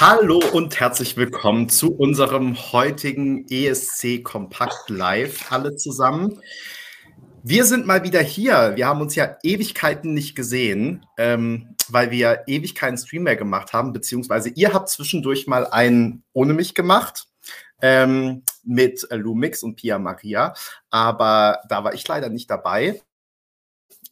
Hallo und herzlich willkommen zu unserem heutigen ESC Kompakt Live, alle zusammen. Wir sind mal wieder hier. Wir haben uns ja Ewigkeiten nicht gesehen, ähm, weil wir ewig keinen Stream mehr gemacht haben, beziehungsweise ihr habt zwischendurch mal einen ohne mich gemacht. Ähm, mit Lumix und Pia Maria, aber da war ich leider nicht dabei.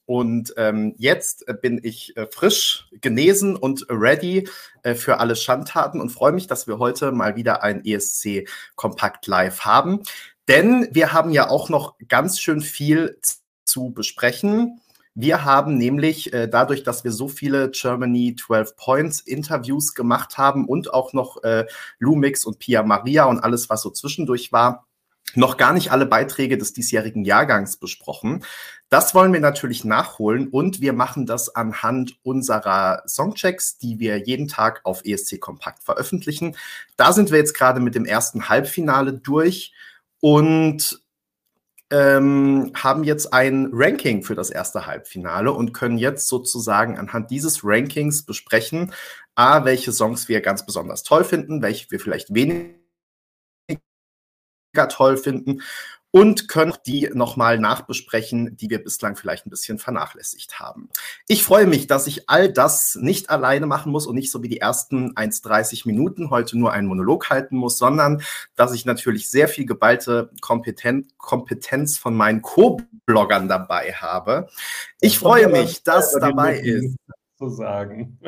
Und ähm, jetzt äh, bin ich äh, frisch genesen und ready äh, für alle Schandtaten und freue mich, dass wir heute mal wieder ein ESC Kompakt Live haben. Denn wir haben ja auch noch ganz schön viel zu besprechen. Wir haben nämlich äh, dadurch, dass wir so viele Germany 12 Points Interviews gemacht haben und auch noch äh, Lumix und Pia Maria und alles, was so zwischendurch war, noch gar nicht alle Beiträge des diesjährigen Jahrgangs besprochen. Das wollen wir natürlich nachholen und wir machen das anhand unserer Songchecks, die wir jeden Tag auf ESC Kompakt veröffentlichen. Da sind wir jetzt gerade mit dem ersten Halbfinale durch und ähm, haben jetzt ein Ranking für das erste Halbfinale und können jetzt sozusagen anhand dieses Rankings besprechen, a, welche Songs wir ganz besonders toll finden, welche wir vielleicht weniger toll finden und können die nochmal nachbesprechen, die wir bislang vielleicht ein bisschen vernachlässigt haben. Ich freue mich, dass ich all das nicht alleine machen muss und nicht so wie die ersten 1,30 Minuten heute nur einen Monolog halten muss, sondern dass ich natürlich sehr viel geballte Kompetenz, Kompetenz von meinen Co-Bloggern dabei habe. Ich freue mich, dass dabei ist. Zu sagen.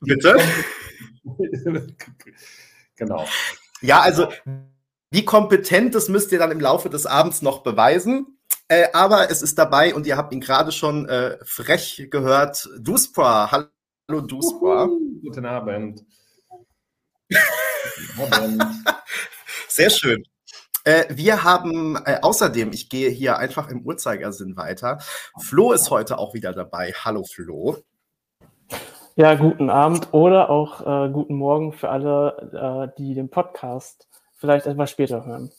Bitte? genau. Ja, also wie kompetent, das müsst ihr dann im Laufe des Abends noch beweisen. Äh, aber es ist dabei und ihr habt ihn gerade schon äh, frech gehört. Duspra, hallo Duspra. Guten Abend. Guten Abend. Sehr schön. Äh, wir haben äh, außerdem, ich gehe hier einfach im Uhrzeigersinn weiter. Flo ist heute auch wieder dabei. Hallo Flo. Ja, guten Abend oder auch äh, guten Morgen für alle, äh, die den Podcast vielleicht etwas später hören.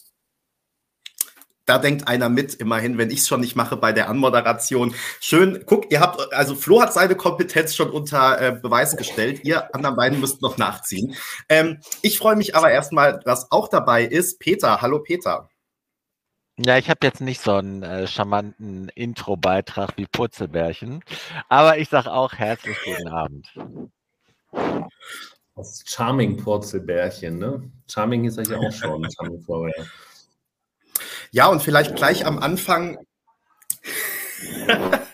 Da denkt einer mit, immerhin, wenn ich es schon nicht mache bei der Anmoderation. Schön, guck, ihr habt, also Flo hat seine Kompetenz schon unter äh, Beweis gestellt. Ihr anderen beiden müsst noch nachziehen. Ähm, ich freue mich aber erstmal, dass auch dabei ist Peter. Hallo Peter. Ja, ich habe jetzt nicht so einen äh, charmanten Intro-Beitrag wie Purzelbärchen, aber ich sage auch herzlich guten Abend. Das Charming Purzelbärchen, ne? Charming ist ja auch schon. Charming vorher. Ja, und vielleicht gleich am Anfang.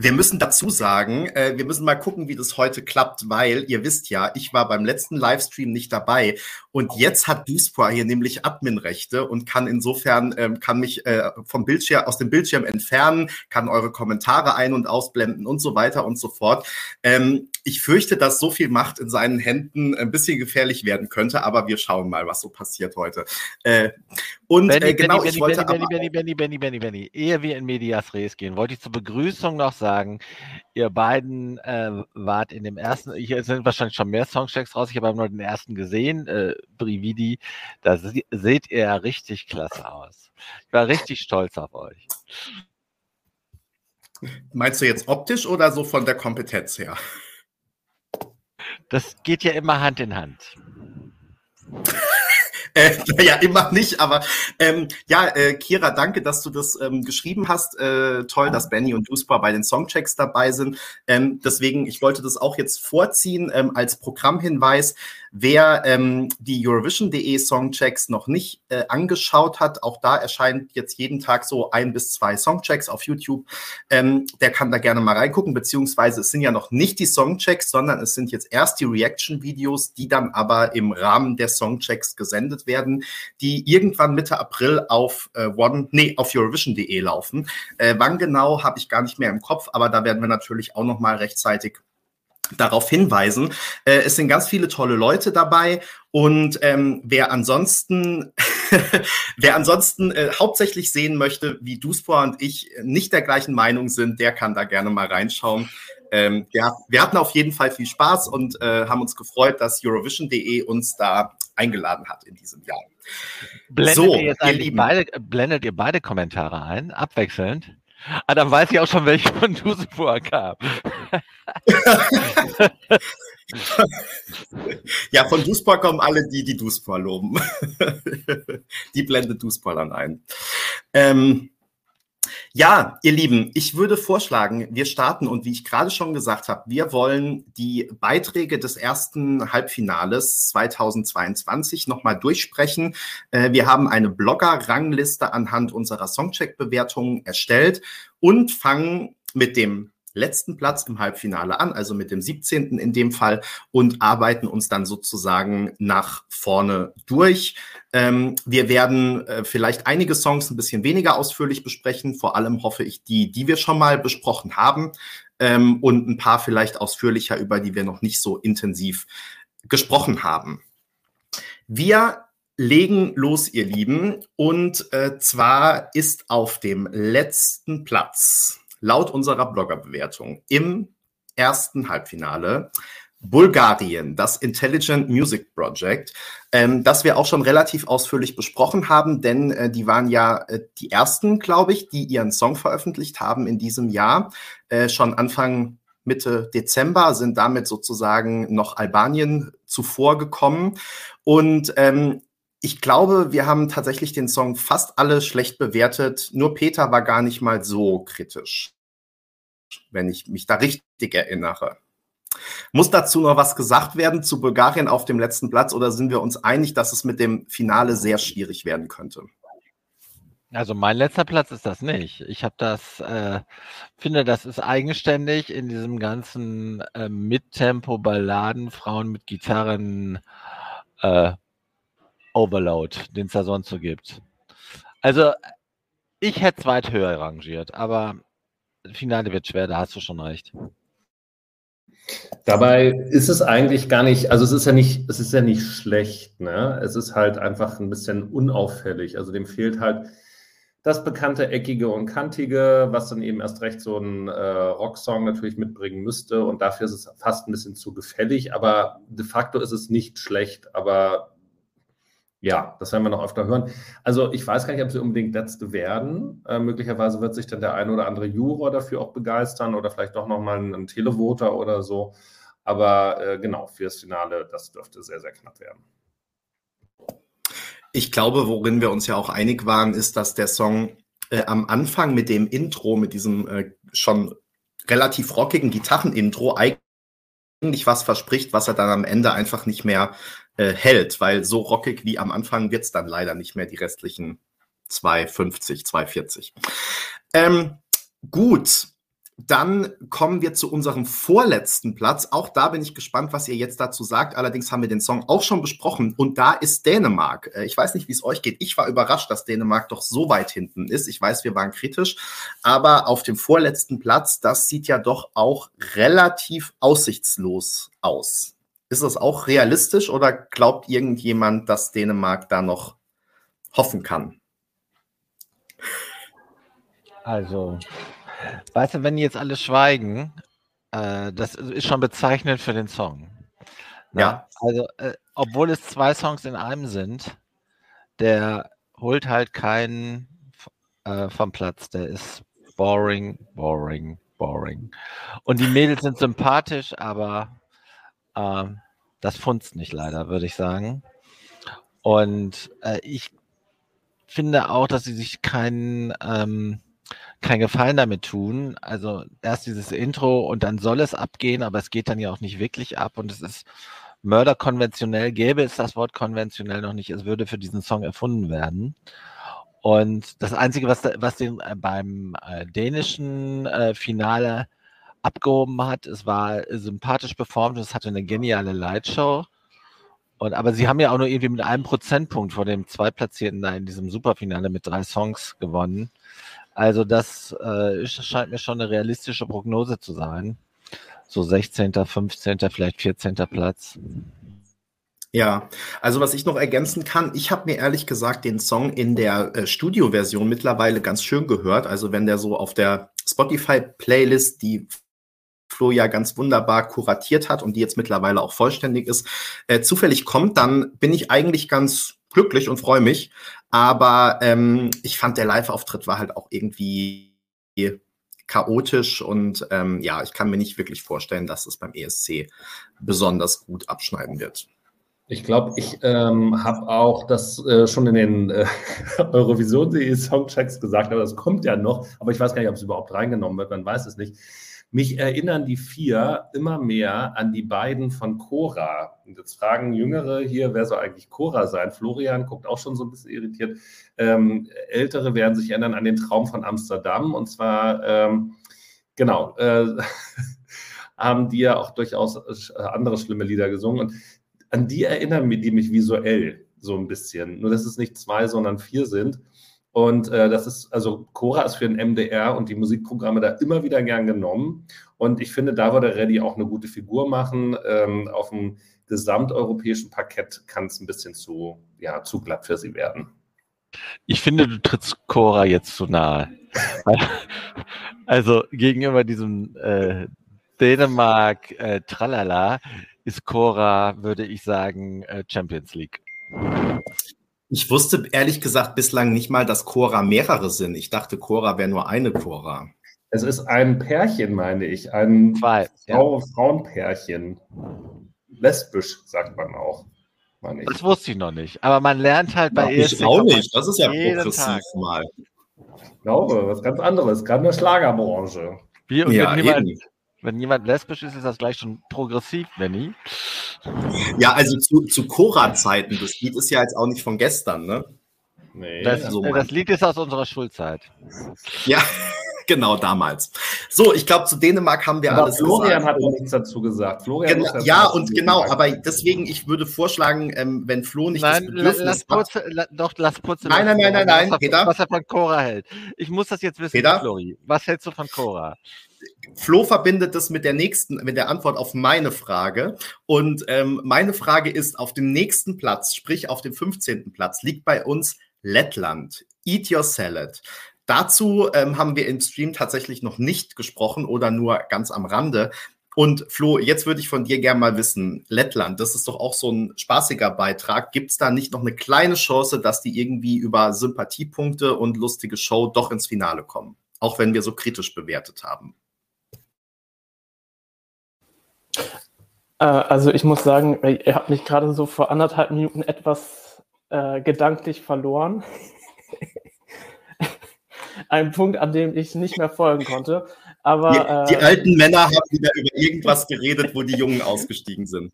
Wir müssen dazu sagen, äh, wir müssen mal gucken, wie das heute klappt, weil ihr wisst ja, ich war beim letzten Livestream nicht dabei und jetzt hat Duspra hier nämlich Adminrechte und kann insofern ähm, kann mich äh, vom Bildschirm aus dem Bildschirm entfernen, kann eure Kommentare ein- und ausblenden und so weiter und so fort. Ähm, ich fürchte, dass so viel Macht in seinen Händen ein bisschen gefährlich werden könnte, aber wir schauen mal, was so passiert heute. Äh, und Benny, äh, genau, Benny, ich wollte Benny, aber Benny, Benny, Benny, Benny, Benny, ehe wir in Medias Res gehen, wollte ich zur Begrüßung noch sagen, ihr beiden äh, wart in dem ersten, hier sind wahrscheinlich schon mehr Songchecks raus, ich habe nur den ersten gesehen, äh, Brividi, da se seht ihr ja richtig klasse aus. Ich war richtig stolz auf euch. Meinst du jetzt optisch oder so von der Kompetenz her? Das geht ja immer Hand in Hand. Äh, ja, immer nicht, aber ähm, ja, äh, Kira, danke, dass du das ähm, geschrieben hast. Äh, toll, dass Benny und Duspa bei den Songchecks dabei sind. Ähm, deswegen, ich wollte das auch jetzt vorziehen ähm, als Programmhinweis. Wer ähm, die Eurovision.de Songchecks noch nicht äh, angeschaut hat, auch da erscheint jetzt jeden Tag so ein bis zwei Songchecks auf YouTube. Ähm, der kann da gerne mal reingucken, beziehungsweise es sind ja noch nicht die Songchecks, sondern es sind jetzt erst die Reaction-Videos, die dann aber im Rahmen der Songchecks gesendet werden, die irgendwann Mitte April auf äh, One, nee, auf Eurovision.de laufen. Äh, wann genau, habe ich gar nicht mehr im Kopf, aber da werden wir natürlich auch noch mal rechtzeitig darauf hinweisen. Äh, es sind ganz viele tolle Leute dabei und ähm, wer ansonsten, wer ansonsten äh, hauptsächlich sehen möchte, wie Duspor und ich nicht der gleichen Meinung sind, der kann da gerne mal reinschauen. Ähm, ja, wir hatten auf jeden Fall viel Spaß und äh, haben uns gefreut, dass Eurovision.de uns da eingeladen hat in diesem Jahr. Blendet, So, ihr, jetzt ihr beide, blendet ihr beide Kommentare ein, abwechselnd? Ah, dann weiß ich auch schon, welche von Dusepur kam. ja, von Duspor kommen alle die, die Duspor loben. die blendet Duspor dann ein. Ähm, ja, ihr Lieben, ich würde vorschlagen, wir starten und wie ich gerade schon gesagt habe, wir wollen die Beiträge des ersten Halbfinales 2022 nochmal durchsprechen. Äh, wir haben eine Blogger-Rangliste anhand unserer Songcheck-Bewertungen erstellt und fangen mit dem letzten Platz im Halbfinale an, also mit dem 17. in dem Fall, und arbeiten uns dann sozusagen nach vorne durch. Ähm, wir werden äh, vielleicht einige Songs ein bisschen weniger ausführlich besprechen, vor allem hoffe ich die, die wir schon mal besprochen haben, ähm, und ein paar vielleicht ausführlicher, über die wir noch nicht so intensiv gesprochen haben. Wir legen los, ihr Lieben, und äh, zwar ist auf dem letzten Platz laut unserer Bloggerbewertung im ersten Halbfinale Bulgarien, das Intelligent Music Project, ähm, das wir auch schon relativ ausführlich besprochen haben, denn äh, die waren ja äh, die ersten, glaube ich, die ihren Song veröffentlicht haben in diesem Jahr. Äh, schon Anfang Mitte Dezember sind damit sozusagen noch Albanien zuvor gekommen. Und ähm, ich glaube, wir haben tatsächlich den Song fast alle schlecht bewertet. Nur Peter war gar nicht mal so kritisch, wenn ich mich da richtig erinnere. Muss dazu noch was gesagt werden zu Bulgarien auf dem letzten Platz oder sind wir uns einig, dass es mit dem Finale sehr schwierig werden könnte? Also mein letzter Platz ist das nicht. Ich habe das, äh, finde, das ist eigenständig in diesem ganzen äh, Mittempo-Balladen, Frauen mit Gitarren, äh, Overload, den es da sonst so gibt. Also, ich hätte es weit höher rangiert, aber Finale wird schwer, da hast du schon recht. Dabei ist es eigentlich gar nicht, also es ist ja nicht, es ist ja nicht schlecht, ne? Es ist halt einfach ein bisschen unauffällig. Also dem fehlt halt das bekannte Eckige und Kantige, was dann eben erst recht so ein äh, Rocksong natürlich mitbringen müsste. Und dafür ist es fast ein bisschen zu gefällig, aber de facto ist es nicht schlecht, aber ja, das werden wir noch öfter hören. Also ich weiß gar nicht, ob sie unbedingt Letzte werden. Äh, möglicherweise wird sich dann der eine oder andere Juror dafür auch begeistern oder vielleicht doch nochmal ein, ein Televoter oder so. Aber äh, genau, fürs Finale, das dürfte sehr, sehr knapp werden. Ich glaube, worin wir uns ja auch einig waren, ist, dass der Song äh, am Anfang mit dem Intro, mit diesem äh, schon relativ rockigen Gitarrenintro eigentlich was verspricht, was er dann am Ende einfach nicht mehr äh, hält, weil so rockig wie am Anfang wird es dann leider nicht mehr die restlichen 2,50, 2,40. Ähm, gut, dann kommen wir zu unserem vorletzten Platz. Auch da bin ich gespannt, was ihr jetzt dazu sagt. Allerdings haben wir den Song auch schon besprochen und da ist Dänemark. Äh, ich weiß nicht, wie es euch geht. Ich war überrascht, dass Dänemark doch so weit hinten ist. Ich weiß, wir waren kritisch, aber auf dem vorletzten Platz, das sieht ja doch auch relativ aussichtslos aus. Ist das auch realistisch oder glaubt irgendjemand, dass Dänemark da noch hoffen kann? Also, weißt du, wenn jetzt alle schweigen, äh, das ist schon bezeichnend für den Song. Na? Ja. Also, äh, obwohl es zwei Songs in einem sind, der holt halt keinen äh, vom Platz. Der ist boring, boring, boring. Und die Mädels sind sympathisch, aber ähm, das funzt nicht leider, würde ich sagen. Und äh, ich finde auch, dass sie sich keinen ähm, kein Gefallen damit tun. Also erst dieses Intro und dann soll es abgehen, aber es geht dann ja auch nicht wirklich ab und es ist mörderkonventionell. Gäbe es das Wort konventionell noch nicht, es würde für diesen Song erfunden werden. Und das Einzige, was, was den äh, beim äh, dänischen äh, Finale abgehoben hat. Es war sympathisch performt und es hatte eine geniale Lightshow. Und, aber sie haben ja auch nur irgendwie mit einem Prozentpunkt vor dem Zweitplatzierten da in diesem Superfinale mit drei Songs gewonnen. Also das äh, scheint mir schon eine realistische Prognose zu sein. So 16., 15., vielleicht 14. Platz. Ja, also was ich noch ergänzen kann, ich habe mir ehrlich gesagt den Song in der äh, Studioversion mittlerweile ganz schön gehört. Also wenn der so auf der Spotify-Playlist, die Flo ja ganz wunderbar kuratiert hat und die jetzt mittlerweile auch vollständig ist, äh, zufällig kommt, dann bin ich eigentlich ganz glücklich und freue mich. Aber ähm, ich fand, der Live-Auftritt war halt auch irgendwie chaotisch und ähm, ja, ich kann mir nicht wirklich vorstellen, dass es beim ESC besonders gut abschneiden wird. Ich glaube, ich ähm, habe auch das äh, schon in den äh, Eurovision Songchecks gesagt, aber das kommt ja noch. Aber ich weiß gar nicht, ob es überhaupt reingenommen wird, man weiß es nicht. Mich erinnern die vier immer mehr an die beiden von Cora. Und jetzt fragen Jüngere hier, wer soll eigentlich Cora sein? Florian guckt auch schon so ein bisschen irritiert. Ähm, Ältere werden sich erinnern an den Traum von Amsterdam. Und zwar, ähm, genau, äh, haben die ja auch durchaus äh, andere schlimme Lieder gesungen. Und an die erinnern die mich visuell so ein bisschen. Nur, dass es nicht zwei, sondern vier sind. Und äh, das ist, also Cora ist für den MDR und die Musikprogramme da immer wieder gern genommen. Und ich finde, da würde Reddy auch eine gute Figur machen. Ähm, auf dem gesamteuropäischen Parkett kann es ein bisschen zu, ja, zu glatt für sie werden. Ich finde, du trittst Cora jetzt zu nahe. also gegenüber diesem äh, Dänemark äh, Tralala ist Cora, würde ich sagen, äh, Champions League. Ich wusste ehrlich gesagt bislang nicht mal, dass Cora mehrere sind. Ich dachte, Cora wäre nur eine Cora. Es ist ein Pärchen, meine ich. Ein Zwei, Frau, ja. Frauenpärchen. Lesbisch, sagt man auch. Meine das wusste ich noch nicht. Aber man lernt halt bei ja, ESC. Ich auch nicht. Das ist ja progressiv Tag. mal. Ich glaube, was ganz anderes. Gerade in der Schlagerbranche. Wie, und ja, jemand, wenn jemand lesbisch ist, ist das gleich schon progressiv, Benny. Ja, also zu, zu Cora-Zeiten. Das Lied ist ja jetzt auch nicht von gestern, ne? Nee. Das, so das Lied ist aus unserer Schulzeit. Ja, genau damals. So, ich glaube, zu Dänemark haben wir aber alles Florian gesagt. hat auch nichts dazu gesagt. Florian genau, ja, und genau, gesagt. aber deswegen, ich würde vorschlagen, ähm, wenn Flo nicht nein, das Bedürfnis lass Putze, la, doch, lass Putze. Nein, nein, nein, nein, nein, was, Peter. Was er von Cora hält. Ich muss das jetzt wissen, Peter? Flori. Was hältst du von Cora? Flo verbindet das mit der nächsten, mit der Antwort auf meine Frage. Und ähm, meine Frage ist, auf dem nächsten Platz, sprich auf dem 15. Platz, liegt bei uns Lettland. Eat Your Salad. Dazu ähm, haben wir im Stream tatsächlich noch nicht gesprochen oder nur ganz am Rande. Und Flo, jetzt würde ich von dir gerne mal wissen, Lettland, das ist doch auch so ein spaßiger Beitrag. Gibt es da nicht noch eine kleine Chance, dass die irgendwie über Sympathiepunkte und lustige Show doch ins Finale kommen? Auch wenn wir so kritisch bewertet haben. Also ich muss sagen, ihr habt mich gerade so vor anderthalb Minuten etwas äh, gedanklich verloren. Ein Punkt, an dem ich nicht mehr folgen konnte. Aber, die, äh, alten Männer haben wieder über irgendwas geredet, wo die Jungen ausgestiegen sind.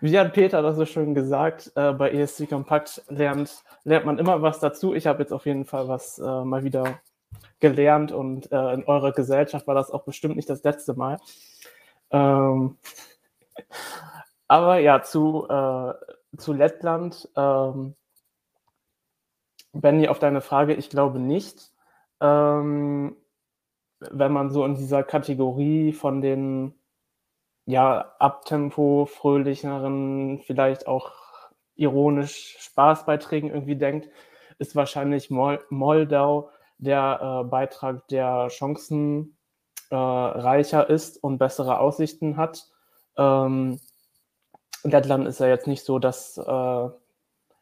Wie hat Peter das so schön gesagt, äh, bei ESC Kompakt lernt, lernt man immer was dazu. Ich habe jetzt auf jeden Fall was äh, mal wieder gelernt und äh, in eurer Gesellschaft war das auch bestimmt nicht das letzte Mal. Ähm, aber ja, zu, äh, zu Lettland. Ähm, Benny, auf deine Frage, ich glaube nicht. Ähm, wenn man so in dieser Kategorie von den ja, Abtempo, fröhlicheren, vielleicht auch ironisch Spaßbeiträgen irgendwie denkt, ist wahrscheinlich Mol Moldau der äh, Beitrag, der Chancen äh, reicher ist und bessere Aussichten hat. Ähm, Lettland ist ja jetzt nicht so das äh,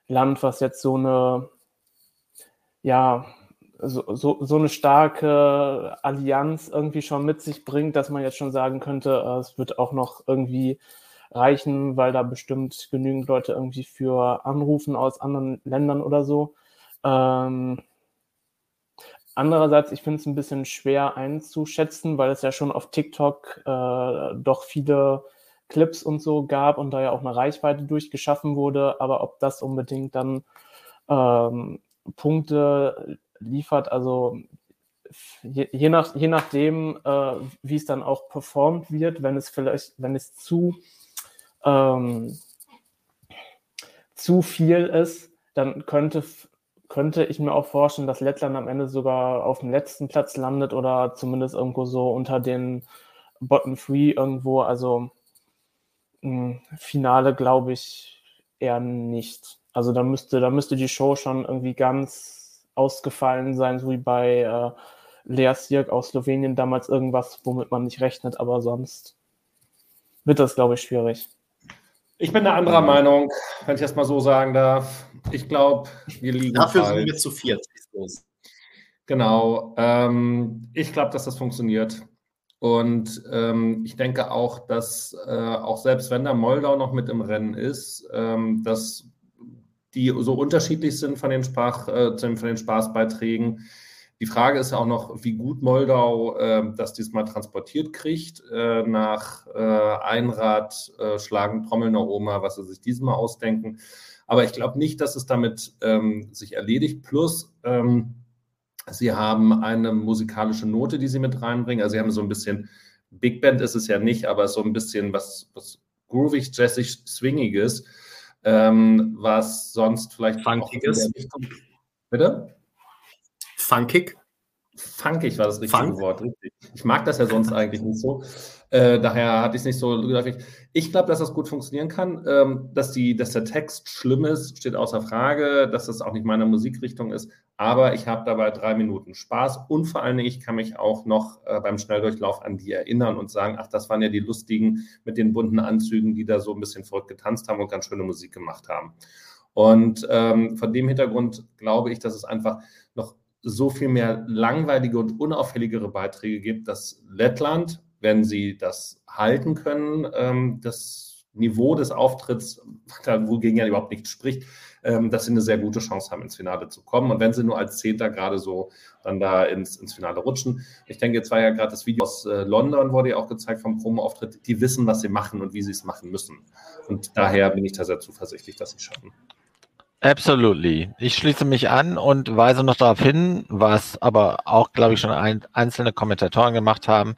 Land, was jetzt so eine, ja, so, so, so eine starke Allianz irgendwie schon mit sich bringt, dass man jetzt schon sagen könnte, äh, es wird auch noch irgendwie reichen, weil da bestimmt genügend Leute irgendwie für anrufen aus anderen Ländern oder so. Ähm, Andererseits, ich finde es ein bisschen schwer einzuschätzen, weil es ja schon auf TikTok äh, doch viele Clips und so gab und da ja auch eine Reichweite durchgeschaffen wurde. Aber ob das unbedingt dann ähm, Punkte liefert, also je, je, nach, je nachdem, äh, wie es dann auch performt wird, wenn es vielleicht, wenn es zu, ähm, zu viel ist, dann könnte könnte ich mir auch vorstellen, dass Lettland am Ende sogar auf dem letzten Platz landet oder zumindest irgendwo so unter den Bottom Three irgendwo. Also hm, Finale glaube ich eher nicht. Also da müsste, da müsste die Show schon irgendwie ganz ausgefallen sein, so wie bei äh, Lea Sirk aus Slowenien damals irgendwas, womit man nicht rechnet, aber sonst wird das, glaube ich, schwierig. Ich bin eine anderer Meinung, wenn ich das mal so sagen darf. Ich glaube, wir liegen. Dafür falsch. sind wir zu viert. Genau. Ähm, ich glaube, dass das funktioniert. Und ähm, ich denke auch, dass äh, auch selbst wenn da Moldau noch mit im Rennen ist, ähm, dass die so unterschiedlich sind von den, Sprach, äh, von den Spaßbeiträgen. Die Frage ist ja auch noch, wie gut Moldau äh, das diesmal transportiert kriegt. Äh, nach äh, Einrad, äh, Schlagen, Trommeln Oma, was sie sich diesmal ausdenken. Aber ich glaube nicht, dass es damit ähm, sich erledigt. Plus, ähm, Sie haben eine musikalische Note, die Sie mit reinbringen. Also Sie haben so ein bisschen, Big Band ist es ja nicht, aber so ein bisschen was, was groovig, jazzig, swingiges, ähm, was sonst vielleicht Funkiges. Bitte? Funkig? Funkig war das richtige Funk? Wort, richtig. Ich mag das ja sonst eigentlich nicht so. Äh, daher hatte ich es nicht so gedacht. Ich glaube, dass das gut funktionieren kann. Ähm, dass, die, dass der Text schlimm ist, steht außer Frage, dass das auch nicht meine Musikrichtung ist. Aber ich habe dabei drei Minuten Spaß und vor allen Dingen, ich kann mich auch noch äh, beim Schnelldurchlauf an die erinnern und sagen, ach, das waren ja die lustigen mit den bunten Anzügen, die da so ein bisschen verrückt getanzt haben und ganz schöne Musik gemacht haben. Und ähm, von dem Hintergrund glaube ich, dass es einfach noch so viel mehr langweilige und unauffälligere Beiträge gibt, dass Lettland, wenn sie das halten können, ähm, das Niveau des Auftritts, wogegen ja überhaupt nichts spricht, ähm, dass sie eine sehr gute Chance haben, ins Finale zu kommen. Und wenn sie nur als Zehnter gerade so dann da ins, ins Finale rutschen. Ich denke, jetzt war ja gerade das Video aus äh, London, wurde ja auch gezeigt vom Promo-Auftritt. Die wissen, was sie machen und wie sie es machen müssen. Und daher bin ich da sehr zuversichtlich, dass sie es schaffen. Absolutely. Ich schließe mich an und weise noch darauf hin, was aber auch, glaube ich, schon ein, einzelne Kommentatoren gemacht haben.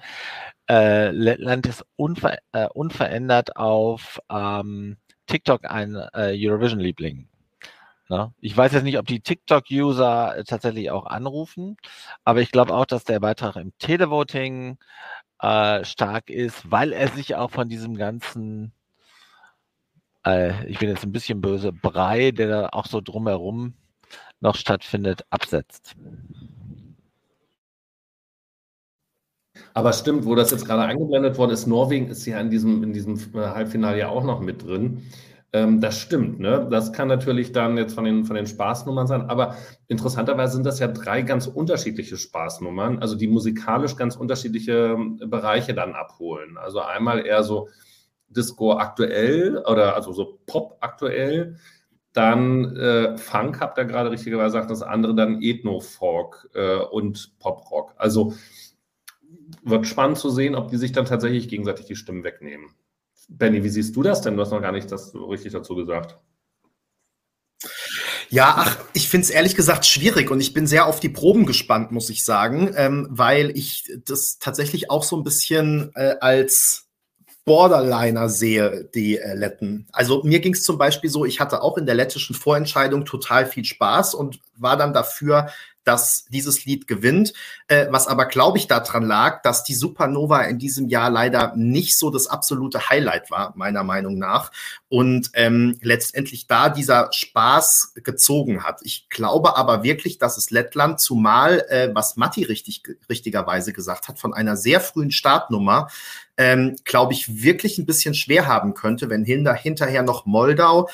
Äh, Lettland ist unver, äh, unverändert auf ähm, TikTok ein äh, Eurovision-Liebling. Ne? Ich weiß jetzt nicht, ob die TikTok-User tatsächlich auch anrufen, aber ich glaube auch, dass der Beitrag im Televoting äh, stark ist, weil er sich auch von diesem ganzen äh, ich bin jetzt ein bisschen böse, Brei, der da auch so drumherum noch stattfindet, absetzt. Aber stimmt, wo das jetzt gerade eingeblendet worden ist, Norwegen ist ja in diesem, in diesem äh, Halbfinale ja auch noch mit drin. Ähm, das stimmt, ne? Das kann natürlich dann jetzt von den, von den Spaßnummern sein, aber interessanterweise sind das ja drei ganz unterschiedliche Spaßnummern, also die musikalisch ganz unterschiedliche ähm, Bereiche dann abholen. Also einmal eher so Disco aktuell oder also so Pop aktuell. Dann äh, Funk, habt ihr gerade richtigerweise gesagt, das andere dann Ethno-Folk äh, und Pop-Rock. Also wird spannend zu sehen, ob die sich dann tatsächlich gegenseitig die Stimmen wegnehmen. Benny, wie siehst du das denn? Du hast noch gar nicht das so richtig dazu gesagt. Ja, ach, ich finde es ehrlich gesagt schwierig und ich bin sehr auf die Proben gespannt, muss ich sagen, ähm, weil ich das tatsächlich auch so ein bisschen äh, als Borderliner sehe, die äh, Letten. Also mir ging es zum Beispiel so, ich hatte auch in der lettischen Vorentscheidung total viel Spaß und war dann dafür, dass dieses Lied gewinnt. Äh, was aber, glaube ich, daran lag, dass die Supernova in diesem Jahr leider nicht so das absolute Highlight war, meiner Meinung nach. Und ähm, letztendlich da dieser Spaß gezogen hat. Ich glaube aber wirklich, dass es Lettland, zumal, äh, was Matti richtig, richtigerweise gesagt hat, von einer sehr frühen Startnummer, ähm, glaube ich, wirklich ein bisschen schwer haben könnte, wenn hinter, hinterher noch Moldau,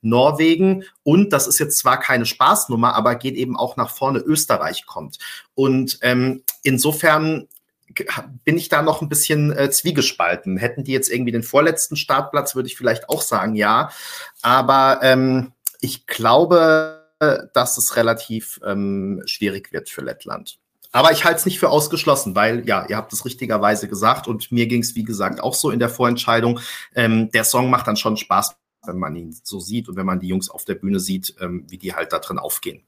Norwegen und das ist jetzt zwar keine Spaßnummer, aber geht eben auch nach vorne Österreich kommt. Und ähm, insofern bin ich da noch ein bisschen äh, zwiegespalten. Hätten die jetzt irgendwie den vorletzten Startplatz, würde ich vielleicht auch sagen, ja. Aber ähm, ich glaube, dass es relativ ähm, schwierig wird für Lettland. Aber ich halte es nicht für ausgeschlossen, weil, ja, ihr habt es richtigerweise gesagt und mir ging es, wie gesagt, auch so in der Vorentscheidung. Ähm, der Song macht dann schon Spaß wenn man ihn so sieht und wenn man die Jungs auf der Bühne sieht, ähm, wie die halt da drin aufgehen.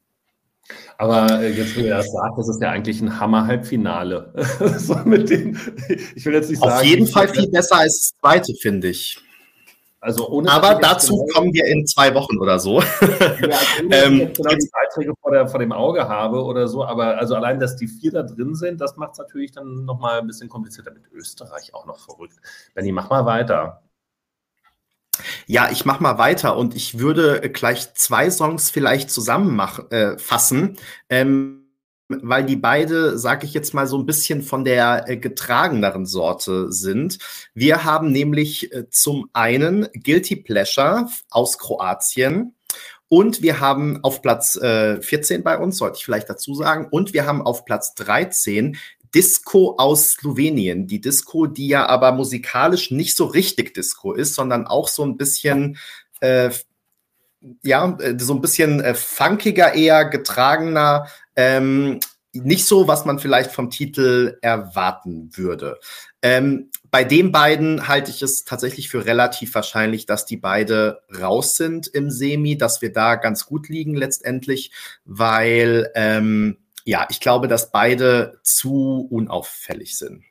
Aber äh, jetzt, wo ihr das sagt, das ist ja eigentlich ein Hammer-Halbfinale. so ich will jetzt nicht sagen. Auf jeden Fall viel besser als das zweite, finde ich. Also ohne Aber dazu genau, kommen wir in zwei Wochen oder so. Ja, also ähm, ich genau die Beiträge vor, der, vor dem Auge habe oder so, aber also allein, dass die vier da drin sind, das macht es natürlich dann nochmal ein bisschen komplizierter mit Österreich auch noch verrückt. Benni, mach mal weiter. Ja, ich mache mal weiter und ich würde gleich zwei Songs vielleicht zusammenfassen, äh, ähm, weil die beide, sage ich jetzt mal, so ein bisschen von der äh, getrageneren Sorte sind. Wir haben nämlich äh, zum einen Guilty Pleasure aus Kroatien Und wir haben auf Platz äh, 14 bei uns, sollte ich vielleicht dazu sagen. Und wir haben auf Platz 13 Disco aus Slowenien. Die Disco, die ja aber musikalisch nicht so richtig Disco ist, sondern auch so ein bisschen, äh, ja, so ein bisschen funkiger, eher getragener. Ähm, nicht so, was man vielleicht vom Titel erwarten würde. Ähm, bei den beiden halte ich es tatsächlich für relativ wahrscheinlich, dass die beide raus sind im Semi, dass wir da ganz gut liegen letztendlich, weil ähm, ja, ich glaube, dass beide zu unauffällig sind.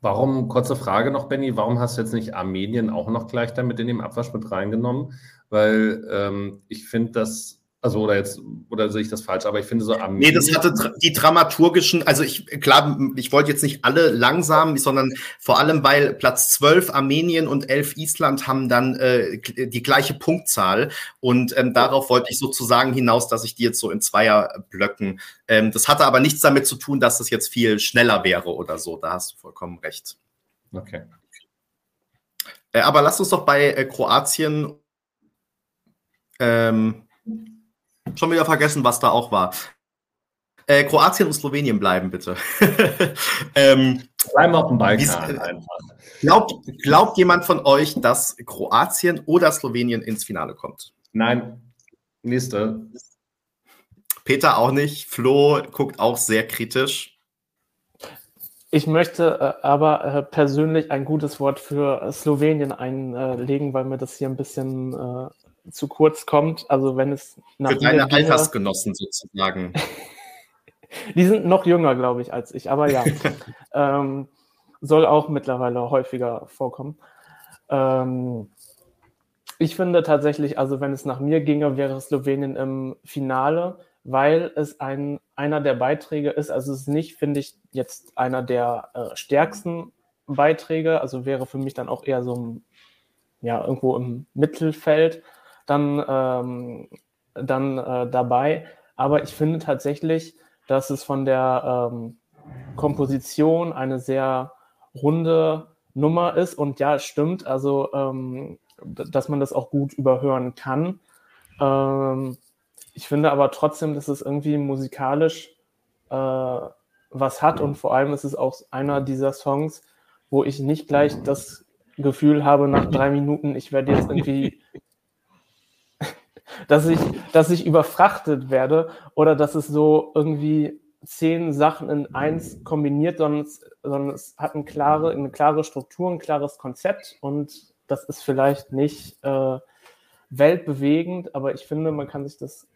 Warum, kurze Frage noch, Benny, warum hast du jetzt nicht Armenien auch noch gleich damit in den Abwasch mit reingenommen? Weil ähm, ich finde, dass also oder jetzt, oder sehe ich das falsch, aber ich finde so am. Nee, das hatte die dramaturgischen, also ich, klar, ich wollte jetzt nicht alle langsam, sondern vor allem, weil Platz 12 Armenien und 11 Island haben dann äh, die gleiche Punktzahl. Und ähm, darauf wollte ich sozusagen hinaus, dass ich die jetzt so in Zweierblöcken. Ähm, das hatte aber nichts damit zu tun, dass das jetzt viel schneller wäre oder so. Da hast du vollkommen recht. Okay. Äh, aber lass uns doch bei äh, Kroatien ähm, Schon wieder vergessen, was da auch war. Äh, Kroatien und Slowenien bleiben, bitte. ähm, bleiben auf dem Balkan einfach. Glaubt, glaubt jemand von euch, dass Kroatien oder Slowenien ins Finale kommt? Nein. Nächste. Peter auch nicht. Flo guckt auch sehr kritisch. Ich möchte äh, aber äh, persönlich ein gutes Wort für Slowenien einlegen, weil mir das hier ein bisschen äh, zu kurz kommt. Also wenn es nach Für deine ginge, Altersgenossen sozusagen. die sind noch jünger, glaube ich, als ich, aber ja. ähm, soll auch mittlerweile häufiger vorkommen. Ähm, ich finde tatsächlich, also wenn es nach mir ginge, wäre Slowenien im Finale, weil es ein, einer der Beiträge ist. Also es ist nicht, finde ich, jetzt einer der äh, stärksten Beiträge. Also wäre für mich dann auch eher so ja, irgendwo im Mittelfeld dann, ähm, dann äh, dabei. Aber ich finde tatsächlich, dass es von der ähm, Komposition eine sehr runde Nummer ist. Und ja, es stimmt, also ähm, dass man das auch gut überhören kann. Ähm, ich finde aber trotzdem, dass es irgendwie musikalisch äh, was hat und vor allem ist es auch einer dieser Songs, wo ich nicht gleich das Gefühl habe, nach drei Minuten, ich werde jetzt irgendwie dass ich, dass ich überfrachtet werde oder dass es so irgendwie zehn Sachen in eins kombiniert, sondern es, sondern es hat eine klare, eine klare Struktur, ein klares Konzept und das ist vielleicht nicht äh, weltbewegend, aber ich finde, man kann sich das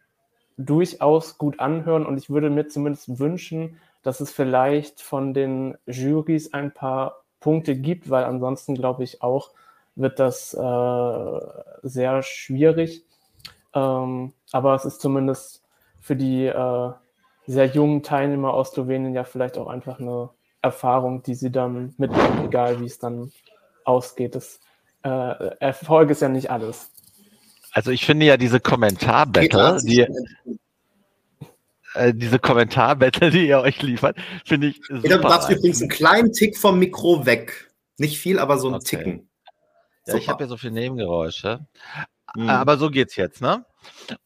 durchaus gut anhören und ich würde mir zumindest wünschen, dass es vielleicht von den Jurys ein paar Punkte gibt, weil ansonsten glaube ich auch, wird das äh, sehr schwierig. Ähm, aber es ist zumindest für die äh, sehr jungen Teilnehmer aus Slowenien ja vielleicht auch einfach eine Erfahrung, die sie dann mitnehmen, egal wie es dann ausgeht. Das, äh, Erfolg ist ja nicht alles. Also ich finde ja diese Kommentarbattle, die, äh, diese Kommentarbattle, die ihr euch liefert, finde ich super. Du darfst übrigens einen kleinen Tick vom Mikro weg. Nicht viel, aber so einen okay. Ticken. Ja, ich habe ja so viele Nebengeräusche. Mhm. Aber so geht's jetzt, ne?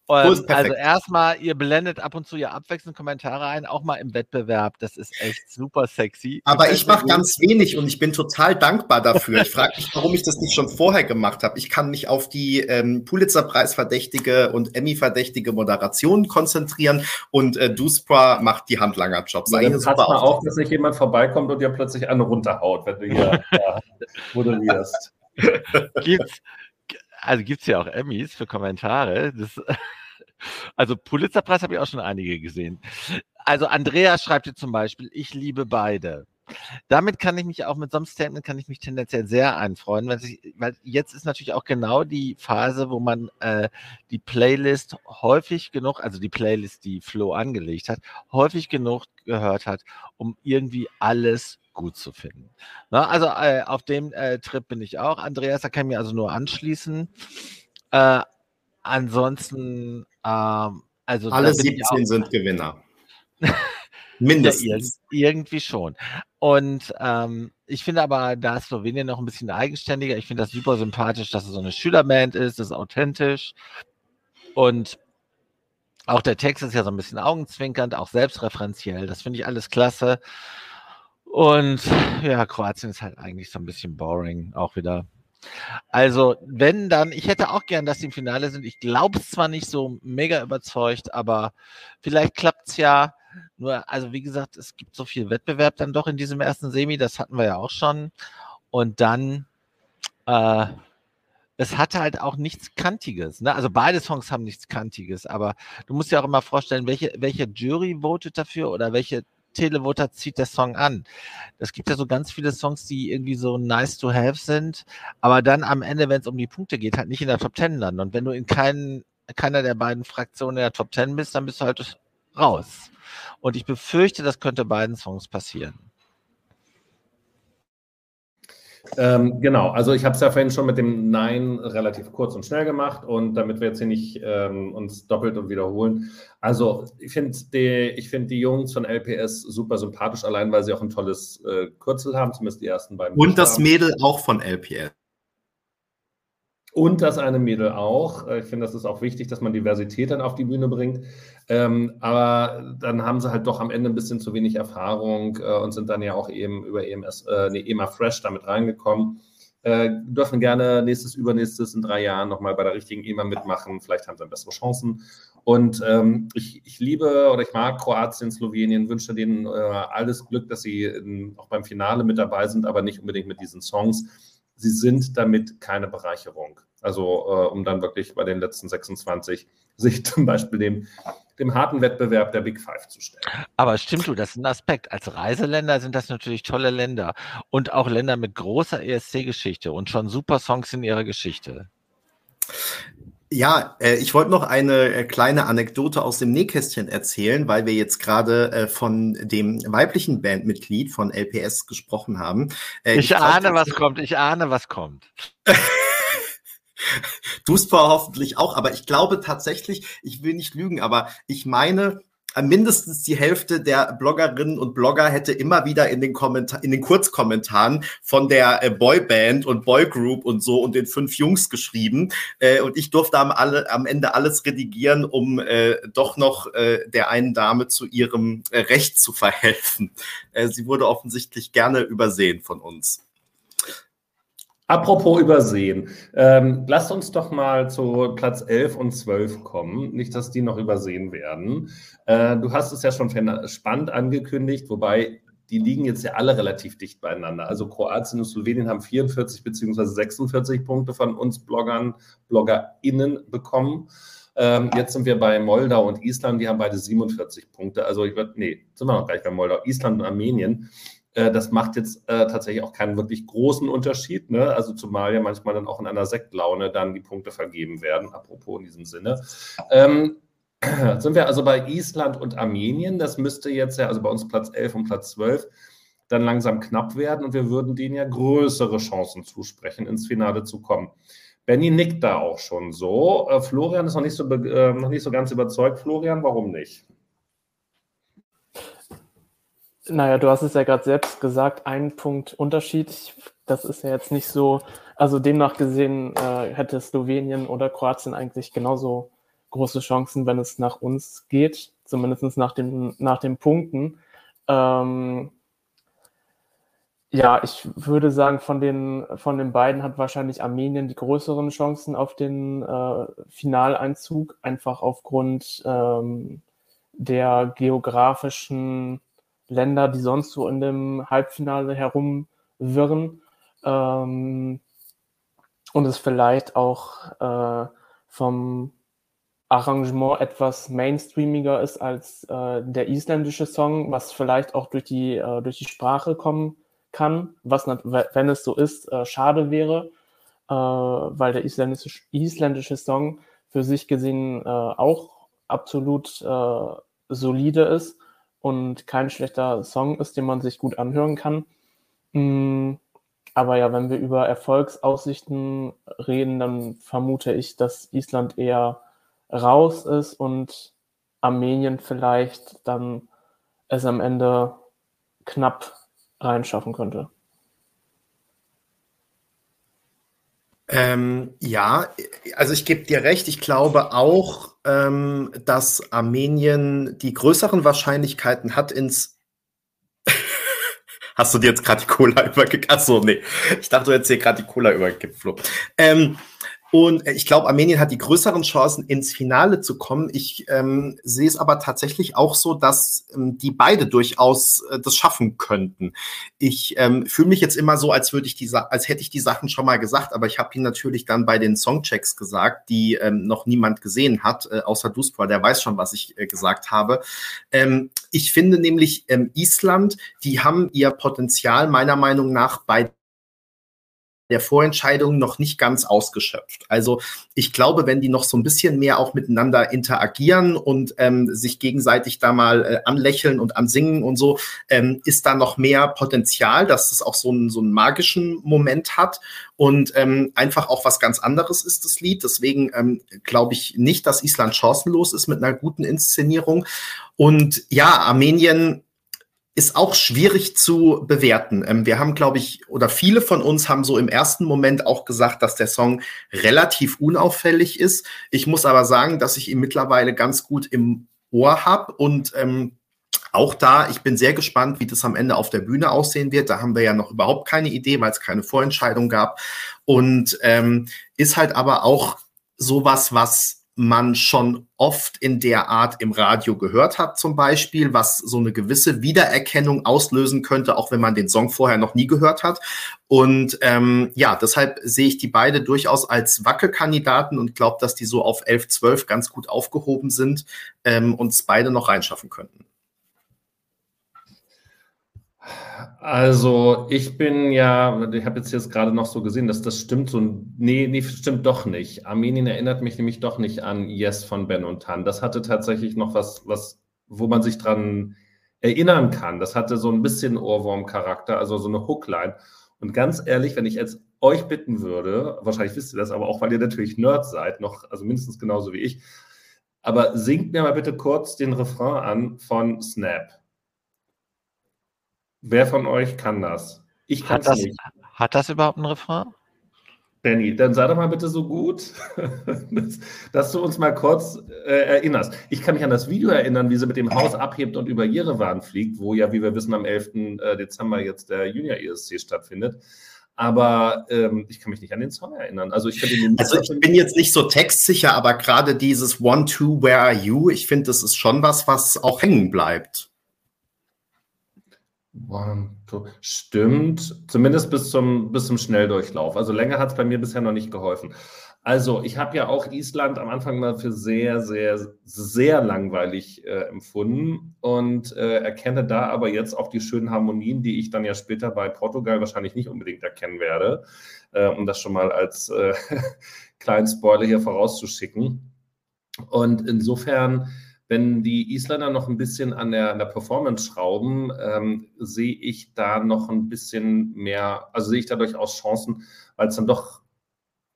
Also erstmal, ihr blendet ab und zu ja abwechselnd Kommentare ein, auch mal im Wettbewerb. Das ist echt super sexy. Aber ich, ich mache ganz wenig und ich bin total dankbar dafür. Ich frage mich, warum ich das nicht schon vorher gemacht habe. Ich kann mich auf die ähm, Pulitzer-Preis-verdächtige und Emmy-verdächtige Moderation konzentrieren und äh, Duspra macht die Handlanger-Jobs. Ja, pass mal auf, dass nicht jemand vorbeikommt und dir plötzlich eine runterhaut, wenn du hier moderierst. Gibt's, also gibt es ja auch Emmys für Kommentare. Das, also Pulitzerpreis habe ich auch schon einige gesehen. Also Andrea schreibt hier zum Beispiel, ich liebe beide. Damit kann ich mich auch mit so einem Statement kann ich mich tendenziell sehr einfreuen, weil, ich, weil jetzt ist natürlich auch genau die Phase, wo man äh, die Playlist häufig genug, also die Playlist, die Flo angelegt hat, häufig genug gehört hat, um irgendwie alles gut zu finden. Na, also äh, auf dem äh, Trip bin ich auch. Andreas, da kann ich mir also nur anschließen. Äh, ansonsten, ähm, also alle 17 sind Gewinner. Mindestens. Ja, irgendwie schon. Und ähm, ich finde aber, da ist Slowenien noch ein bisschen eigenständiger. Ich finde das super sympathisch, dass es so eine Schülerband ist, das ist authentisch. Und auch der Text ist ja so ein bisschen augenzwinkernd, auch selbstreferenziell. Das finde ich alles klasse. Und ja, Kroatien ist halt eigentlich so ein bisschen boring, auch wieder. Also, wenn dann, ich hätte auch gern, dass die im Finale sind. Ich glaube es zwar nicht so mega überzeugt, aber vielleicht klappt es ja. Nur, also wie gesagt, es gibt so viel Wettbewerb dann doch in diesem ersten Semi, das hatten wir ja auch schon. Und dann, äh, es hatte halt auch nichts Kantiges. Ne? Also beide Songs haben nichts Kantiges, aber du musst dir auch immer vorstellen, welche, welche Jury votet dafür oder welche Televoter zieht der Song an. Es gibt ja so ganz viele Songs, die irgendwie so nice to have sind, aber dann am Ende, wenn es um die Punkte geht, halt nicht in der Top Ten landen. Und wenn du in keinen, keiner der beiden Fraktionen in der Top Ten bist, dann bist du halt raus. Und ich befürchte, das könnte beiden Songs passieren. Ähm, genau, also ich habe es ja vorhin schon mit dem Nein relativ kurz und schnell gemacht und damit wir jetzt hier nicht ähm, uns doppelt und wiederholen. Also ich finde die, find die Jungs von LPS super sympathisch, allein weil sie auch ein tolles äh, Kürzel haben, zumindest die ersten beiden. Und das Mädel auch von LPS. Und das eine Mädel auch. Äh, ich finde, das ist auch wichtig, dass man Diversität dann auf die Bühne bringt. Ähm, aber dann haben sie halt doch am Ende ein bisschen zu wenig Erfahrung äh, und sind dann ja auch eben über EMS, äh, nee, EMA Fresh damit reingekommen. Äh, dürfen gerne nächstes, übernächstes in drei Jahren nochmal bei der richtigen EMA mitmachen. Vielleicht haben sie bessere Chancen. Und ähm, ich, ich, liebe oder ich mag Kroatien, Slowenien, wünsche denen äh, alles Glück, dass sie in, auch beim Finale mit dabei sind, aber nicht unbedingt mit diesen Songs sie sind damit keine Bereicherung. Also äh, um dann wirklich bei den letzten 26 sich zum Beispiel dem, dem harten Wettbewerb der Big Five zu stellen. Aber stimmt du, das ist ein Aspekt. Als Reiseländer sind das natürlich tolle Länder und auch Länder mit großer ESC-Geschichte und schon super Songs in ihrer Geschichte. Ja, äh, ich wollte noch eine äh, kleine Anekdote aus dem Nähkästchen erzählen, weil wir jetzt gerade äh, von dem weiblichen Bandmitglied von LPS gesprochen haben. Äh, ich, ich ahne, glaub, was kommt. Ich ahne, was kommt. du es hoffentlich auch, aber ich glaube tatsächlich, ich will nicht lügen, aber ich meine, mindestens die Hälfte der Bloggerinnen und Blogger hätte immer wieder in den, Kommentar in den Kurzkommentaren von der äh, Boyband und Boygroup und so und den fünf Jungs geschrieben. Äh, und ich durfte am, alle, am Ende alles redigieren, um äh, doch noch äh, der einen Dame zu ihrem äh, Recht zu verhelfen. Äh, sie wurde offensichtlich gerne übersehen von uns. Apropos übersehen, ähm, lasst uns doch mal zu Platz 11 und 12 kommen. Nicht, dass die noch übersehen werden. Äh, du hast es ja schon spannend angekündigt, wobei die liegen jetzt ja alle relativ dicht beieinander. Also Kroatien und Slowenien haben 44 bzw. 46 Punkte von uns Bloggern, BloggerInnen bekommen. Ähm, jetzt sind wir bei Moldau und Island, die haben beide 47 Punkte. Also ich würde, nee, sind wir noch gleich bei Moldau, Island und Armenien. Äh, das macht jetzt äh, tatsächlich auch keinen wirklich großen Unterschied. Ne? Also zumal ja manchmal dann auch in einer Sektlaune dann die Punkte vergeben werden, apropos in diesem Sinne. Ähm, sind wir also bei Island und Armenien. Das müsste jetzt ja, also bei uns Platz 11 und Platz 12, dann langsam knapp werden und wir würden denen ja größere Chancen zusprechen, ins Finale zu kommen. Benny nickt da auch schon so. Äh, Florian ist noch nicht so, äh, noch nicht so ganz überzeugt. Florian, warum nicht? Naja, du hast es ja gerade selbst gesagt, ein Punkt Unterschied. Das ist ja jetzt nicht so, also demnach gesehen äh, hätte Slowenien oder Kroatien eigentlich genauso große Chancen, wenn es nach uns geht, zumindest nach, den, nach den Punkten. Ähm, ja, ich würde sagen, von den, von den beiden hat wahrscheinlich Armenien die größeren Chancen auf den äh, Finaleinzug, einfach aufgrund ähm, der geografischen Länder, die sonst so in dem Halbfinale herumwirren. Ähm, und es vielleicht auch äh, vom Arrangement etwas mainstreamiger ist als äh, der isländische Song, was vielleicht auch durch die, äh, durch die Sprache kommen kann, was, wenn es so ist, äh, schade wäre, äh, weil der isländische, isländische Song für sich gesehen äh, auch absolut solide ist und kein schlechter Song ist, den man sich gut anhören kann. Mm, aber ja, wenn wir über Erfolgsaussichten reden, dann vermute ich, dass Island eher raus ist und Armenien vielleicht dann es am Ende knapp reinschaffen könnte. Ähm, ja, also ich gebe dir recht. Ich glaube auch, ähm, dass Armenien die größeren Wahrscheinlichkeiten hat, ins Hast du dir jetzt gerade die Cola übergekippt? Achso, nee. Ich dachte, du hättest hier gerade die Cola übergekippt, Flo. Ähm, und ich glaube, Armenien hat die größeren Chancen, ins Finale zu kommen. Ich ähm, sehe es aber tatsächlich auch so, dass ähm, die beide durchaus äh, das schaffen könnten. Ich ähm, fühle mich jetzt immer so, als würde ich die, als hätte ich die Sachen schon mal gesagt, aber ich habe die natürlich dann bei den Songchecks gesagt, die ähm, noch niemand gesehen hat, äh, außer Duspra, der weiß schon, was ich äh, gesagt habe. Ähm, ich finde nämlich ähm, Island, die haben ihr Potenzial meiner Meinung nach bei der Vorentscheidung noch nicht ganz ausgeschöpft. Also ich glaube, wenn die noch so ein bisschen mehr auch miteinander interagieren und ähm, sich gegenseitig da mal äh, anlächeln und ansingen und so, ähm, ist da noch mehr Potenzial, dass es auch so einen, so einen magischen Moment hat und ähm, einfach auch was ganz anderes ist, das Lied. Deswegen ähm, glaube ich nicht, dass Island chancenlos ist mit einer guten Inszenierung. Und ja, Armenien ist auch schwierig zu bewerten. Ähm, wir haben, glaube ich, oder viele von uns haben so im ersten Moment auch gesagt, dass der Song relativ unauffällig ist. Ich muss aber sagen, dass ich ihn mittlerweile ganz gut im Ohr habe und ähm, auch da, ich bin sehr gespannt, wie das am Ende auf der Bühne aussehen wird. Da haben wir ja noch überhaupt keine Idee, weil es keine Vorentscheidung gab. Und ähm, ist halt aber auch sowas, was man schon oft in der Art im Radio gehört hat, zum Beispiel, was so eine gewisse Wiedererkennung auslösen könnte, auch wenn man den Song vorher noch nie gehört hat. Und ähm, ja, deshalb sehe ich die beide durchaus als Wackelkandidaten und glaube, dass die so auf 11, 12 ganz gut aufgehoben sind ähm, und beide noch reinschaffen könnten. Also ich bin ja, ich habe jetzt jetzt gerade noch so gesehen, dass das stimmt so, nee, nee, stimmt doch nicht. Armenien erinnert mich nämlich doch nicht an Yes von Ben und Tan. Das hatte tatsächlich noch was, was, wo man sich dran erinnern kann. Das hatte so ein bisschen Ohrwurm-Charakter, also so eine Hookline. Und ganz ehrlich, wenn ich jetzt euch bitten würde, wahrscheinlich wisst ihr das, aber auch weil ihr natürlich Nerds seid, noch, also mindestens genauso wie ich, aber singt mir mal bitte kurz den Refrain an von Snap. Wer von euch kann das? Ich kann es nicht. Hat das überhaupt einen Refrain? Benny, dann sei doch mal bitte so gut, dass, dass du uns mal kurz äh, erinnerst. Ich kann mich an das Video erinnern, wie sie mit dem Haus abhebt und über Jerewan fliegt, wo ja, wie wir wissen, am 11. Äh, Dezember jetzt der Junior ESC stattfindet. Aber ähm, ich kann mich nicht an den Song erinnern. Also ich, also ich bin jetzt nicht so textsicher, aber gerade dieses One, Two, Where Are You, ich finde, das ist schon was, was auch hängen bleibt. One, two. Stimmt, zumindest bis zum, bis zum Schnelldurchlauf. Also länger hat es bei mir bisher noch nicht geholfen. Also ich habe ja auch Island am Anfang mal für sehr, sehr, sehr langweilig äh, empfunden und äh, erkenne da aber jetzt auch die schönen Harmonien, die ich dann ja später bei Portugal wahrscheinlich nicht unbedingt erkennen werde, äh, um das schon mal als äh, kleinen Spoiler hier vorauszuschicken. Und insofern wenn die Isländer noch ein bisschen an der, an der Performance schrauben, ähm, sehe ich da noch ein bisschen mehr, also sehe ich da durchaus Chancen, weil es dann doch,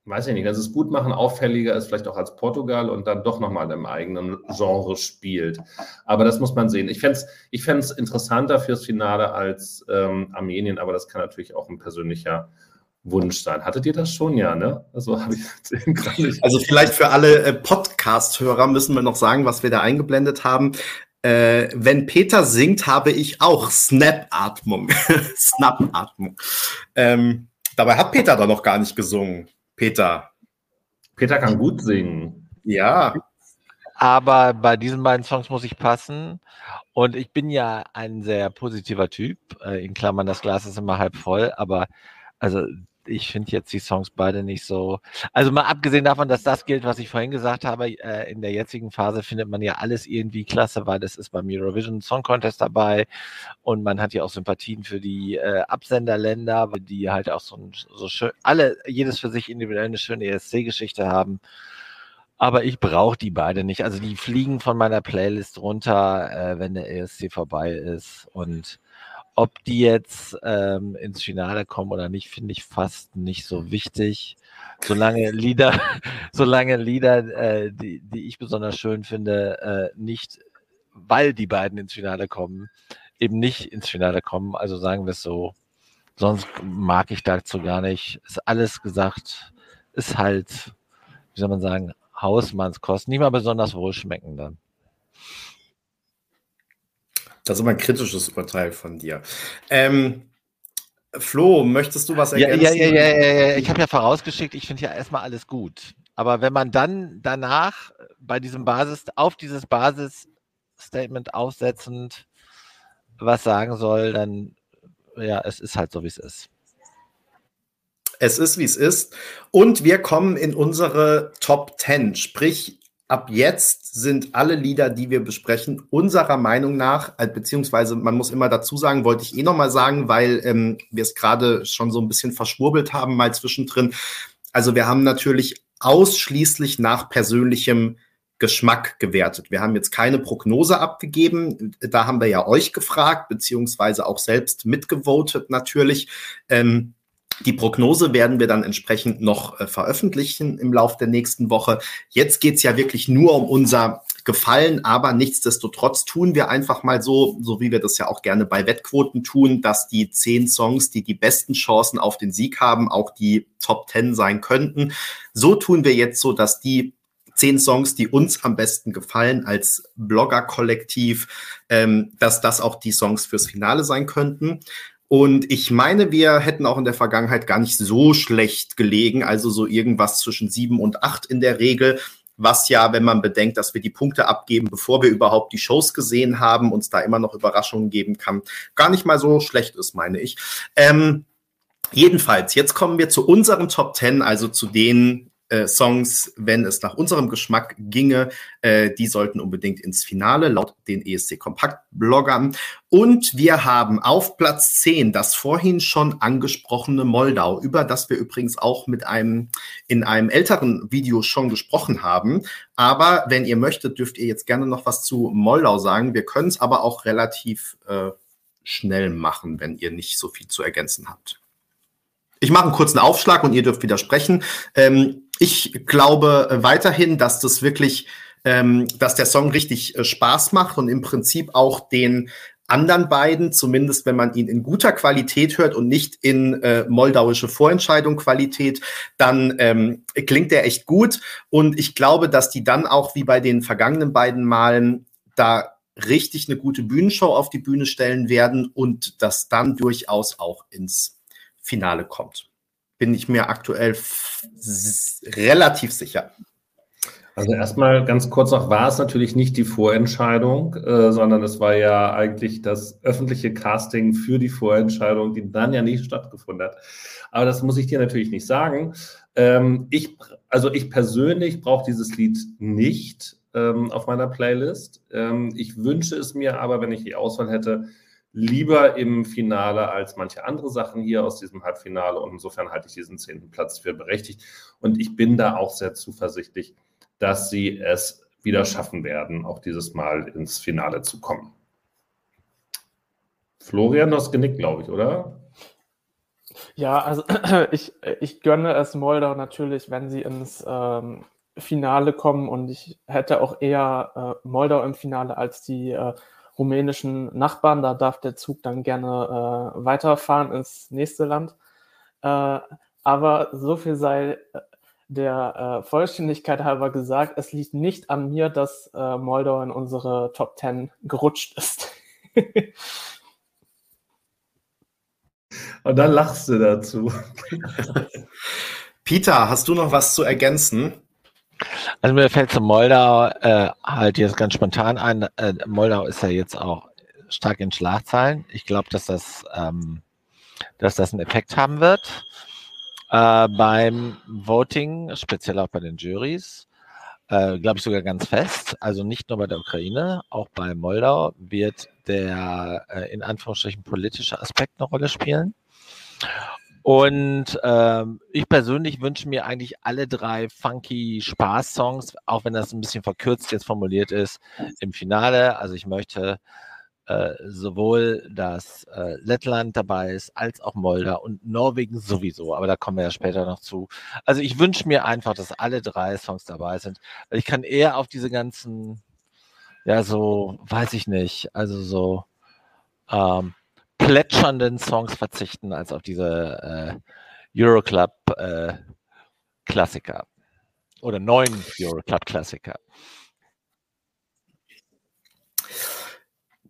weiß ich nicht, sie es gut machen, auffälliger ist vielleicht auch als Portugal und dann doch nochmal im eigenen Genre spielt. Aber das muss man sehen. Ich fände es ich interessanter fürs Finale als ähm, Armenien, aber das kann natürlich auch ein persönlicher Wunsch sein. Hattet ihr das schon? Ja, ne? Also. Also vielleicht für alle äh, Podcast-Hörer müssen wir noch sagen, was wir da eingeblendet haben. Äh, wenn Peter singt, habe ich auch Snap-Atmung. Snap-Atmung. Ähm, dabei hat Peter da noch gar nicht gesungen. Peter. Peter kann gut singen. Ja. Aber bei diesen beiden Songs muss ich passen. Und ich bin ja ein sehr positiver Typ. Äh, in Klammern, das Glas ist immer halb voll. Aber also ich finde jetzt die Songs beide nicht so. Also mal abgesehen davon, dass das gilt, was ich vorhin gesagt habe, äh, in der jetzigen Phase findet man ja alles irgendwie klasse, weil das ist beim Eurovision Song Contest dabei und man hat ja auch Sympathien für die äh, Absenderländer, die halt auch so, ein, so schön, alle, jedes für sich individuell eine schöne ESC-Geschichte haben. Aber ich brauche die beide nicht. Also die fliegen von meiner Playlist runter, äh, wenn der ESC vorbei ist und ob die jetzt ähm, ins Finale kommen oder nicht, finde ich fast nicht so wichtig. Solange Lieder, solange Lieder, äh, die, die ich besonders schön finde, äh, nicht, weil die beiden ins Finale kommen, eben nicht ins Finale kommen. Also sagen wir es so. Sonst mag ich dazu gar nicht. Ist alles gesagt. ist halt, wie soll man sagen, Hausmannskost, nicht mal besonders wohlschmeckend dann. Das ist immer ein kritisches Urteil von dir. Ähm, Flo, möchtest du was ergänzen? Ja, ja, ja, ja, ja. ich habe ja vorausgeschickt, ich finde ja erstmal alles gut. Aber wenn man dann danach bei diesem Basis, auf dieses Basisstatement aufsetzend was sagen soll, dann ja, es ist halt so, wie es ist. Es ist, wie es ist. Und wir kommen in unsere Top 10. Sprich, ab jetzt sind alle Lieder, die wir besprechen, unserer Meinung nach, äh, beziehungsweise man muss immer dazu sagen, wollte ich eh nochmal sagen, weil ähm, wir es gerade schon so ein bisschen verschwurbelt haben, mal zwischendrin. Also wir haben natürlich ausschließlich nach persönlichem Geschmack gewertet. Wir haben jetzt keine Prognose abgegeben. Da haben wir ja euch gefragt, beziehungsweise auch selbst mitgevotet natürlich. Ähm, die Prognose werden wir dann entsprechend noch äh, veröffentlichen im Laufe der nächsten Woche. Jetzt geht's ja wirklich nur um unser Gefallen, aber nichtsdestotrotz tun wir einfach mal so, so wie wir das ja auch gerne bei Wettquoten tun, dass die zehn Songs, die die besten Chancen auf den Sieg haben, auch die Top Ten sein könnten. So tun wir jetzt so, dass die zehn Songs, die uns am besten gefallen als Blogger-Kollektiv, ähm, dass das auch die Songs fürs Finale sein könnten. Und ich meine, wir hätten auch in der Vergangenheit gar nicht so schlecht gelegen, also so irgendwas zwischen sieben und acht in der Regel, was ja, wenn man bedenkt, dass wir die Punkte abgeben, bevor wir überhaupt die Shows gesehen haben, uns da immer noch Überraschungen geben kann, gar nicht mal so schlecht ist, meine ich. Ähm, jedenfalls, jetzt kommen wir zu unseren Top Ten, also zu den äh, Songs, wenn es nach unserem Geschmack ginge. Äh, die sollten unbedingt ins Finale, laut den ESC Kompakt-Bloggern. Und wir haben auf Platz 10 das vorhin schon angesprochene Moldau, über das wir übrigens auch mit einem, in einem älteren Video schon gesprochen haben. Aber wenn ihr möchtet, dürft ihr jetzt gerne noch was zu Moldau sagen. Wir können es aber auch relativ äh, schnell machen, wenn ihr nicht so viel zu ergänzen habt. Ich mache einen kurzen Aufschlag und ihr dürft widersprechen. Ähm, ich glaube weiterhin, dass das wirklich, ähm, dass der Song richtig äh, Spaß macht und im Prinzip auch den anderen beiden, zumindest wenn man ihn in guter Qualität hört und nicht in äh, moldauische Vorentscheidung Qualität, dann ähm, klingt der echt gut. Und ich glaube, dass die dann auch wie bei den vergangenen beiden Malen da richtig eine gute Bühnenshow auf die Bühne stellen werden und das dann durchaus auch ins Finale kommt bin ich mir aktuell relativ sicher. Also erstmal ganz kurz noch, war es natürlich nicht die Vorentscheidung, äh, sondern es war ja eigentlich das öffentliche Casting für die Vorentscheidung, die dann ja nicht stattgefunden hat. Aber das muss ich dir natürlich nicht sagen. Ähm, ich, also ich persönlich brauche dieses Lied nicht ähm, auf meiner Playlist. Ähm, ich wünsche es mir aber, wenn ich die Auswahl hätte, lieber im Finale als manche andere Sachen hier aus diesem Halbfinale. Und insofern halte ich diesen zehnten Platz für berechtigt. Und ich bin da auch sehr zuversichtlich, dass sie es wieder schaffen werden, auch dieses Mal ins Finale zu kommen. Florian, du hast genickt, glaube ich, oder? Ja, also ich, ich gönne es Moldau natürlich, wenn sie ins ähm, Finale kommen und ich hätte auch eher äh, Moldau im Finale als die äh, rumänischen Nachbarn. Da darf der Zug dann gerne äh, weiterfahren ins nächste Land. Äh, aber so viel sei äh, der äh, Vollständigkeit halber gesagt, es liegt nicht an mir, dass äh, Moldau in unsere Top 10 gerutscht ist. Und dann lachst du dazu. Peter, hast du noch was zu ergänzen? Also mir fällt zu Moldau äh, halt jetzt ganz spontan ein. Äh, Moldau ist ja jetzt auch stark in Schlagzeilen. Ich glaube, dass das, ähm, dass das einen Effekt haben wird äh, beim Voting, speziell auch bei den Juries. Äh, glaube ich sogar ganz fest. Also nicht nur bei der Ukraine, auch bei Moldau wird der äh, in Anführungsstrichen politische Aspekt eine Rolle spielen. Und ähm, ich persönlich wünsche mir eigentlich alle drei funky Spaß-Songs, auch wenn das ein bisschen verkürzt jetzt formuliert ist, im Finale. Also ich möchte äh, sowohl, dass äh, Lettland dabei ist, als auch Moldau und Norwegen sowieso, aber da kommen wir ja später noch zu. Also ich wünsche mir einfach, dass alle drei Songs dabei sind. Ich kann eher auf diese ganzen, ja, so, weiß ich nicht, also so ähm, plätschernden Songs verzichten, als auf diese äh, Euroclub äh. Oder neun Euroclub-Klassiker.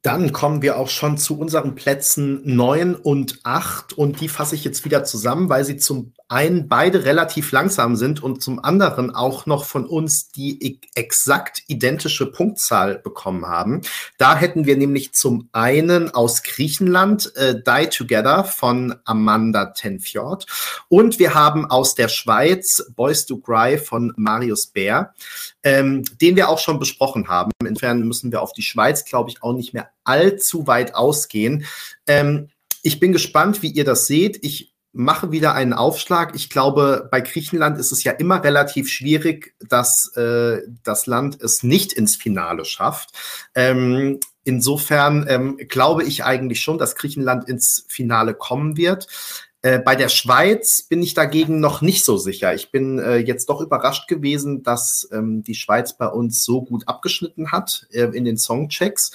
Dann kommen wir auch schon zu unseren Plätzen 9 und 8 und die fasse ich jetzt wieder zusammen, weil sie zum einen beide relativ langsam sind und zum anderen auch noch von uns die exakt identische Punktzahl bekommen haben. Da hätten wir nämlich zum einen aus Griechenland äh, Die Together von Amanda Tenfjord. Und wir haben aus der Schweiz Boys to Cry von Marius Bär, ähm, den wir auch schon besprochen haben. Insofern müssen wir auf die Schweiz, glaube ich, auch nicht mehr allzu weit ausgehen. Ähm, ich bin gespannt, wie ihr das seht. Ich mache wieder einen Aufschlag. Ich glaube, bei Griechenland ist es ja immer relativ schwierig, dass äh, das Land es nicht ins Finale schafft. Ähm, insofern ähm, glaube ich eigentlich schon, dass Griechenland ins Finale kommen wird. Äh, bei der Schweiz bin ich dagegen noch nicht so sicher. Ich bin äh, jetzt doch überrascht gewesen, dass ähm, die Schweiz bei uns so gut abgeschnitten hat äh, in den Songchecks.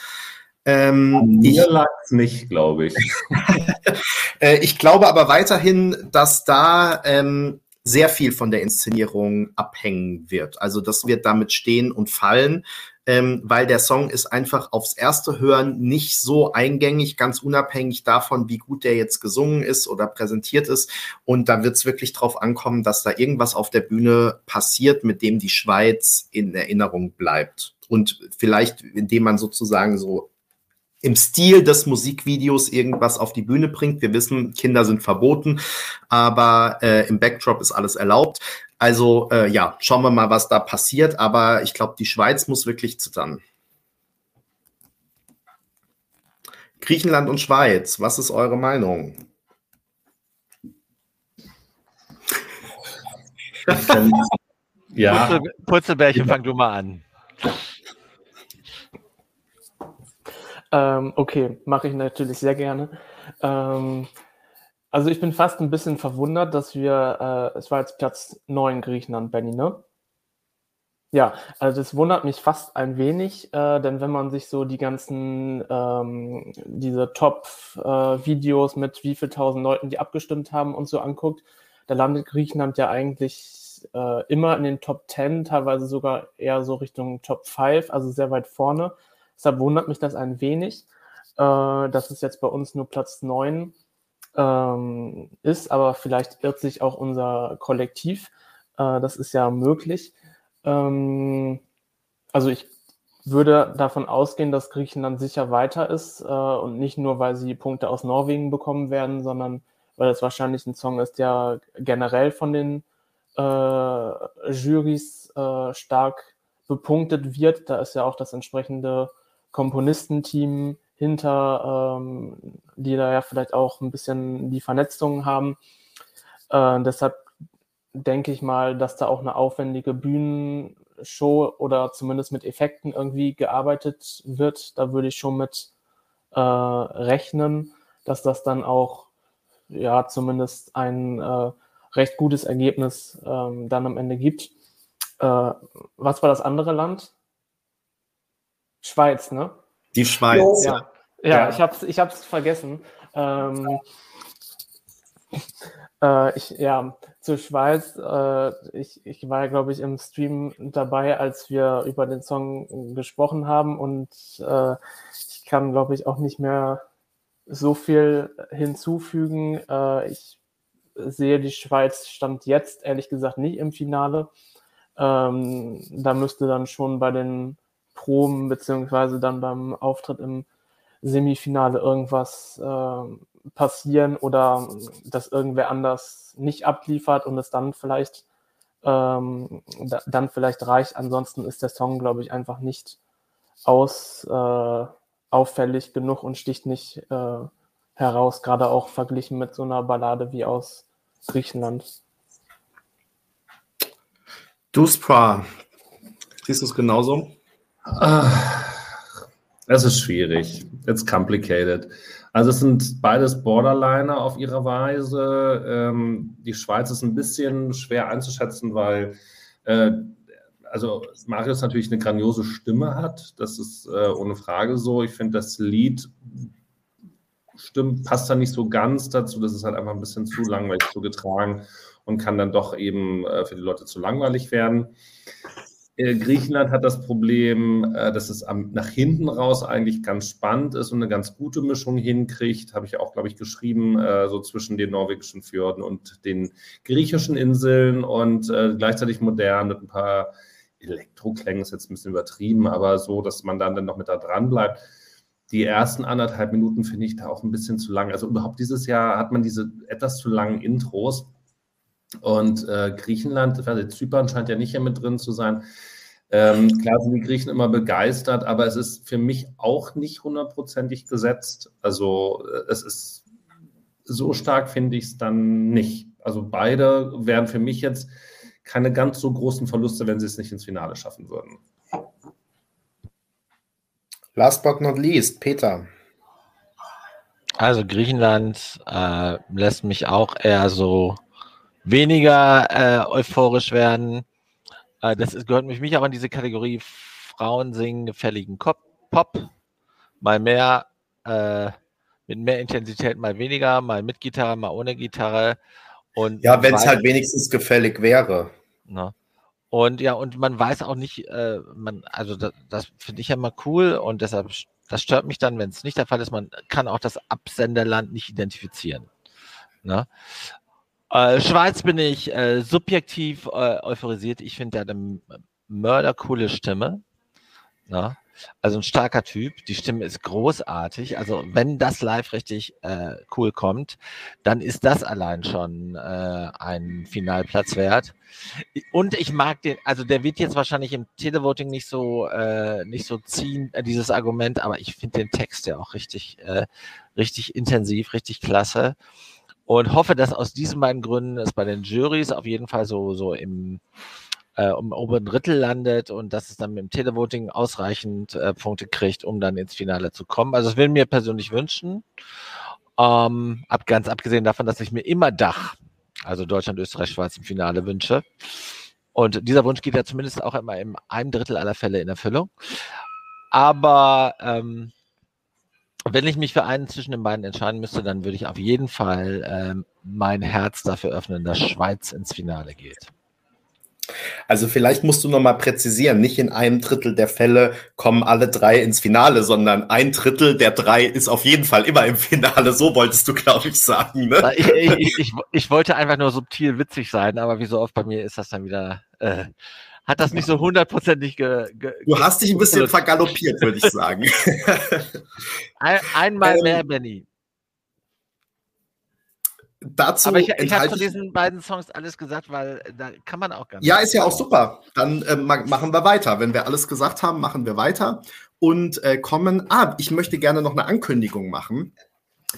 Ähm, Mir lag es nicht, glaube ich. äh, ich glaube aber weiterhin, dass da ähm, sehr viel von der Inszenierung abhängen wird. Also das wird damit stehen und fallen, ähm, weil der Song ist einfach aufs erste Hören nicht so eingängig, ganz unabhängig davon, wie gut der jetzt gesungen ist oder präsentiert ist. Und da wird es wirklich drauf ankommen, dass da irgendwas auf der Bühne passiert, mit dem die Schweiz in Erinnerung bleibt. Und vielleicht, indem man sozusagen so im Stil des Musikvideos irgendwas auf die Bühne bringt. Wir wissen, Kinder sind verboten, aber äh, im Backdrop ist alles erlaubt. Also äh, ja, schauen wir mal, was da passiert. Aber ich glaube, die Schweiz muss wirklich zittern. Griechenland und Schweiz, was ist eure Meinung? ja. Purzelbärchen, fang du mal an. Ähm, okay, mache ich natürlich sehr gerne. Ähm, also ich bin fast ein bisschen verwundert, dass wir, äh, es war jetzt Platz 9 Griechenland, Benny, ne? Ja, also das wundert mich fast ein wenig, äh, denn wenn man sich so die ganzen, ähm, diese Top-Videos äh, mit wie viel tausend Leuten, die abgestimmt haben und so anguckt, da landet Griechenland ja eigentlich äh, immer in den Top 10, teilweise sogar eher so Richtung Top 5, also sehr weit vorne. Deshalb wundert mich das ein wenig, äh, dass es jetzt bei uns nur Platz 9 ähm, ist, aber vielleicht irrt sich auch unser Kollektiv. Äh, das ist ja möglich. Ähm, also ich würde davon ausgehen, dass Griechenland sicher weiter ist äh, und nicht nur, weil sie Punkte aus Norwegen bekommen werden, sondern weil es wahrscheinlich ein Song ist, der generell von den äh, Jurys äh, stark bepunktet wird. Da ist ja auch das entsprechende Komponistenteam hinter, ähm, die da ja vielleicht auch ein bisschen die Vernetzung haben. Äh, deshalb denke ich mal, dass da auch eine aufwendige Bühnenshow oder zumindest mit Effekten irgendwie gearbeitet wird. Da würde ich schon mit äh, rechnen, dass das dann auch ja zumindest ein äh, recht gutes Ergebnis ähm, dann am Ende gibt. Äh, was war das andere Land? Schweiz, ne? Die Schweiz. Ja, ja, ja. ich habe es ich hab's vergessen. Ähm, äh, ich, ja, zur Schweiz. Äh, ich, ich war ja, glaube ich, im Stream dabei, als wir über den Song gesprochen haben und äh, ich kann, glaube ich, auch nicht mehr so viel hinzufügen. Äh, ich sehe die Schweiz stand jetzt ehrlich gesagt nicht im Finale. Ähm, da müsste dann schon bei den Proben beziehungsweise dann beim Auftritt im Semifinale irgendwas äh, passieren oder dass irgendwer anders nicht abliefert und es dann vielleicht ähm, da, dann vielleicht reicht. Ansonsten ist der Song, glaube ich, einfach nicht aus äh, auffällig genug und sticht nicht äh, heraus, gerade auch verglichen mit so einer Ballade wie aus Griechenland. Du, Spra, siehst du es genauso? Es ist schwierig. It's complicated. Also es sind beides Borderliner auf ihre Weise. Ähm, die Schweiz ist ein bisschen schwer einzuschätzen, weil äh, also Marius natürlich eine grandiose Stimme hat. Das ist äh, ohne Frage so. Ich finde das Lied stimmt, passt da nicht so ganz dazu. Das ist halt einfach ein bisschen zu langweilig zu getragen und kann dann doch eben äh, für die Leute zu langweilig werden. Äh, Griechenland hat das Problem, äh, dass es nach hinten raus eigentlich ganz spannend ist und eine ganz gute Mischung hinkriegt. Habe ich auch, glaube ich, geschrieben, äh, so zwischen den norwegischen Fjorden und den griechischen Inseln und gleichzeitig modern mit ein paar Elektroklängen, ist jetzt ein bisschen übertrieben, aber so, dass man dann, dann noch mit da dran bleibt die ersten anderthalb Minuten finde ich da auch ein bisschen zu lang. Also überhaupt dieses Jahr hat man diese etwas zu langen Intros. Und äh, Griechenland, also Zypern scheint ja nicht hier mit drin zu sein. Ähm, klar sind die Griechen immer begeistert, aber es ist für mich auch nicht hundertprozentig gesetzt. Also äh, es ist so stark finde ich es dann nicht. Also beide wären für mich jetzt keine ganz so großen Verluste, wenn sie es nicht ins Finale schaffen würden. Last but not least, Peter. Also Griechenland äh, lässt mich auch eher so weniger äh, euphorisch werden. Äh, das ist, gehört mich auch in diese Kategorie Frauen singen gefälligen Pop. Mal mehr, äh, mit mehr Intensität, mal weniger, mal mit Gitarre, mal ohne Gitarre. Und ja, wenn es halt wenigstens gefällig wäre. Ne? Und ja, und man weiß auch nicht, äh, man, also das, das finde ich ja mal cool und deshalb, das stört mich dann, wenn es nicht der Fall ist, man kann auch das Absenderland nicht identifizieren. Ne? Äh, Schweiz bin ich äh, subjektiv äh, euphorisiert. Ich finde, der hat eine mördercoole Stimme. Na? Also ein starker Typ. Die Stimme ist großartig. Also wenn das live richtig äh, cool kommt, dann ist das allein schon äh, ein Finalplatz wert. Und ich mag den, also der wird jetzt wahrscheinlich im Televoting nicht so äh, nicht so ziehen, äh, dieses Argument, aber ich finde den Text ja auch richtig, äh, richtig intensiv, richtig klasse und hoffe, dass aus diesen beiden Gründen es bei den Juries auf jeden Fall so, so im, äh, im oberen Drittel landet und dass es dann mit dem Televoting ausreichend äh, Punkte kriegt, um dann ins Finale zu kommen. Also das will mir persönlich wünschen. Ähm, ab, ganz abgesehen davon, dass ich mir immer Dach, also Deutschland, Österreich, Schweiz im Finale wünsche. Und dieser Wunsch geht ja zumindest auch immer in einem Drittel aller Fälle in Erfüllung. Aber ähm, wenn ich mich für einen zwischen den beiden entscheiden müsste, dann würde ich auf jeden Fall ähm, mein Herz dafür öffnen, dass Schweiz ins Finale geht. Also vielleicht musst du noch mal präzisieren, nicht in einem Drittel der Fälle kommen alle drei ins Finale, sondern ein Drittel der drei ist auf jeden Fall immer im Finale. So wolltest du, glaube ich, sagen. Ne? Ich, ich, ich, ich, wollte einfach nur subtil witzig sein, aber wie so oft bei mir ist das dann wieder äh, hat das nicht so hundertprozentig ge, ge, Du hast dich ein bisschen vergaloppiert, würde ich sagen. ein, einmal ähm, mehr, Benny. Dazu Aber ich, ich habe zu diesen beiden Songs alles gesagt, weil da kann man auch ganz. Ja, ist ja auch super. Dann äh, machen wir weiter. Wenn wir alles gesagt haben, machen wir weiter und äh, kommen. Ah, ich möchte gerne noch eine Ankündigung machen.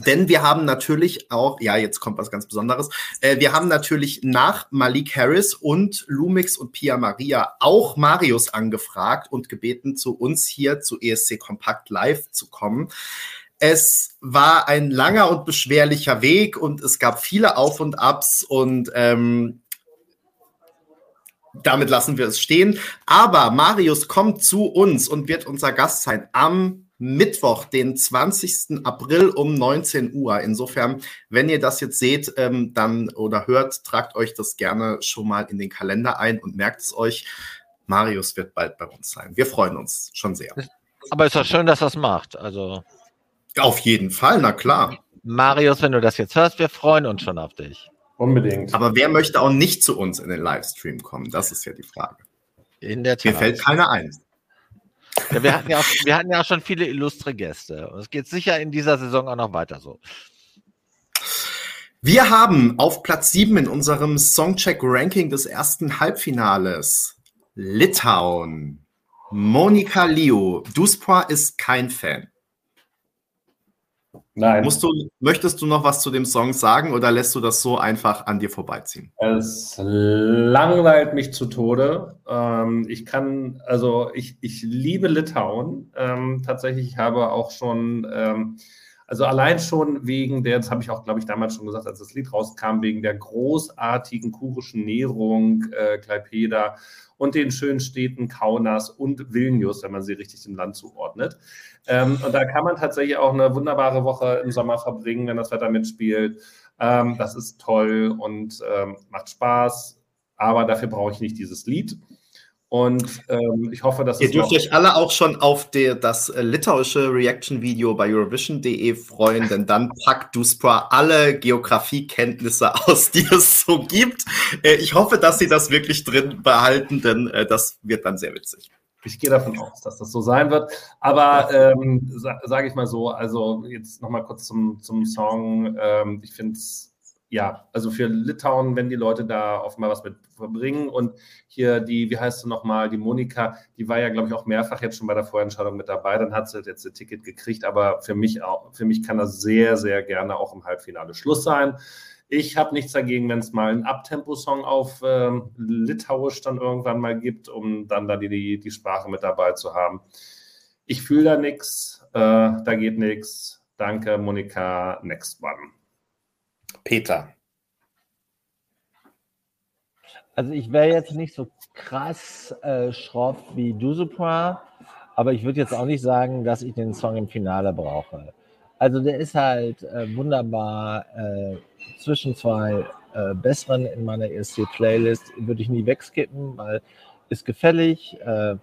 Denn wir haben natürlich auch, ja, jetzt kommt was ganz Besonderes. Äh, wir haben natürlich nach Malik Harris und Lumix und Pia Maria auch Marius angefragt und gebeten, zu uns hier zu ESC Kompakt Live zu kommen. Es war ein langer und beschwerlicher Weg und es gab viele Auf und Abs und ähm, damit lassen wir es stehen. Aber Marius kommt zu uns und wird unser Gast sein am Mittwoch, den 20. April um 19 Uhr. Insofern, wenn ihr das jetzt seht ähm, dann oder hört, tragt euch das gerne schon mal in den Kalender ein und merkt es euch. Marius wird bald bei uns sein. Wir freuen uns schon sehr. Aber ist doch schön, dass das macht. Also auf jeden Fall, na klar. Marius, wenn du das jetzt hörst, wir freuen uns schon auf dich. Unbedingt. Aber wer möchte auch nicht zu uns in den Livestream kommen? Das ist ja die Frage. In der Tat. Mir fällt keiner ein. Ja, wir, hatten ja auch, wir hatten ja schon viele illustre Gäste. Und es geht sicher in dieser Saison auch noch weiter so. Wir haben auf Platz 7 in unserem Songcheck-Ranking des ersten Halbfinales Litauen. Monika Liu. Duspoir ist kein Fan. Nein. Musst du, möchtest du noch was zu dem Song sagen oder lässt du das so einfach an dir vorbeiziehen? Es langweilt mich zu Tode. Ähm, ich kann, also ich, ich liebe Litauen. Ähm, tatsächlich, ich habe auch schon, ähm, Also allein schon wegen der, das habe ich auch, glaube ich, damals schon gesagt, als das Lied rauskam, wegen der großartigen kurischen Näherung äh, Klaipeda und den schönen Städten Kaunas und Vilnius, wenn man sie richtig dem Land zuordnet. Ähm, und da kann man tatsächlich auch eine wunderbare Woche im Sommer verbringen, wenn das Wetter mitspielt. Ähm, das ist toll und ähm, macht Spaß, aber dafür brauche ich nicht dieses Lied. Und ähm, ich hoffe, dass Ihr dürft euch alle auch schon auf der, das äh, litauische Reaction-Video bei Eurovision.de freuen, denn dann packt Duspra alle Geografiekenntnisse aus, die es so gibt. Äh, ich hoffe, dass sie das wirklich drin behalten, denn äh, das wird dann sehr witzig. Ich gehe davon aus, dass das so sein wird. Aber ähm, sa sage ich mal so, also jetzt nochmal kurz zum, zum Song. Ähm, ich finde es ja, also für Litauen, wenn die Leute da offenbar was mit verbringen und hier die, wie heißt sie nochmal, die Monika, die war ja, glaube ich, auch mehrfach jetzt schon bei der Vorentscheidung mit dabei, dann hat sie jetzt ein Ticket gekriegt, aber für mich auch, für mich kann das sehr, sehr gerne auch im Halbfinale Schluss sein. Ich habe nichts dagegen, wenn es mal einen Abtempo-Song auf ähm, Litauisch dann irgendwann mal gibt, um dann da die, die, die Sprache mit dabei zu haben. Ich fühle da nichts, äh, da geht nichts. Danke, Monika. Next one. Peter. Also ich wäre jetzt nicht so krass äh, schroff wie Dusupra, aber ich würde jetzt auch nicht sagen, dass ich den Song im Finale brauche. Also der ist halt äh, wunderbar äh, zwischen zwei äh, besseren in meiner ESC-Playlist. Würde ich nie wegskippen, weil ist gefällig, äh,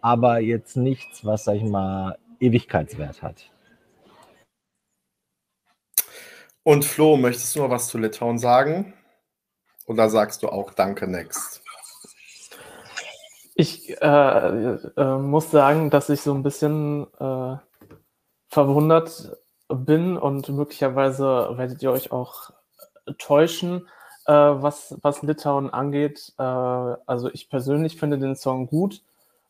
aber jetzt nichts, was, sag ich mal, Ewigkeitswert hat. Und Flo, möchtest du noch was zu Litauen sagen? Oder sagst du auch Danke, next? Ich äh, äh, muss sagen, dass ich so ein bisschen äh, verwundert bin und möglicherweise werdet ihr euch auch täuschen, äh, was, was Litauen angeht. Äh, also ich persönlich finde den Song gut.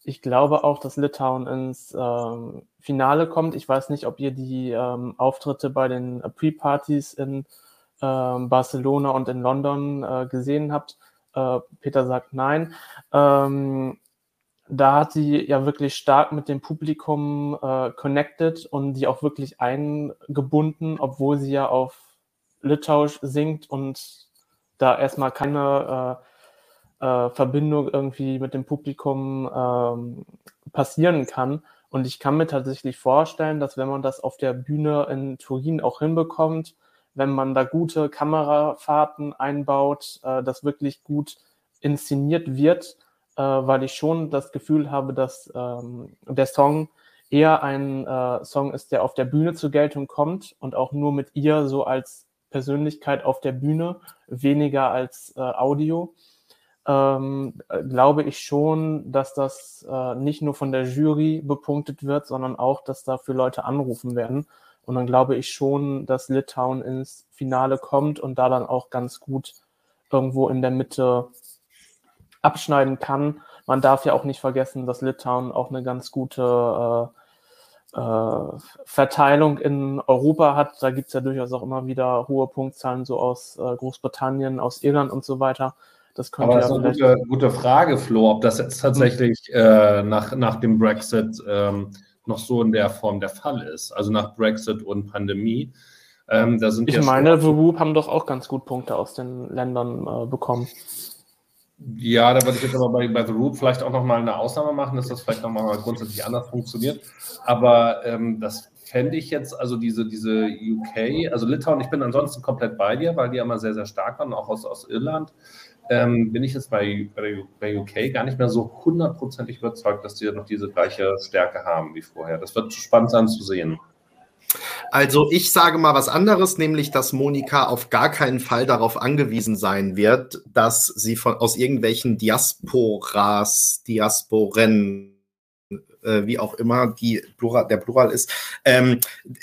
Ich glaube auch, dass Litauen ins ähm, Finale kommt. Ich weiß nicht, ob ihr die ähm, Auftritte bei den Pre-Partys in ähm, Barcelona und in London äh, gesehen habt. Äh, Peter sagt nein. Ähm, da hat sie ja wirklich stark mit dem Publikum äh, connected und die auch wirklich eingebunden, obwohl sie ja auf Litauisch singt und da erstmal keine äh, Verbindung irgendwie mit dem Publikum ähm, passieren kann. Und ich kann mir tatsächlich vorstellen, dass wenn man das auf der Bühne in Turin auch hinbekommt, wenn man da gute Kamerafahrten einbaut, äh, das wirklich gut inszeniert wird, äh, weil ich schon das Gefühl habe, dass ähm, der Song eher ein äh, Song ist, der auf der Bühne zur Geltung kommt und auch nur mit ihr so als Persönlichkeit auf der Bühne, weniger als äh, Audio ähm, glaube ich schon, dass das äh, nicht nur von der Jury bepunktet wird, sondern auch, dass dafür Leute anrufen werden. Und dann glaube ich schon, dass Litauen ins Finale kommt und da dann auch ganz gut irgendwo in der Mitte abschneiden kann. Man darf ja auch nicht vergessen, dass Litauen auch eine ganz gute äh, äh, Verteilung in Europa hat. Da gibt es ja durchaus auch immer wieder hohe Punktzahlen so aus äh, Großbritannien, aus Irland und so weiter. Das könnte Aber das ja ist eine gute, gute, Frage, Flo, ob das jetzt tatsächlich äh, nach, nach dem Brexit ähm, noch so in der Form der Fall ist. Also nach Brexit und Pandemie. Ähm, da sind ich meine, The Whoop haben doch auch ganz gut Punkte aus den Ländern äh, bekommen. Ja, da würde ich jetzt aber bei, bei The Root vielleicht auch nochmal eine Ausnahme machen, dass das vielleicht nochmal grundsätzlich anders funktioniert. Aber ähm, das fände ich jetzt, also diese, diese UK, also Litauen, ich bin ansonsten komplett bei dir, weil die immer sehr, sehr stark waren, auch aus, aus Irland ähm, bin ich jetzt bei, bei, UK gar nicht mehr so hundertprozentig überzeugt, dass die noch diese gleiche Stärke haben wie vorher. Das wird spannend sein zu sehen. Also ich sage mal was anderes, nämlich dass Monika auf gar keinen Fall darauf angewiesen sein wird, dass sie von aus irgendwelchen Diasporas, Diasporen äh, wie auch immer die Plural, der Plural ist, ähm,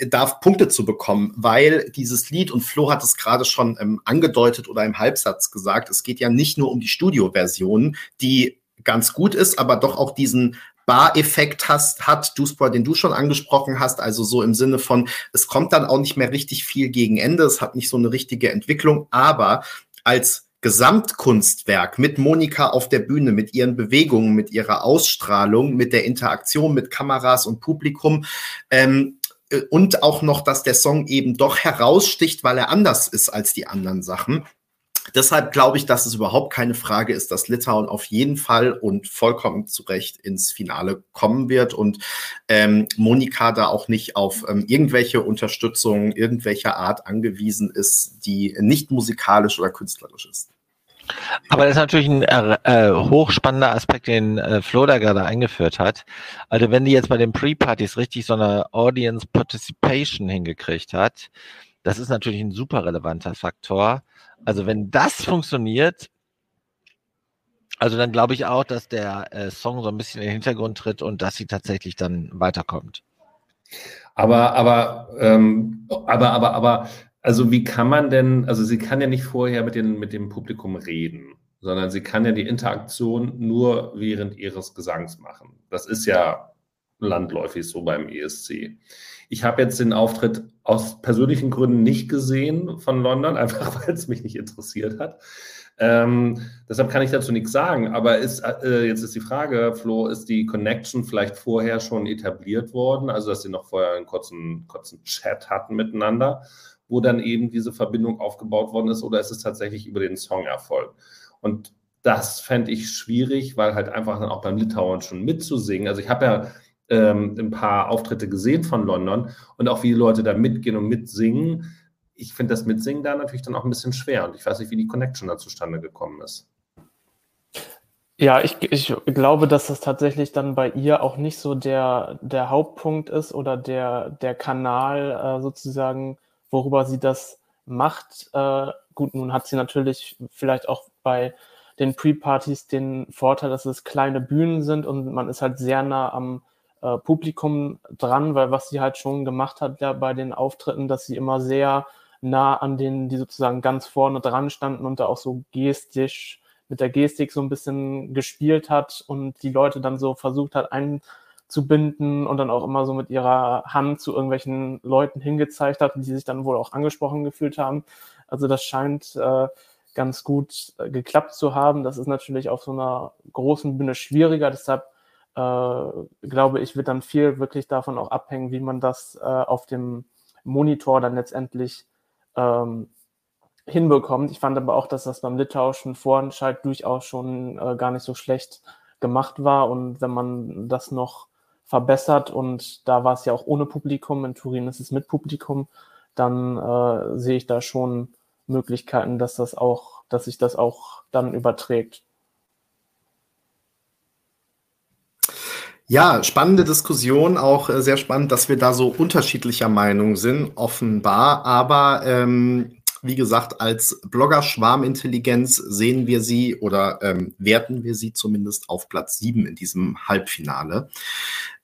darf Punkte zu bekommen, weil dieses Lied, und Flo hat es gerade schon ähm, angedeutet oder im Halbsatz gesagt, es geht ja nicht nur um die Studioversion, die ganz gut ist, aber doch auch diesen Bar-Effekt hast, hat, Duspor, den du schon angesprochen hast, also so im Sinne von, es kommt dann auch nicht mehr richtig viel gegen Ende, es hat nicht so eine richtige Entwicklung, aber als Gesamtkunstwerk mit Monika auf der Bühne, mit ihren Bewegungen, mit ihrer Ausstrahlung, mit der Interaktion mit Kameras und Publikum, ähm, äh, und auch noch, dass der Song eben doch heraussticht, weil er anders ist als die anderen Sachen. Deshalb glaube ich, dass es überhaupt keine Frage ist, dass Litauen auf jeden Fall und vollkommen zu Recht ins Finale kommen wird und ähm, Monika da auch nicht auf ähm, irgendwelche Unterstützung irgendwelcher Art angewiesen ist, die nicht musikalisch oder künstlerisch ist. Aber das ist natürlich ein äh, äh, hochspannender Aspekt, den äh, Flo da gerade eingeführt hat. Also wenn die jetzt bei den Pre-Partys richtig so eine Audience Participation hingekriegt hat, das ist natürlich ein super relevanter Faktor. Also wenn das funktioniert, also dann glaube ich auch, dass der äh, Song so ein bisschen in den Hintergrund tritt und dass sie tatsächlich dann weiterkommt. Aber, aber, ähm, aber, aber, aber, also wie kann man denn, also sie kann ja nicht vorher mit, den, mit dem Publikum reden, sondern sie kann ja die Interaktion nur während ihres Gesangs machen. Das ist ja landläufig so beim ESC. Ich habe jetzt den Auftritt aus persönlichen Gründen nicht gesehen von London, einfach weil es mich nicht interessiert hat. Ähm, deshalb kann ich dazu nichts sagen. Aber ist, äh, jetzt ist die Frage, Flo, ist die Connection vielleicht vorher schon etabliert worden? Also, dass sie noch vorher einen kurzen, kurzen Chat hatten miteinander, wo dann eben diese Verbindung aufgebaut worden ist? Oder ist es tatsächlich über den Song erfolgt? Und das fände ich schwierig, weil halt einfach dann auch beim Litauen schon mitzusingen. Also ich habe ja ähm, ein paar Auftritte gesehen von London und auch wie die Leute da mitgehen und mitsingen. Ich finde das Mitsingen da natürlich dann auch ein bisschen schwer und ich weiß nicht, wie die Connection da zustande gekommen ist. Ja, ich, ich glaube, dass das tatsächlich dann bei ihr auch nicht so der, der Hauptpunkt ist oder der, der Kanal äh, sozusagen, worüber sie das macht. Äh, gut, nun hat sie natürlich vielleicht auch bei den Pre-Partys den Vorteil, dass es kleine Bühnen sind und man ist halt sehr nah am äh, Publikum dran, weil was sie halt schon gemacht hat ja bei den Auftritten, dass sie immer sehr nah an denen, die sozusagen ganz vorne dran standen und da auch so gestisch mit der Gestik so ein bisschen gespielt hat und die Leute dann so versucht hat einzubinden und dann auch immer so mit ihrer Hand zu irgendwelchen Leuten hingezeigt hat, die sich dann wohl auch angesprochen gefühlt haben. Also das scheint äh, ganz gut äh, geklappt zu haben. Das ist natürlich auf so einer großen Bühne schwieriger, deshalb äh, glaube ich, wird dann viel wirklich davon auch abhängen, wie man das äh, auf dem Monitor dann letztendlich ähm, hinbekommt. Ich fand aber auch, dass das beim litauischen Vorentscheid durchaus schon äh, gar nicht so schlecht gemacht war. Und wenn man das noch verbessert, und da war es ja auch ohne Publikum, in Turin ist es mit Publikum, dann äh, sehe ich da schon Möglichkeiten, dass das auch, dass sich das auch dann überträgt. Ja, spannende Diskussion, auch äh, sehr spannend, dass wir da so unterschiedlicher Meinung sind, offenbar. Aber ähm, wie gesagt, als Blogger-Schwarmintelligenz sehen wir sie oder ähm, werten wir sie zumindest auf Platz sieben in diesem Halbfinale.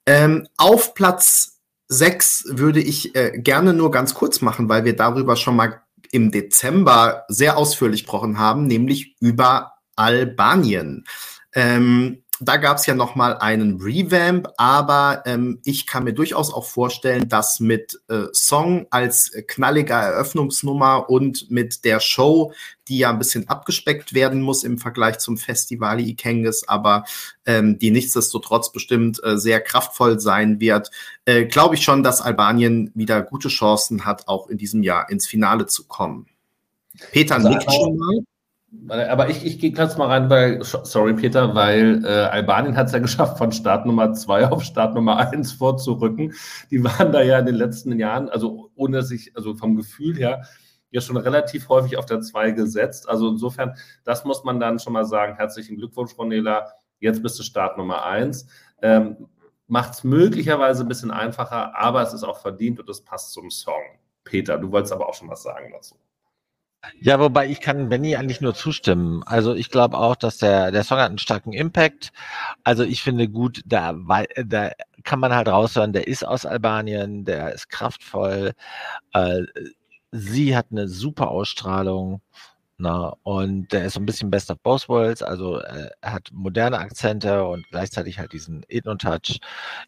Ähm, auf Platz sechs würde ich äh, gerne nur ganz kurz machen, weil wir darüber schon mal im Dezember sehr ausführlich gesprochen haben, nämlich über Albanien. Ähm, da gab es ja noch mal einen Revamp, aber ähm, ich kann mir durchaus auch vorstellen, dass mit äh, Song als knalliger Eröffnungsnummer und mit der Show, die ja ein bisschen abgespeckt werden muss im Vergleich zum Festival Ikenges, aber ähm, die nichtsdestotrotz bestimmt äh, sehr kraftvoll sein wird, äh, glaube ich schon, dass Albanien wieder gute Chancen hat, auch in diesem Jahr ins Finale zu kommen. Peter nickt schon mal. Aber ich, ich gehe ganz mal rein bei, sorry Peter, weil äh, Albanien hat es ja geschafft, von Start Nummer zwei auf Start Nummer eins vorzurücken. Die waren da ja in den letzten Jahren, also ohne dass ich, also vom Gefühl her, ja schon relativ häufig auf der zwei gesetzt. Also insofern, das muss man dann schon mal sagen. Herzlichen Glückwunsch, Ronela. Jetzt bist du Start Nummer eins. Ähm, Macht es möglicherweise ein bisschen einfacher, aber es ist auch verdient und es passt zum Song. Peter, du wolltest aber auch schon was sagen dazu. Ja, wobei ich kann Benny eigentlich nur zustimmen. Also ich glaube auch, dass der, der Song hat einen starken Impact. Also ich finde gut, da, da kann man halt raushören, der ist aus Albanien, der ist kraftvoll. Äh, sie hat eine super Ausstrahlung. Na, und der ist so ein bisschen Best of Both Worlds, also äh, er hat moderne Akzente und gleichzeitig halt diesen Ethno-Touch.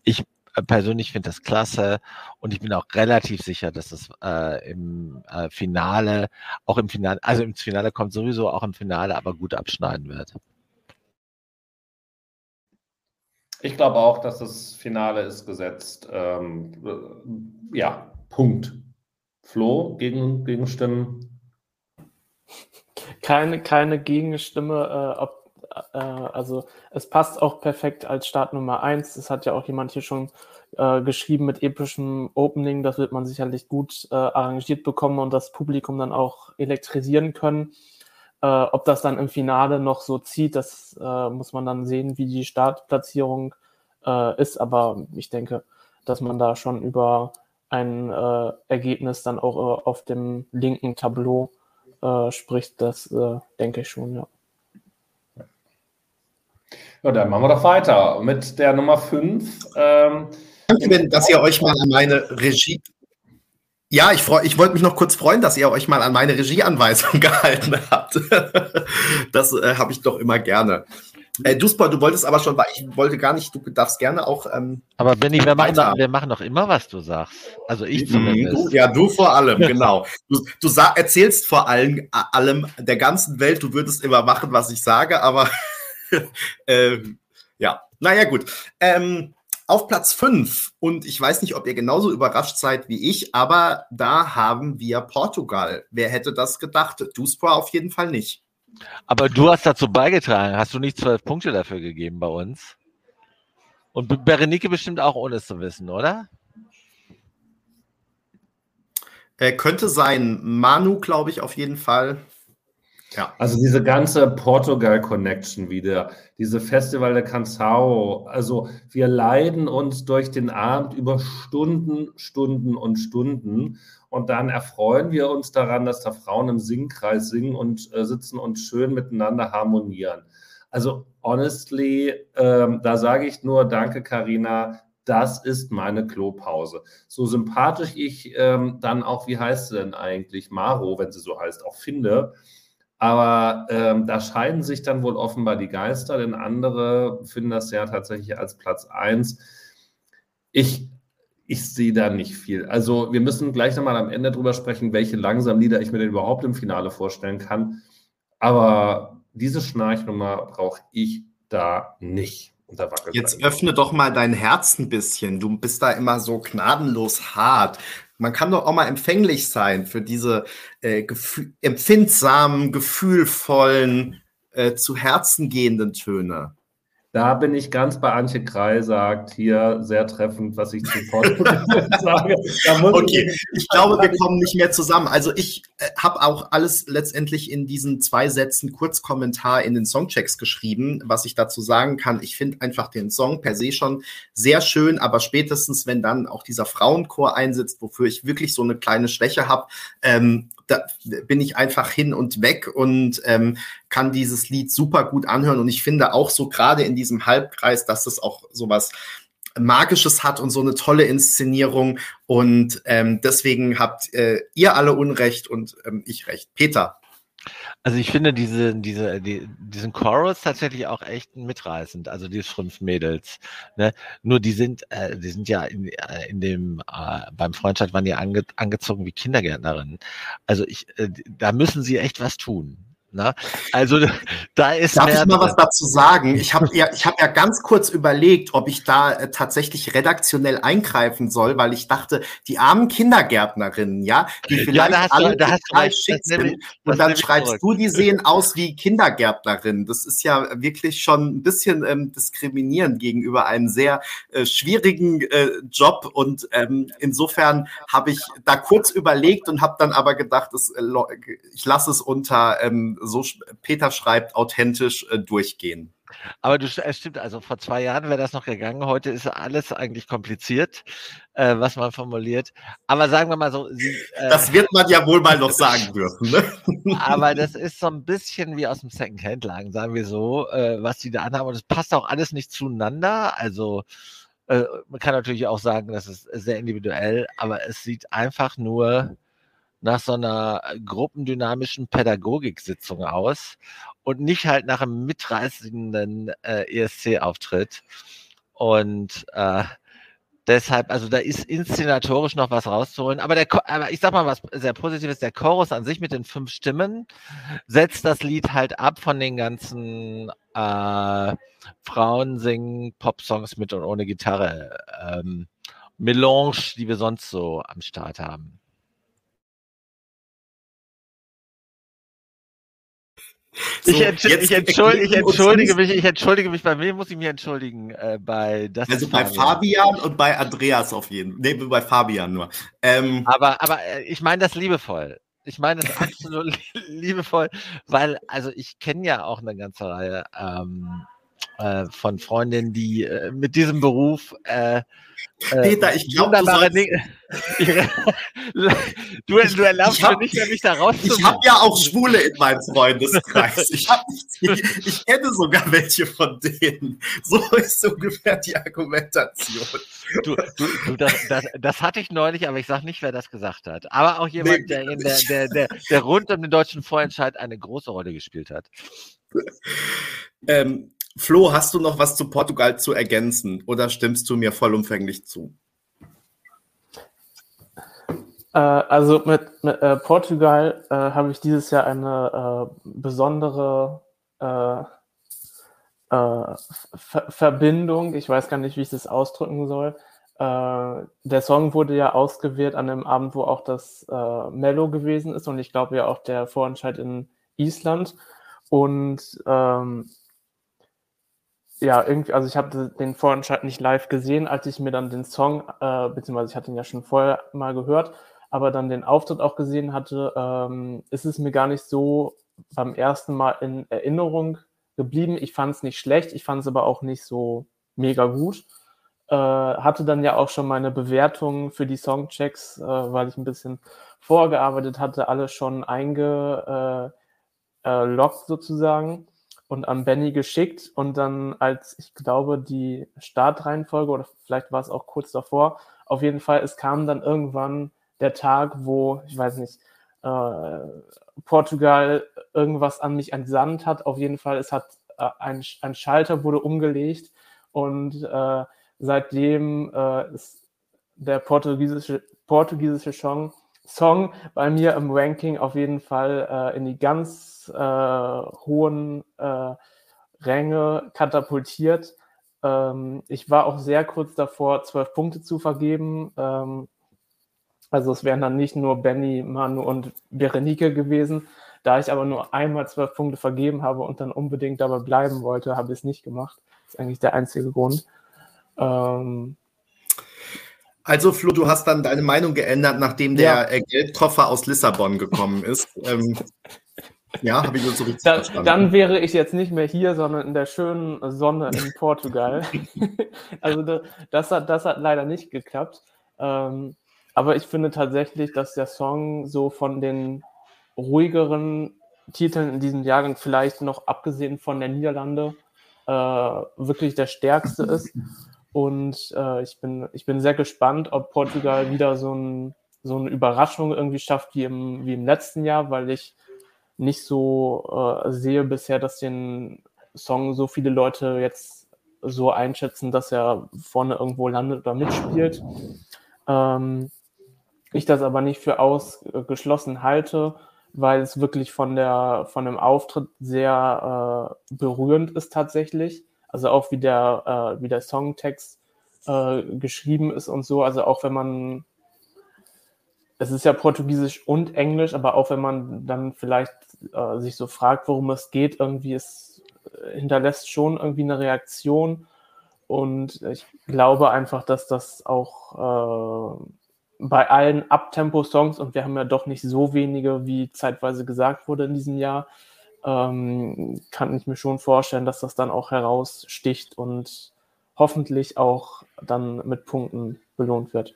Ich äh, persönlich finde das klasse und ich bin auch relativ sicher, dass es äh, im äh, Finale, auch im Finale, also im Finale kommt sowieso auch im Finale, aber gut abschneiden wird. Ich glaube auch, dass das Finale ist gesetzt. Ähm, äh, ja, Punkt. Flo, gegen, Gegenstimmen? Keine, keine Gegenstimme. Äh, ob, äh, also es passt auch perfekt als Start Nummer 1. Das hat ja auch jemand hier schon äh, geschrieben mit epischem Opening. Das wird man sicherlich gut äh, arrangiert bekommen und das Publikum dann auch elektrisieren können. Äh, ob das dann im Finale noch so zieht, das äh, muss man dann sehen, wie die Startplatzierung äh, ist. Aber ich denke, dass man da schon über ein äh, Ergebnis dann auch äh, auf dem linken Tableau äh, spricht. Das denke ich schon, ja. Ja, dann machen wir doch weiter mit der Nummer 5. Ähm, Danke, dass ihr euch mal an meine Regie ja, ich, freu, ich wollte mich noch kurz freuen, dass ihr euch mal an meine Regieanweisung gehalten habt. das äh, habe ich doch immer gerne. Äh, Duspa, du wolltest aber schon, weil ich wollte gar nicht, du darfst gerne auch. Ähm, aber Benny, wir machen, doch, wir machen doch immer, was du sagst. Also ich mhm, zumindest. Du, ja, du vor allem, genau. Du, du erzählst vor allem, allem der ganzen Welt, du würdest immer machen, was ich sage, aber äh, ja, naja, gut. Ähm, auf Platz 5, und ich weiß nicht, ob ihr genauso überrascht seid wie ich, aber da haben wir Portugal. Wer hätte das gedacht? Duspra auf jeden Fall nicht. Aber du hast dazu beigetragen. Hast du nicht zwölf Punkte dafür gegeben bei uns? Und Berenike bestimmt auch, ohne es zu wissen, oder? Äh, könnte sein. Manu, glaube ich, auf jeden Fall. Ja. Also diese ganze Portugal-Connection wieder, diese Festival de Cansao, also wir leiden uns durch den Abend über Stunden, Stunden und Stunden und dann erfreuen wir uns daran, dass da Frauen im Singkreis singen und äh, sitzen und schön miteinander harmonieren. Also honestly, ähm, da sage ich nur, danke Karina, das ist meine Klopause. So sympathisch ich ähm, dann auch, wie heißt sie denn eigentlich, Maro, wenn sie so heißt, auch finde, aber ähm, da scheiden sich dann wohl offenbar die Geister, denn andere finden das ja tatsächlich als Platz 1. Ich, ich sehe da nicht viel. Also wir müssen gleich nochmal am Ende drüber sprechen, welche langsam Lieder ich mir denn überhaupt im Finale vorstellen kann. Aber diese Schnarchnummer brauche ich da nicht. Jetzt öffne doch mal dein Herz ein bisschen. Du bist da immer so gnadenlos hart. Man kann doch auch mal empfänglich sein für diese äh, gefühl empfindsamen, gefühlvollen, äh, zu Herzen gehenden Töne. Da bin ich ganz bei Antje Krei, sagt hier sehr treffend, was ich zuvor sage. okay, ich, ich glaube, wir kommen nicht mehr zusammen. Also ich äh, habe auch alles letztendlich in diesen zwei Sätzen Kurzkommentar in den Songchecks geschrieben, was ich dazu sagen kann. Ich finde einfach den Song per se schon sehr schön, aber spätestens, wenn dann auch dieser Frauenchor einsetzt, wofür ich wirklich so eine kleine Schwäche habe, ähm, da bin ich einfach hin und weg und ähm, kann dieses Lied super gut anhören. Und ich finde auch so gerade in diesem Halbkreis, dass das auch sowas Magisches hat und so eine tolle Inszenierung. Und ähm, deswegen habt äh, ihr alle Unrecht und ähm, ich recht. Peter. Also ich finde diese, diese, die, diesen Chorus tatsächlich auch echt mitreißend, also die fünf Mädels. Ne? Nur die sind, äh, die sind ja in, äh, in dem, äh, beim Freundschaft waren die ange, angezogen wie Kindergärtnerinnen. Also ich, äh, da müssen sie echt was tun. Na, also da ist. Darf ich mal was dazu sagen? Ich habe ja, ich habe ja ganz kurz überlegt, ob ich da äh, tatsächlich redaktionell eingreifen soll, weil ich dachte, die armen Kindergärtnerinnen, ja, die vielleicht ja, alle du, total schick sind, und dann schreibst zurück. du, die sehen aus wie Kindergärtnerinnen. Das ist ja wirklich schon ein bisschen ähm, diskriminierend gegenüber einem sehr äh, schwierigen äh, Job und ähm, insofern habe ich da kurz überlegt und habe dann aber gedacht, das, äh, ich lasse es unter ähm, so Peter schreibt, authentisch äh, durchgehen. Aber du, es stimmt, also vor zwei Jahren wäre das noch gegangen. Heute ist alles eigentlich kompliziert, äh, was man formuliert. Aber sagen wir mal so. Sie, äh, das wird man ja wohl mal noch sagen dürfen. Ne? aber das ist so ein bisschen wie aus dem Second-Hand-Lagen, sagen wir so, äh, was die da anhaben. Und es passt auch alles nicht zueinander. Also äh, man kann natürlich auch sagen, das ist sehr individuell, aber es sieht einfach nur nach so einer gruppendynamischen Pädagogiksitzung aus und nicht halt nach einem mitreißenden äh, ESC-Auftritt. Und äh, Deshalb, also da ist inszenatorisch noch was rauszuholen. Aber, der, aber ich sag mal was sehr Positives, der Chorus an sich mit den fünf Stimmen setzt das Lied halt ab von den ganzen äh, Frauen singen Pop-Songs mit und ohne Gitarre. Ähm, Melange, die wir sonst so am Start haben. So, ich, entsch ich, entschuldige, ich, entschuldige mich, ich entschuldige mich, bei wem muss ich mich entschuldigen? Äh, bei das also bei Fabian. und bei Andreas auf jeden Fall. Nee, bei Fabian nur. Ähm, aber, aber äh, ich meine das liebevoll. Ich meine das absolut liebevoll, weil, also ich kenne ja auch eine ganze Reihe ähm, äh, von Freundinnen, die äh, mit diesem Beruf äh, äh, Peter, ich glaube, du, sollst... du, du erlaubst mir nicht mehr, mich da rauszuholen. Ich habe ja auch Schwule in meinem Freundeskreis. Ich, hab, ich, ich, kenne sogar welche von denen. So ist ungefähr die Argumentation. Du, du, du das, das, das, hatte ich neulich, aber ich sage nicht, wer das gesagt hat. Aber auch jemand, nee, der, in der, der, der, der rund um den deutschen Vorentscheid eine große Rolle gespielt hat. Ähm, Flo, hast du noch was zu Portugal zu ergänzen oder stimmst du mir vollumfänglich zu? Äh, also mit, mit äh, Portugal äh, habe ich dieses Jahr eine äh, besondere äh, äh, Ver Verbindung. Ich weiß gar nicht, wie ich das ausdrücken soll. der Song wurde ja ausgewählt an dem Abend, wo auch das Mello gewesen ist und ich glaube ja auch der Vorentscheid in Island. Und ähm, ja, irgendwie, also ich habe den Vorentscheid nicht live gesehen, als ich mir dann den Song, äh, beziehungsweise ich hatte ihn ja schon vorher mal gehört, aber dann den Auftritt auch gesehen hatte, ähm, ist es mir gar nicht so beim ersten Mal in Erinnerung geblieben. Ich fand es nicht schlecht, ich fand es aber auch nicht so mega gut. Äh, hatte dann ja auch schon meine Bewertungen für die Songchecks, äh, weil ich ein bisschen vorgearbeitet hatte, alle schon eingeloggt äh, sozusagen und an Benny geschickt und dann als, ich glaube, die Startreihenfolge oder vielleicht war es auch kurz davor, auf jeden Fall, es kam dann irgendwann der Tag, wo, ich weiß nicht, äh, Portugal irgendwas an mich entsandt hat. Auf jeden Fall, es hat äh, ein, ein Schalter wurde umgelegt und äh, seitdem äh, ist der portugiesische, portugiesische Song, Song bei mir im Ranking auf jeden Fall äh, in die ganz äh, hohen äh, Ränge katapultiert. Ähm, ich war auch sehr kurz davor, zwölf Punkte zu vergeben. Ähm, also es wären dann nicht nur Benny, Manu und Berenike gewesen. Da ich aber nur einmal zwölf Punkte vergeben habe und dann unbedingt dabei bleiben wollte, habe ich es nicht gemacht. Das ist eigentlich der einzige Grund. Ähm, also Flo, du hast dann deine Meinung geändert, nachdem ja. der Geldkoffer aus Lissabon gekommen ist. ähm, ja, habe ich so richtig dann, verstanden. Dann wäre ich jetzt nicht mehr hier, sondern in der schönen Sonne in Portugal. also das, hat, das hat leider nicht geklappt. Ähm, aber ich finde tatsächlich, dass der Song so von den ruhigeren Titeln in diesem Jahrgang vielleicht noch abgesehen von der Niederlande äh, wirklich der stärkste ist. Und äh, ich, bin, ich bin sehr gespannt, ob Portugal wieder so, ein, so eine Überraschung irgendwie schafft wie im, wie im letzten Jahr, weil ich nicht so äh, sehe bisher, dass den Song so viele Leute jetzt so einschätzen, dass er vorne irgendwo landet oder mitspielt. Ähm, ich das aber nicht für ausgeschlossen halte, weil es wirklich von der von dem Auftritt sehr äh, berührend ist tatsächlich. Also auch wie der äh, wie der Songtext äh, geschrieben ist und so. Also auch wenn man es ist ja Portugiesisch und Englisch, aber auch wenn man dann vielleicht äh, sich so fragt, worum es geht, irgendwie es hinterlässt schon irgendwie eine Reaktion. Und ich glaube einfach, dass das auch äh, bei allen Abtempo-Songs, und wir haben ja doch nicht so wenige, wie zeitweise gesagt wurde in diesem Jahr, ähm, kann ich mir schon vorstellen, dass das dann auch heraussticht und hoffentlich auch dann mit Punkten belohnt wird.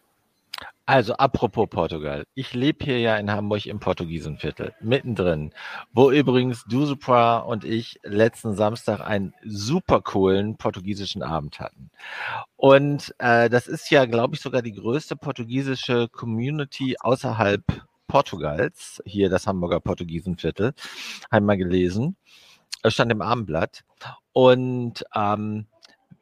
Also apropos Portugal. Ich lebe hier ja in Hamburg im Portugiesenviertel, mittendrin, wo übrigens Dusupra und ich letzten Samstag einen super coolen portugiesischen Abend hatten. Und äh, das ist ja, glaube ich, sogar die größte portugiesische Community außerhalb Portugals. Hier das Hamburger Portugiesenviertel, habe ich mal gelesen. Es stand im Abendblatt. Und ähm,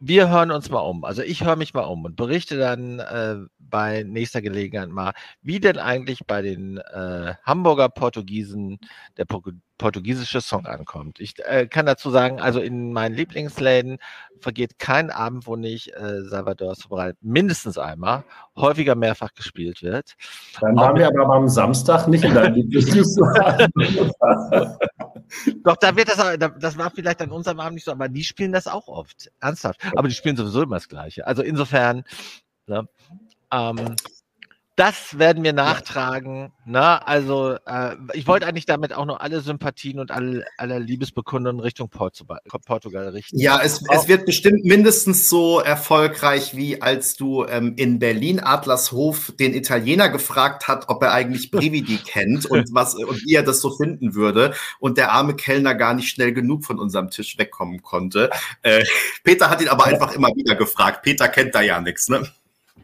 wir hören uns mal um. Also ich höre mich mal um und berichte dann äh, bei nächster Gelegenheit mal, wie denn eigentlich bei den äh, Hamburger Portugiesen der portugiesische Song ankommt. Ich äh, kann dazu sagen, also in meinen Lieblingsläden vergeht kein Abend, wo nicht äh, Salvador Sobral mindestens einmal, häufiger mehrfach gespielt wird. Dann waren wir aber am Samstag nicht in deinem Lieblingsladen. Doch, da wird das, das war vielleicht an unserem Abend nicht so, aber die spielen das auch oft. Ernsthaft. Aber die spielen sowieso immer das Gleiche. Also insofern, ne, ähm, das werden wir nachtragen. Ne? Also äh, ich wollte eigentlich damit auch noch alle Sympathien und alle, alle Liebesbekundungen Richtung Portugal, Portugal richten. Ja, es, es, wird bestimmt mindestens so erfolgreich, wie als du ähm, in Berlin Adlershof den Italiener gefragt hat, ob er eigentlich Brividi kennt und was und wie er das so finden würde. Und der arme Kellner gar nicht schnell genug von unserem Tisch wegkommen konnte. Äh, Peter hat ihn aber einfach immer wieder gefragt. Peter kennt da ja nichts, ne?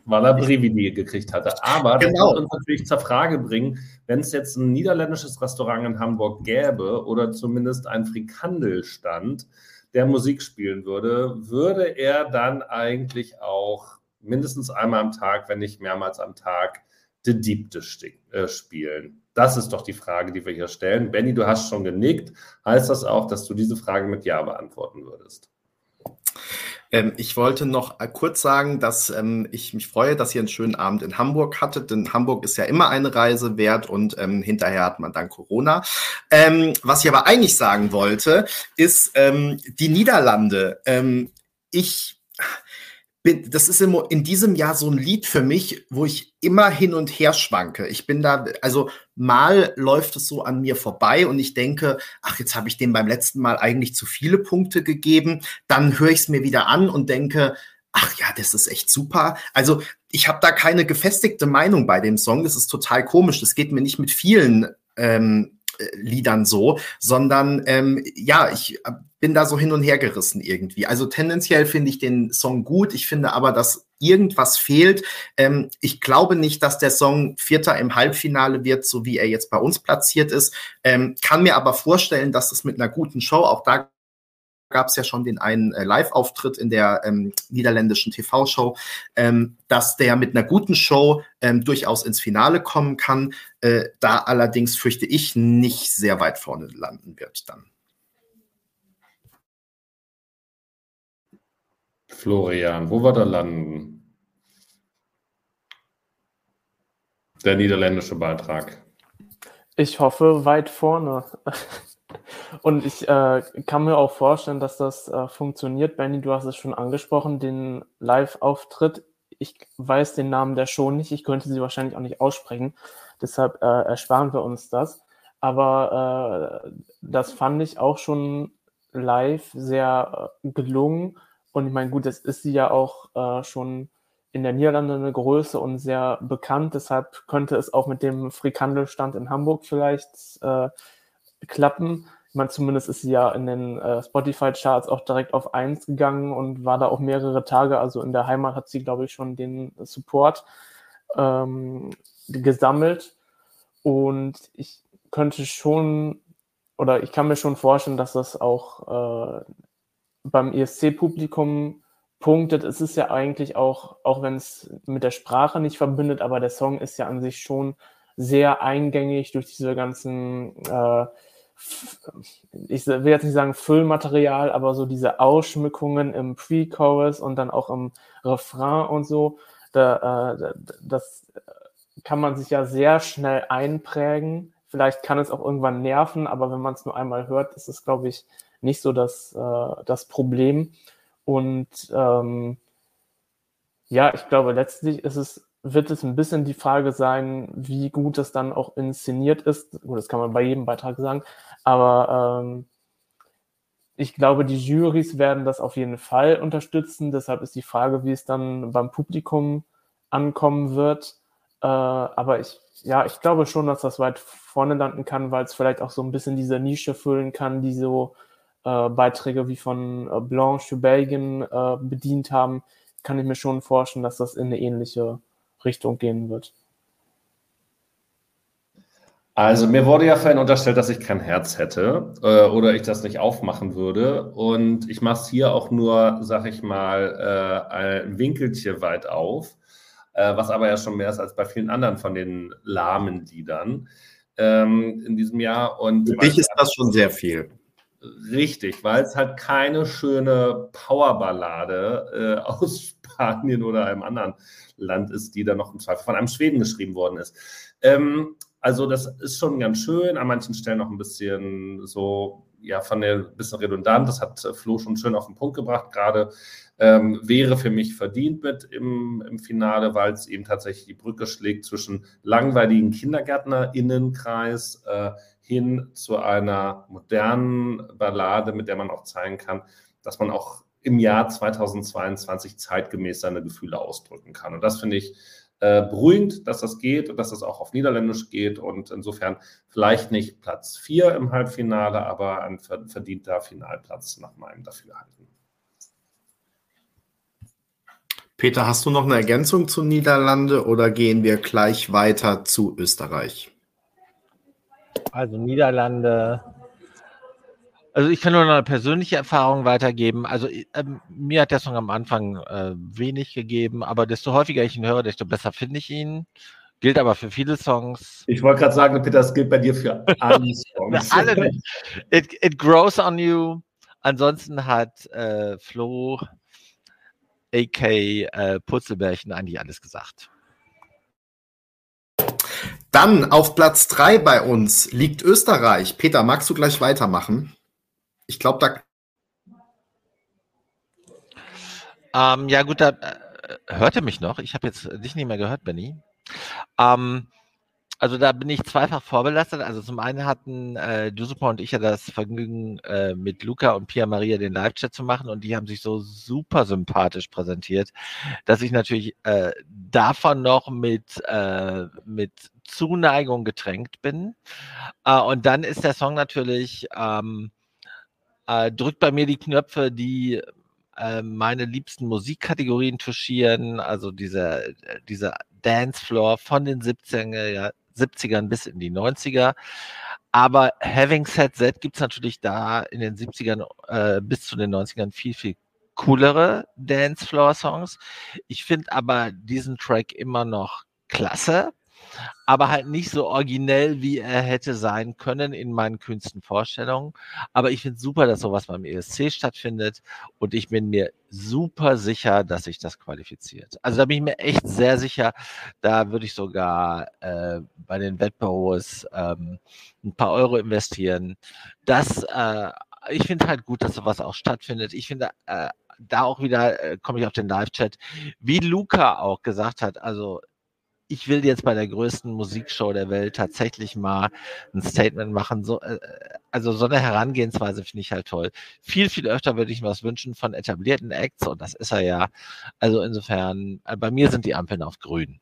Weil er Brevidi gekriegt hatte. Aber genau. das wird uns natürlich zur Frage bringen, wenn es jetzt ein niederländisches Restaurant in Hamburg gäbe oder zumindest ein Frikandelstand, der Musik spielen würde, würde er dann eigentlich auch mindestens einmal am Tag, wenn nicht mehrmals am Tag, The Deep äh, spielen? Das ist doch die Frage, die wir hier stellen. Benny, du hast schon genickt. Heißt das auch, dass du diese Frage mit Ja beantworten würdest? Ähm, ich wollte noch äh, kurz sagen, dass ähm, ich mich freue, dass ihr einen schönen Abend in Hamburg hattet, denn Hamburg ist ja immer eine Reise wert und ähm, hinterher hat man dann Corona. Ähm, was ich aber eigentlich sagen wollte, ist ähm, die Niederlande. Ähm, ich bin, das ist in, in diesem Jahr so ein Lied für mich, wo ich immer hin und her schwanke. Ich bin da, also mal läuft es so an mir vorbei und ich denke, ach, jetzt habe ich dem beim letzten Mal eigentlich zu viele Punkte gegeben. Dann höre ich es mir wieder an und denke, ach ja, das ist echt super. Also ich habe da keine gefestigte Meinung bei dem Song. Das ist total komisch. Das geht mir nicht mit vielen ähm, Liedern so, sondern ähm, ja, ich bin da so hin und her gerissen irgendwie. Also tendenziell finde ich den Song gut. Ich finde aber, dass irgendwas fehlt. Ähm, ich glaube nicht, dass der Song Vierter im Halbfinale wird, so wie er jetzt bei uns platziert ist. Ähm, kann mir aber vorstellen, dass es mit einer guten Show, auch da gab es ja schon den einen äh, Live-Auftritt in der ähm, niederländischen TV-Show, ähm, dass der mit einer guten Show ähm, durchaus ins Finale kommen kann. Äh, da allerdings fürchte ich nicht sehr weit vorne landen wird dann. Florian, wo war der landen? Der niederländische Beitrag. Ich hoffe weit vorne. Und ich äh, kann mir auch vorstellen, dass das äh, funktioniert. Benny, du hast es schon angesprochen, den Live-Auftritt. Ich weiß den Namen der Show nicht. Ich könnte sie wahrscheinlich auch nicht aussprechen. Deshalb äh, ersparen wir uns das. Aber äh, das fand ich auch schon live sehr äh, gelungen. Und ich meine, gut, das ist sie ja auch äh, schon in der Niederlande eine Größe und sehr bekannt. Deshalb könnte es auch mit dem Frikandelstand in Hamburg vielleicht klappen. Ich meine, zumindest ist sie ja in den äh, Spotify-Charts auch direkt auf 1 gegangen und war da auch mehrere Tage. Also in der Heimat hat sie, glaube ich, schon den Support ähm, gesammelt. Und ich könnte schon, oder ich kann mir schon vorstellen, dass das auch äh, beim ESC-Publikum punktet. Es ist ja eigentlich auch, auch wenn es mit der Sprache nicht verbindet, aber der Song ist ja an sich schon sehr eingängig durch diese ganzen äh, ich will jetzt nicht sagen Füllmaterial, aber so diese Ausschmückungen im Pre-Chorus und dann auch im Refrain und so, da, äh, das kann man sich ja sehr schnell einprägen. Vielleicht kann es auch irgendwann nerven, aber wenn man es nur einmal hört, ist es, glaube ich, nicht so das, äh, das Problem. Und ähm, ja, ich glaube, letztlich ist es wird es ein bisschen die Frage sein, wie gut es dann auch inszeniert ist. Gut, das kann man bei jedem Beitrag sagen, aber ähm, ich glaube, die Jurys werden das auf jeden Fall unterstützen. Deshalb ist die Frage, wie es dann beim Publikum ankommen wird. Äh, aber ich, ja, ich glaube schon, dass das weit vorne landen kann, weil es vielleicht auch so ein bisschen diese Nische füllen kann, die so äh, Beiträge wie von äh, Blanche für Belgien äh, bedient haben. Kann ich mir schon vorstellen, dass das in eine ähnliche Richtung gehen wird. Also mir wurde ja vorhin unterstellt, dass ich kein Herz hätte äh, oder ich das nicht aufmachen würde. Und ich mache es hier auch nur, sag ich mal, äh, ein Winkelchen weit auf, äh, was aber ja schon mehr ist als bei vielen anderen von den lahmen Liedern ähm, in diesem Jahr. Und Für dich ist das schon sehr viel. Richtig, weil es halt keine schöne Powerballade äh, aus Spanien oder einem anderen Land ist, die dann noch im Zweifel von einem Schweden geschrieben worden ist. Ähm, also das ist schon ganz schön, an manchen Stellen noch ein bisschen so, ja, von der bisschen redundant. Das hat Flo schon schön auf den Punkt gebracht. Gerade ähm, wäre für mich verdient mit im, im Finale, weil es eben tatsächlich die Brücke schlägt zwischen langweiligen KindergärtnerInnenkreis äh, hin zu einer modernen Ballade, mit der man auch zeigen kann, dass man auch im Jahr 2022 zeitgemäß seine Gefühle ausdrücken kann. Und das finde ich äh, beruhigend, dass das geht und dass das auch auf Niederländisch geht und insofern vielleicht nicht Platz 4 im Halbfinale, aber ein verdienter Finalplatz nach meinem Dafürhalten. Peter, hast du noch eine Ergänzung zu Niederlande oder gehen wir gleich weiter zu Österreich? Also Niederlande also ich kann nur noch eine persönliche Erfahrung weitergeben. Also äh, mir hat der Song am Anfang äh, wenig gegeben, aber desto häufiger ich ihn höre, desto besser finde ich ihn. Gilt aber für viele Songs. Ich wollte gerade sagen, Peter, das gilt bei dir für alle Songs. für alle It, it, grows on you. Ansonsten hat äh, Flo, AK äh, Putzelbärchen, eigentlich alles gesagt. Dann auf Platz 3 bei uns liegt Österreich. Peter, magst du gleich weitermachen? Ich glaube, da. Ähm, ja, gut, da äh, hörte mich noch. Ich habe jetzt dich nicht mehr gehört, Benny. Ähm, also da bin ich zweifach vorbelastet. Also zum einen hatten äh, Dusupa und ich ja das Vergnügen, äh, mit Luca und Pia Maria den Live-Chat zu machen und die haben sich so super sympathisch präsentiert, dass ich natürlich äh, davon noch mit, äh, mit Zuneigung getränkt bin. Äh, und dann ist der Song natürlich ähm, äh, drückt bei mir die Knöpfe, die äh, meine liebsten Musikkategorien touchieren, also diese, diese Dancefloor von den 70er, ja, 70ern bis in die 90er. Aber having said that gibt es natürlich da in den 70ern äh, bis zu den 90ern viel, viel coolere Dancefloor-Songs. Ich finde aber diesen Track immer noch klasse aber halt nicht so originell, wie er hätte sein können in meinen kühnsten Vorstellungen. Aber ich finde super, dass sowas beim ESC stattfindet und ich bin mir super sicher, dass sich das qualifiziert. Also da bin ich mir echt sehr sicher. Da würde ich sogar äh, bei den Wettbüros ähm, ein paar Euro investieren. Das, äh, ich finde halt gut, dass sowas auch stattfindet. Ich finde, äh, da auch wieder äh, komme ich auf den Live-Chat, wie Luca auch gesagt hat, also ich will jetzt bei der größten Musikshow der Welt tatsächlich mal ein Statement machen. So, äh, also so eine Herangehensweise finde ich halt toll. Viel, viel öfter würde ich mir was wünschen von etablierten Acts und das ist er ja. Also insofern, äh, bei mir sind die Ampeln auf grün.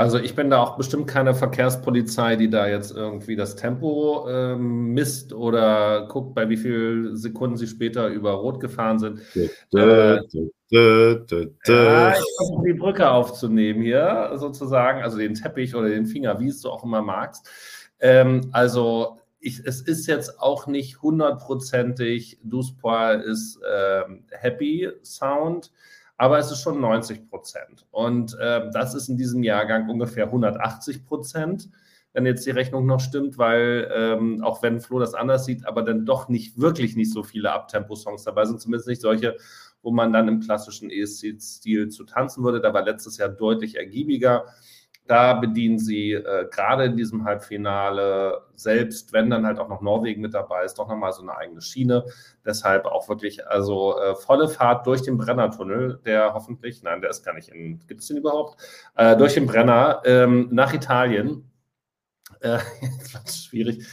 Also ich bin da auch bestimmt keine Verkehrspolizei, die da jetzt irgendwie das Tempo ähm, misst oder guckt, bei wie vielen Sekunden sie später über Rot gefahren sind. Äh, Dö, dö, dö. Ja, ich versuche die Brücke aufzunehmen hier, sozusagen, also den Teppich oder den Finger, wie es du auch immer magst. Ähm, also ich, es ist jetzt auch nicht hundertprozentig Duspoir ist ähm, Happy Sound, aber es ist schon 90 Prozent. Und äh, das ist in diesem Jahrgang ungefähr 180 Prozent, wenn jetzt die Rechnung noch stimmt, weil ähm, auch wenn Flo das anders sieht, aber dann doch nicht wirklich nicht so viele Abtempo-Songs dabei sind, zumindest nicht solche, wo man dann im klassischen ESC-Stil zu tanzen würde. Da war letztes Jahr deutlich ergiebiger. Da bedienen sie äh, gerade in diesem Halbfinale, selbst wenn dann halt auch noch Norwegen mit dabei ist, doch nochmal so eine eigene Schiene. Deshalb auch wirklich also äh, volle Fahrt durch den Brennertunnel, der hoffentlich, nein, der ist gar nicht in, gibt es den überhaupt? Äh, durch den Brenner ähm, nach Italien. Äh, jetzt schwierig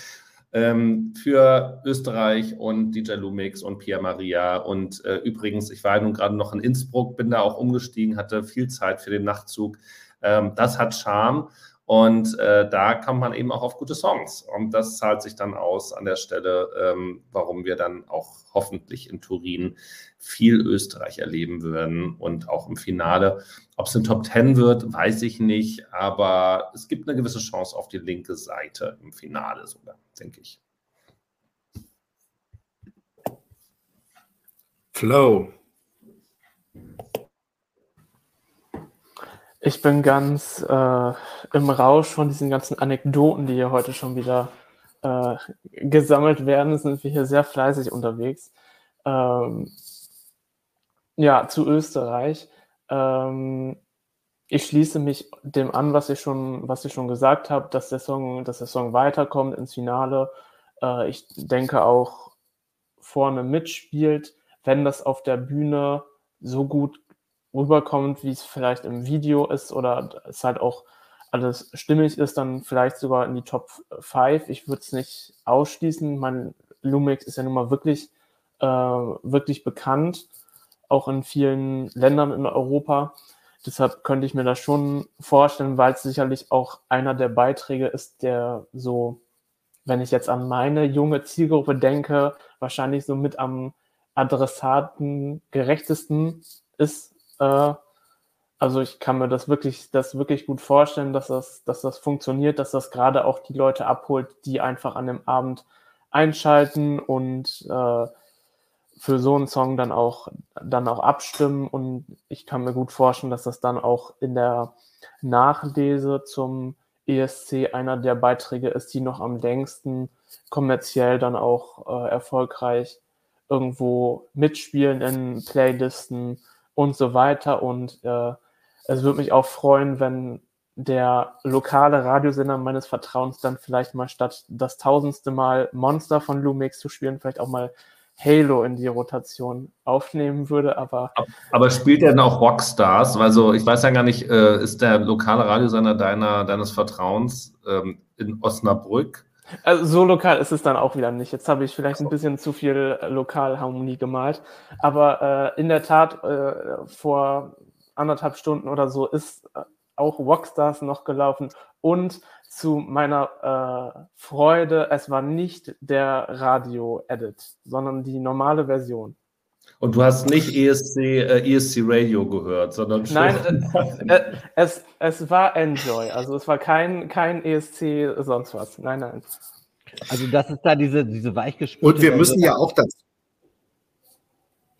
ähm, für Österreich und DJ Lumix und Pia Maria. Und äh, übrigens, ich war nun gerade noch in Innsbruck, bin da auch umgestiegen, hatte viel Zeit für den Nachtzug. Ähm, das hat Charme. Und äh, da kommt man eben auch auf gute Songs. Und das zahlt sich dann aus an der Stelle, ähm, warum wir dann auch hoffentlich in Turin viel Österreich erleben würden und auch im Finale. Ob es in Top 10 wird, weiß ich nicht, aber es gibt eine gewisse Chance auf die linke Seite im Finale sogar, denke ich. Flow. Ich bin ganz äh, im Rausch von diesen ganzen Anekdoten, die hier heute schon wieder äh, gesammelt werden. Sind wir hier sehr fleißig unterwegs. Ähm, ja, zu Österreich. Ähm, ich schließe mich dem an, was ich schon, was ich schon gesagt habe, dass der Song, dass der Song weiterkommt ins Finale. Äh, ich denke auch vorne mitspielt, wenn das auf der Bühne so gut rüberkommt, wie es vielleicht im Video ist oder es halt auch alles stimmig ist, dann vielleicht sogar in die Top 5. Ich würde es nicht ausschließen. Mein Lumix ist ja nun mal wirklich, äh, wirklich bekannt, auch in vielen Ländern in Europa. Deshalb könnte ich mir das schon vorstellen, weil es sicherlich auch einer der Beiträge ist, der so, wenn ich jetzt an meine junge Zielgruppe denke, wahrscheinlich so mit am Adressaten gerechtesten ist äh, also ich kann mir das wirklich, das wirklich gut vorstellen, dass das, dass das funktioniert, dass das gerade auch die Leute abholt, die einfach an dem Abend einschalten und äh, für so einen Song dann auch, dann auch abstimmen. Und ich kann mir gut vorstellen, dass das dann auch in der Nachlese zum ESC einer der Beiträge ist, die noch am längsten kommerziell dann auch äh, erfolgreich irgendwo mitspielen in Playlisten und so weiter. Und äh, es würde mich auch freuen, wenn der lokale Radiosender meines Vertrauens dann vielleicht mal statt das tausendste Mal Monster von Lumix zu spielen, vielleicht auch mal Halo in die Rotation aufnehmen würde, aber. Aber spielt er denn auch Rockstars? Also ich weiß ja gar nicht, äh, ist der lokale Radiosender deiner, deines Vertrauens ähm, in Osnabrück? Also so lokal ist es dann auch wieder nicht. Jetzt habe ich vielleicht ein bisschen zu viel Lokalharmonie gemalt. Aber äh, in der Tat, äh, vor anderthalb Stunden oder so ist äh, auch Rockstars noch gelaufen. Und zu meiner äh, Freude, es war nicht der Radio-Edit, sondern die normale Version. Und du hast nicht ESC, äh, ESC Radio gehört, sondern schon. Nein, äh, äh, es, es war Enjoy. Also es war kein, kein ESC sonst was. Nein, nein. Also das ist da diese, diese weichgespülte. Und wir müssen ja auch das.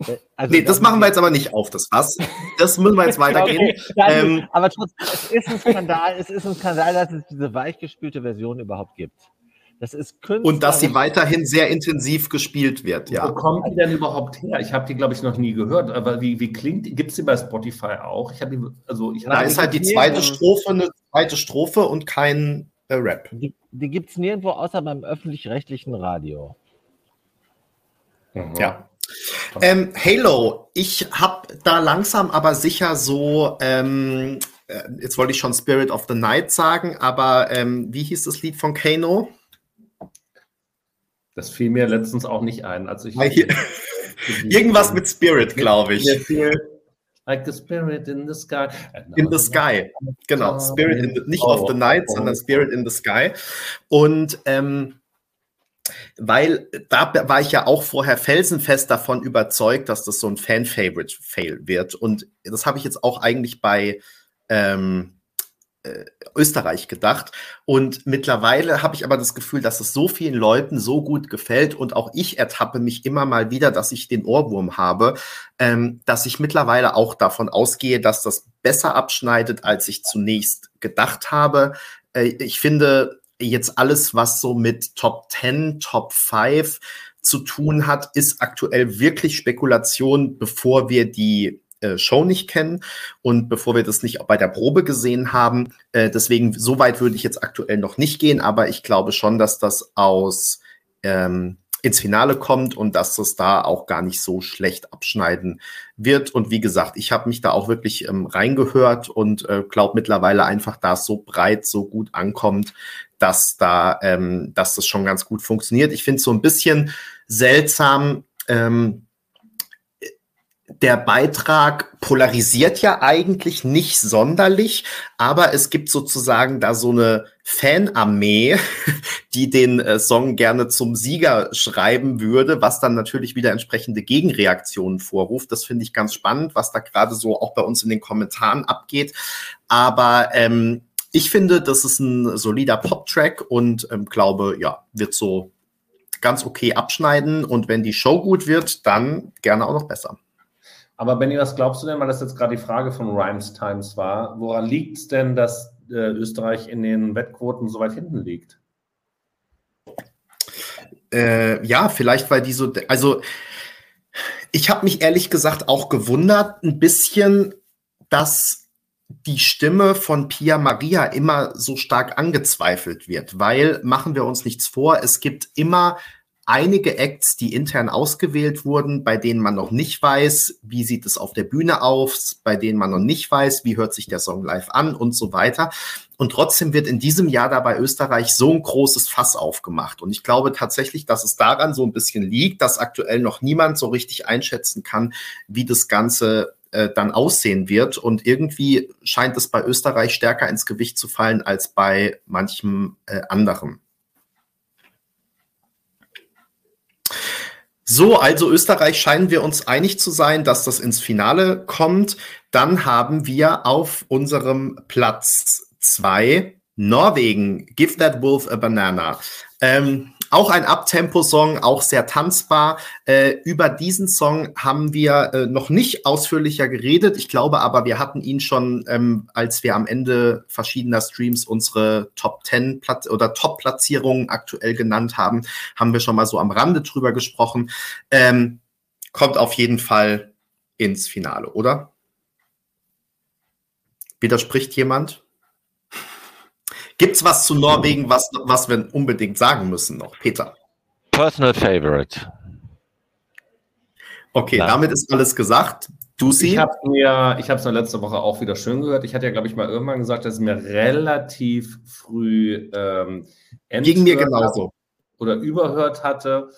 Äh, also nee, das machen wir jetzt aber nicht auf, das was. Das müssen wir jetzt weitergehen. Okay, dann, ähm, aber trotzdem, es ist ein Skandal, es ist ein Skandal, dass es diese weichgespülte Version überhaupt gibt. Das ist Künstler Und dass sie weiterhin sehr intensiv gespielt wird, ja. Wo kommt die denn überhaupt her? Ich habe die, glaube ich, noch nie gehört. Aber wie, wie klingt die? Gibt es die bei Spotify auch? Ich die, also ich da ist halt die zweite Strophe eine zweite Strophe und kein äh, Rap. Die, die gibt es nirgendwo außer beim öffentlich-rechtlichen Radio. Mhm. Ja. Ähm, Halo, ich habe da langsam aber sicher so, ähm, äh, jetzt wollte ich schon Spirit of the Night sagen, aber ähm, wie hieß das Lied von Kano? Das fiel mir letztens auch nicht ein. Also ich Irgendwas mit Spirit, glaube ich. Like the spirit in the sky. In the sky, genau. Spirit in the, nicht oh, of the night, oh, sondern Spirit in the sky. Und ähm, weil da war ich ja auch vorher felsenfest davon überzeugt, dass das so ein Fan-Favorite-Fail wird. Und das habe ich jetzt auch eigentlich bei ähm, äh, Österreich gedacht. Und mittlerweile habe ich aber das Gefühl, dass es so vielen Leuten so gut gefällt und auch ich ertappe mich immer mal wieder, dass ich den Ohrwurm habe, ähm, dass ich mittlerweile auch davon ausgehe, dass das besser abschneidet, als ich zunächst gedacht habe. Äh, ich finde jetzt alles, was so mit Top 10, Top 5 zu tun hat, ist aktuell wirklich Spekulation, bevor wir die äh, Show nicht kennen und bevor wir das nicht bei der Probe gesehen haben. Äh, deswegen, so weit würde ich jetzt aktuell noch nicht gehen, aber ich glaube schon, dass das aus ähm, ins Finale kommt und dass das da auch gar nicht so schlecht abschneiden wird. Und wie gesagt, ich habe mich da auch wirklich ähm, reingehört und äh, glaube mittlerweile einfach, da es so breit, so gut ankommt, dass da, ähm, dass das schon ganz gut funktioniert. Ich finde es so ein bisschen seltsam, ähm, der Beitrag polarisiert ja eigentlich nicht sonderlich, aber es gibt sozusagen da so eine Fanarmee, die den äh, Song gerne zum Sieger schreiben würde, was dann natürlich wieder entsprechende Gegenreaktionen vorruft. Das finde ich ganz spannend, was da gerade so auch bei uns in den Kommentaren abgeht. Aber ähm, ich finde, das ist ein solider Pop-Track und ähm, glaube, ja, wird so ganz okay abschneiden. Und wenn die Show gut wird, dann gerne auch noch besser. Aber Benny, was glaubst du denn, weil das jetzt gerade die Frage von Rhymes Times war, woran liegt es denn, dass äh, Österreich in den Wettquoten so weit hinten liegt? Äh, ja, vielleicht weil die so, also ich habe mich ehrlich gesagt auch gewundert, ein bisschen, dass die Stimme von Pia Maria immer so stark angezweifelt wird, weil machen wir uns nichts vor, es gibt immer einige Acts, die intern ausgewählt wurden, bei denen man noch nicht weiß, wie sieht es auf der Bühne aus, bei denen man noch nicht weiß, wie hört sich der Song live an und so weiter. Und trotzdem wird in diesem Jahr dabei Österreich so ein großes Fass aufgemacht. Und ich glaube tatsächlich, dass es daran so ein bisschen liegt, dass aktuell noch niemand so richtig einschätzen kann, wie das Ganze äh, dann aussehen wird. Und irgendwie scheint es bei Österreich stärker ins Gewicht zu fallen als bei manchem äh, anderen. So, also Österreich scheinen wir uns einig zu sein, dass das ins Finale kommt. Dann haben wir auf unserem Platz zwei Norwegen. Give that wolf a banana. Ähm, auch ein Abtempo-Song, auch sehr tanzbar. Äh, über diesen Song haben wir äh, noch nicht ausführlicher geredet. Ich glaube aber, wir hatten ihn schon, ähm, als wir am Ende verschiedener Streams unsere Top 10 Platz oder Top-Platzierungen aktuell genannt haben, haben wir schon mal so am Rande drüber gesprochen. Ähm, kommt auf jeden Fall ins Finale, oder? Widerspricht jemand? Gibt's was zu Norwegen, was, was wir unbedingt sagen müssen noch? Peter. Personal Favorite. Okay, Nein. damit ist alles gesagt. Du sie? Ich habe mir, ich habe es letzte Woche auch wieder schön gehört. Ich hatte ja, glaube ich, mal irgendwann gesagt, dass es mir relativ früh ähm, Ging mir genauso. Oder überhört hatte.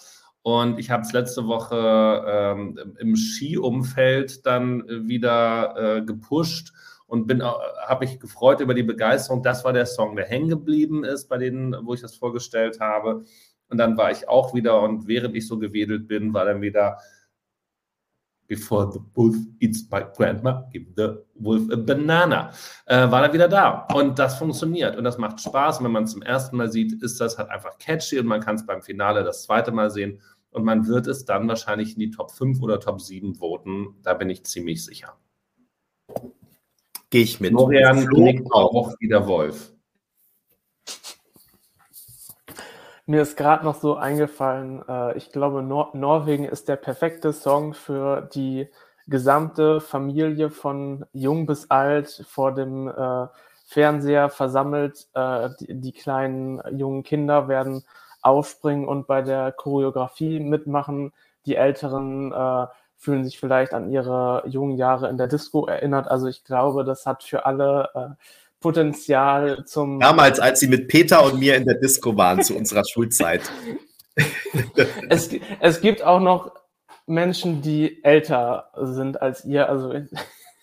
Und ich habe es letzte Woche ähm, im Skiumfeld dann wieder äh, gepusht und bin habe ich gefreut über die Begeisterung. Das war der Song, der hängen geblieben ist bei denen, wo ich das vorgestellt habe. Und dann war ich auch wieder und während ich so gewedelt bin, war dann wieder Before the wolf eats my grandma, give the wolf a banana. Äh, war er wieder da. Und das funktioniert und das macht Spaß. Und wenn man es zum ersten Mal sieht, ist das halt einfach catchy und man kann es beim Finale das zweite Mal sehen. Und man wird es dann wahrscheinlich in die Top 5 oder Top 7 voten. Da bin ich ziemlich sicher. Gehe ich mit. Florian knickt auch wieder Wolf. Mir ist gerade noch so eingefallen, äh, ich glaube, Nor Norwegen ist der perfekte Song für die gesamte Familie von jung bis alt vor dem äh, Fernseher versammelt. Äh, die, die, kleinen jungen Kinder werden aufspringen und bei der Choreografie mitmachen. Die Älteren äh, fühlen sich vielleicht an ihre jungen Jahre in der Disco erinnert. Also ich glaube, das hat für alle äh, Potenzial zum. Damals, als sie mit Peter und mir in der Disco waren zu unserer Schulzeit. es, es gibt auch noch Menschen, die älter sind als ihr. Also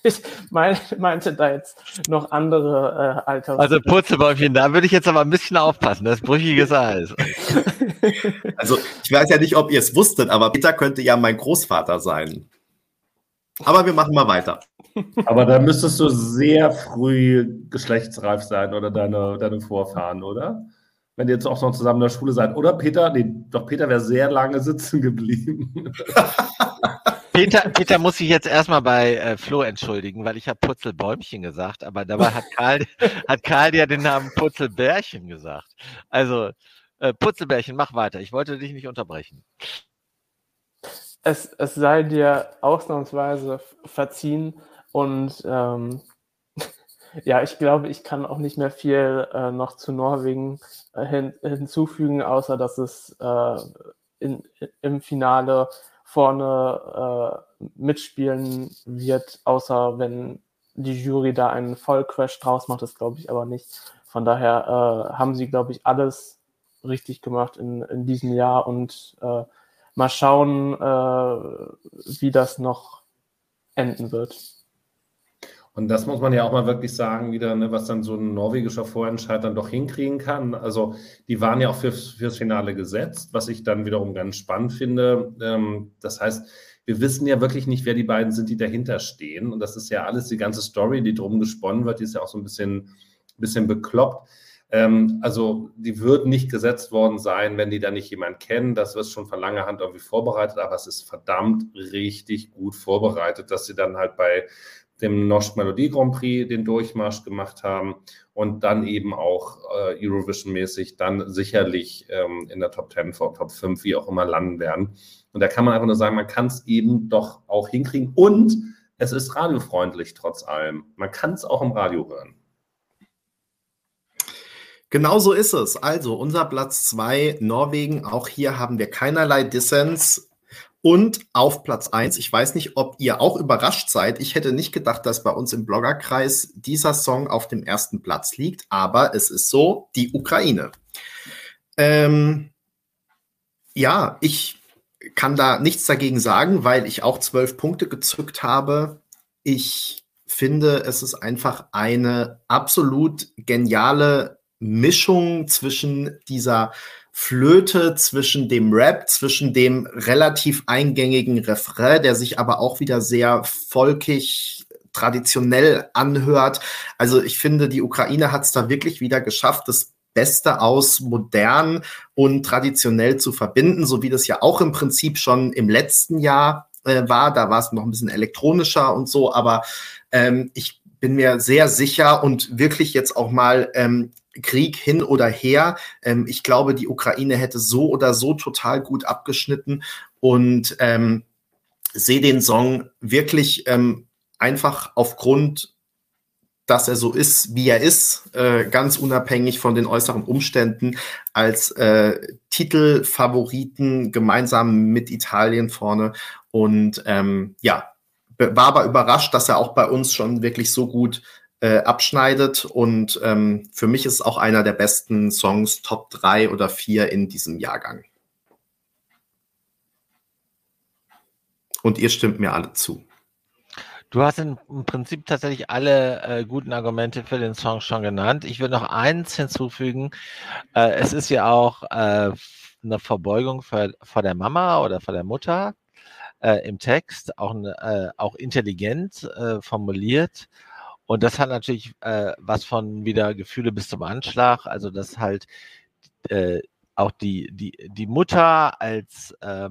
ich mein, meinte da jetzt noch andere äh, Alters. Also Purzelbäumchen, da würde ich jetzt aber ein bisschen aufpassen, das ist brüchiges Eis. Also ich weiß ja nicht, ob ihr es wusstet, aber Peter könnte ja mein Großvater sein. Aber wir machen mal weiter. Aber da müsstest du sehr früh geschlechtsreif sein oder deine, deine Vorfahren, oder? Wenn ihr jetzt auch noch zusammen in der Schule seid. Oder Peter? Nee, doch Peter wäre sehr lange sitzen geblieben. Peter, Peter muss sich jetzt erstmal bei äh, Flo entschuldigen, weil ich habe Putzelbäumchen gesagt, aber dabei hat Karl, hat Karl ja den Namen Putzelbärchen gesagt. Also, äh, Putzelbärchen, mach weiter. Ich wollte dich nicht unterbrechen. Es, es sei dir ausnahmsweise verziehen und ähm, ja, ich glaube, ich kann auch nicht mehr viel äh, noch zu Norwegen äh, hin, hinzufügen, außer dass es äh, in, im Finale vorne äh, mitspielen wird, außer wenn die Jury da einen Vollcrash draus macht, das glaube ich aber nicht. Von daher äh, haben sie, glaube ich, alles richtig gemacht in, in diesem Jahr und äh, mal schauen, äh, wie das noch enden wird. Und das muss man ja auch mal wirklich sagen, wieder, ne, was dann so ein norwegischer Vorentscheid dann doch hinkriegen kann. Also die waren ja auch fürs, fürs Finale gesetzt, was ich dann wiederum ganz spannend finde. Ähm, das heißt, wir wissen ja wirklich nicht, wer die beiden sind, die dahinter stehen. Und das ist ja alles die ganze Story, die drum gesponnen wird, die ist ja auch so ein bisschen, bisschen bekloppt. Ähm, also die würden nicht gesetzt worden sein, wenn die da nicht jemand kennen. Das wird schon von langer Hand irgendwie vorbereitet, aber es ist verdammt richtig gut vorbereitet, dass sie dann halt bei dem Nosh Melodie Grand Prix den Durchmarsch gemacht haben und dann eben auch äh, Eurovision-mäßig dann sicherlich ähm, in der Top 10, Top 5, wie auch immer landen werden. Und da kann man einfach nur sagen, man kann es eben doch auch hinkriegen und es ist radiofreundlich trotz allem. Man kann es auch im Radio hören. Genau so ist es. Also unser Platz 2 Norwegen. Auch hier haben wir keinerlei Dissens. Und auf Platz 1, ich weiß nicht, ob ihr auch überrascht seid. Ich hätte nicht gedacht, dass bei uns im Bloggerkreis dieser Song auf dem ersten Platz liegt, aber es ist so, die Ukraine. Ähm, ja, ich kann da nichts dagegen sagen, weil ich auch zwölf Punkte gezückt habe. Ich finde, es ist einfach eine absolut geniale Mischung zwischen dieser Flöte zwischen dem Rap, zwischen dem relativ eingängigen Refrain, der sich aber auch wieder sehr volkig traditionell anhört. Also ich finde, die Ukraine hat es da wirklich wieder geschafft, das Beste aus modern und traditionell zu verbinden, so wie das ja auch im Prinzip schon im letzten Jahr äh, war. Da war es noch ein bisschen elektronischer und so, aber ähm, ich bin mir sehr sicher und wirklich jetzt auch mal ähm, Krieg hin oder her. Ähm, ich glaube, die Ukraine hätte so oder so total gut abgeschnitten und ähm, sehe den Song wirklich ähm, einfach aufgrund, dass er so ist, wie er ist, äh, ganz unabhängig von den äußeren Umständen, als äh, Titelfavoriten gemeinsam mit Italien vorne. Und ähm, ja, war aber überrascht, dass er auch bei uns schon wirklich so gut äh, abschneidet. Und ähm, für mich ist es auch einer der besten Songs, Top 3 oder 4 in diesem Jahrgang. Und ihr stimmt mir alle zu. Du hast im Prinzip tatsächlich alle äh, guten Argumente für den Song schon genannt. Ich würde noch eins hinzufügen. Äh, es ist ja auch äh, eine Verbeugung vor, vor der Mama oder vor der Mutter äh, im Text, auch, äh, auch intelligent äh, formuliert. Und das hat natürlich äh, was von wieder Gefühle bis zum Anschlag. Also dass halt äh, auch die, die, die Mutter als, äh,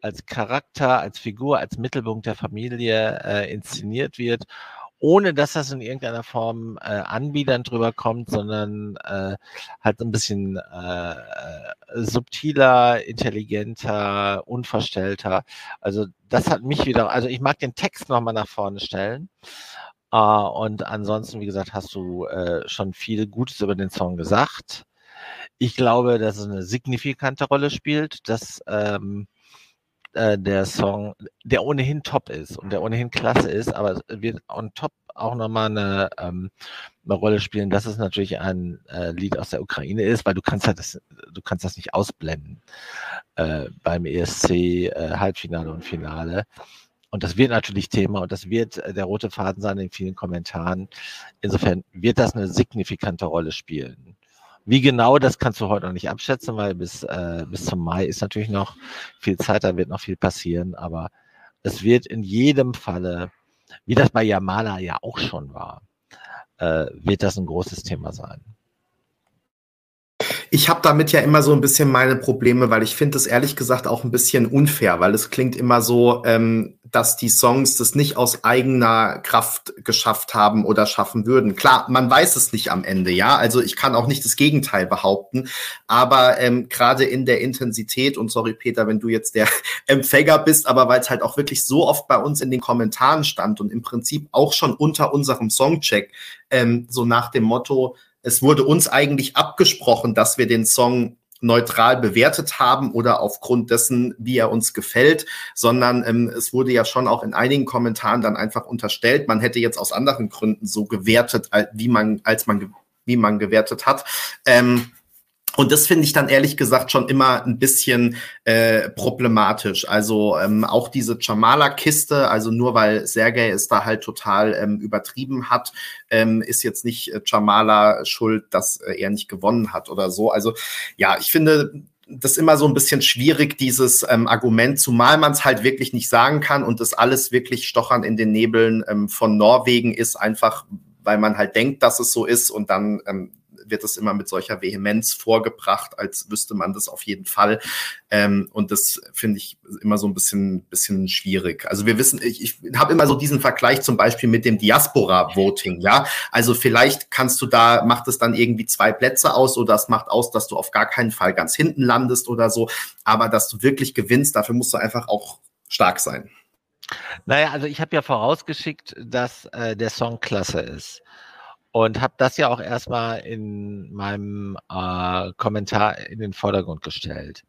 als Charakter, als Figur, als Mittelpunkt der Familie äh, inszeniert wird, ohne dass das in irgendeiner Form äh, anbiedernd drüber kommt, sondern äh, halt ein bisschen äh, subtiler, intelligenter, unverstellter. Also das hat mich wieder, also ich mag den Text nochmal nach vorne stellen. Uh, und ansonsten, wie gesagt, hast du äh, schon viel Gutes über den Song gesagt. Ich glaube, dass es eine signifikante Rolle spielt, dass ähm, äh, der Song, der ohnehin top ist und der ohnehin klasse ist, aber wird on top auch nochmal eine, ähm, eine Rolle spielen, dass es natürlich ein äh, Lied aus der Ukraine ist, weil du kannst halt das, du kannst das nicht ausblenden äh, beim ESC äh, Halbfinale und Finale. Und das wird natürlich Thema und das wird äh, der rote Faden sein in vielen Kommentaren. Insofern wird das eine signifikante Rolle spielen. Wie genau, das kannst du heute noch nicht abschätzen, weil bis, äh, bis zum Mai ist natürlich noch viel Zeit, da wird noch viel passieren, aber es wird in jedem Falle, wie das bei Yamala ja auch schon war, äh, wird das ein großes Thema sein. Ich habe damit ja immer so ein bisschen meine Probleme, weil ich finde es ehrlich gesagt auch ein bisschen unfair, weil es klingt immer so, ähm, dass die Songs das nicht aus eigener Kraft geschafft haben oder schaffen würden. Klar, man weiß es nicht am Ende, ja. Also ich kann auch nicht das Gegenteil behaupten, aber ähm, gerade in der Intensität und sorry Peter, wenn du jetzt der Empfänger bist, aber weil es halt auch wirklich so oft bei uns in den Kommentaren stand und im Prinzip auch schon unter unserem Songcheck ähm, so nach dem Motto es wurde uns eigentlich abgesprochen, dass wir den Song neutral bewertet haben oder aufgrund dessen, wie er uns gefällt, sondern ähm, es wurde ja schon auch in einigen Kommentaren dann einfach unterstellt, man hätte jetzt aus anderen Gründen so gewertet, wie man, als man, wie man gewertet hat. Ähm, Und das finde ich dann ehrlich gesagt schon immer ein bisschen äh, problematisch. Also ähm, auch diese Jamala-Kiste, also nur weil Sergei es da halt total ähm, übertrieben hat, ähm, ist jetzt nicht äh, Jamala schuld, dass äh, er nicht gewonnen hat oder so. Also ja, ich finde das immer so ein bisschen schwierig, dieses ähm, Argument, zumal man es halt wirklich nicht sagen kann und das alles wirklich Stochern in den Nebeln ähm, von Norwegen ist, einfach weil man halt denkt, dass es so ist und dann ähm, wird es immer mit solcher Vehemenz vorgebracht, als wüsste man das auf jeden Fall. Ähm, und das finde ich immer so ein bisschen, bisschen schwierig. Also wir wissen, ich, ich habe immer so diesen Vergleich zum Beispiel mit dem Diaspora-Voting, ja. Also vielleicht kannst du da, macht es dann irgendwie zwei Plätze aus oder es macht aus, dass du auf gar keinen Fall ganz hinten landest oder so. Aber dass du wirklich gewinnst, dafür musst du einfach auch stark sein. Naja, also ich habe ja vorausgeschickt, dass äh, der Song klasse ist und habe das ja auch erstmal in meinem äh, Kommentar in den Vordergrund gestellt.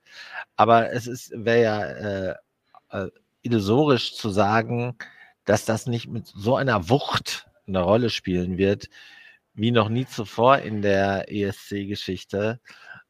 Aber es ist wäre ja äh, äh, illusorisch zu sagen, dass das nicht mit so einer Wucht eine Rolle spielen wird, wie noch nie zuvor in der ESC-Geschichte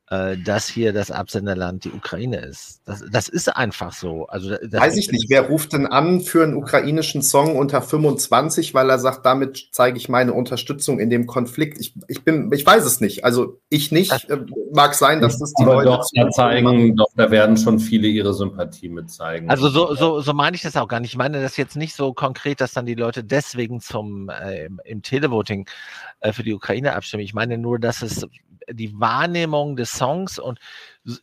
äh, dass hier das Absenderland die Ukraine ist. Das, das ist einfach so. Also, Weiß ich nicht, wer ruft denn an für einen ukrainischen Song unter 25, weil er sagt, damit zeige ich meine Unterstützung in dem Konflikt. Ich, ich bin, ich weiß es nicht. Also ich nicht. Das, äh, Mag sein, dass das die Leute doch, da zeigen, doch, da werden schon viele ihre Sympathie mit zeigen. Also so, so, so meine ich das auch gar nicht. Ich meine das jetzt nicht so konkret, dass dann die Leute deswegen zum äh, im, im Televoting äh, für die Ukraine abstimmen. Ich meine nur, dass es die Wahrnehmung des Songs und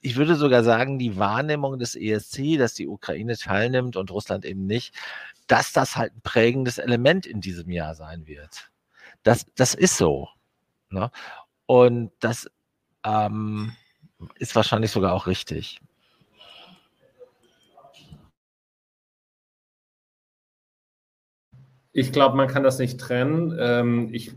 ich würde sogar sagen, die Wahrnehmung des ESC, dass die Ukraine teilnimmt und Russland eben nicht, dass das halt ein prägendes Element in diesem Jahr sein wird. Das, das ist so. Ne? Und das ähm, ist wahrscheinlich sogar auch richtig. Ich glaube, man kann das nicht trennen. Ähm, ich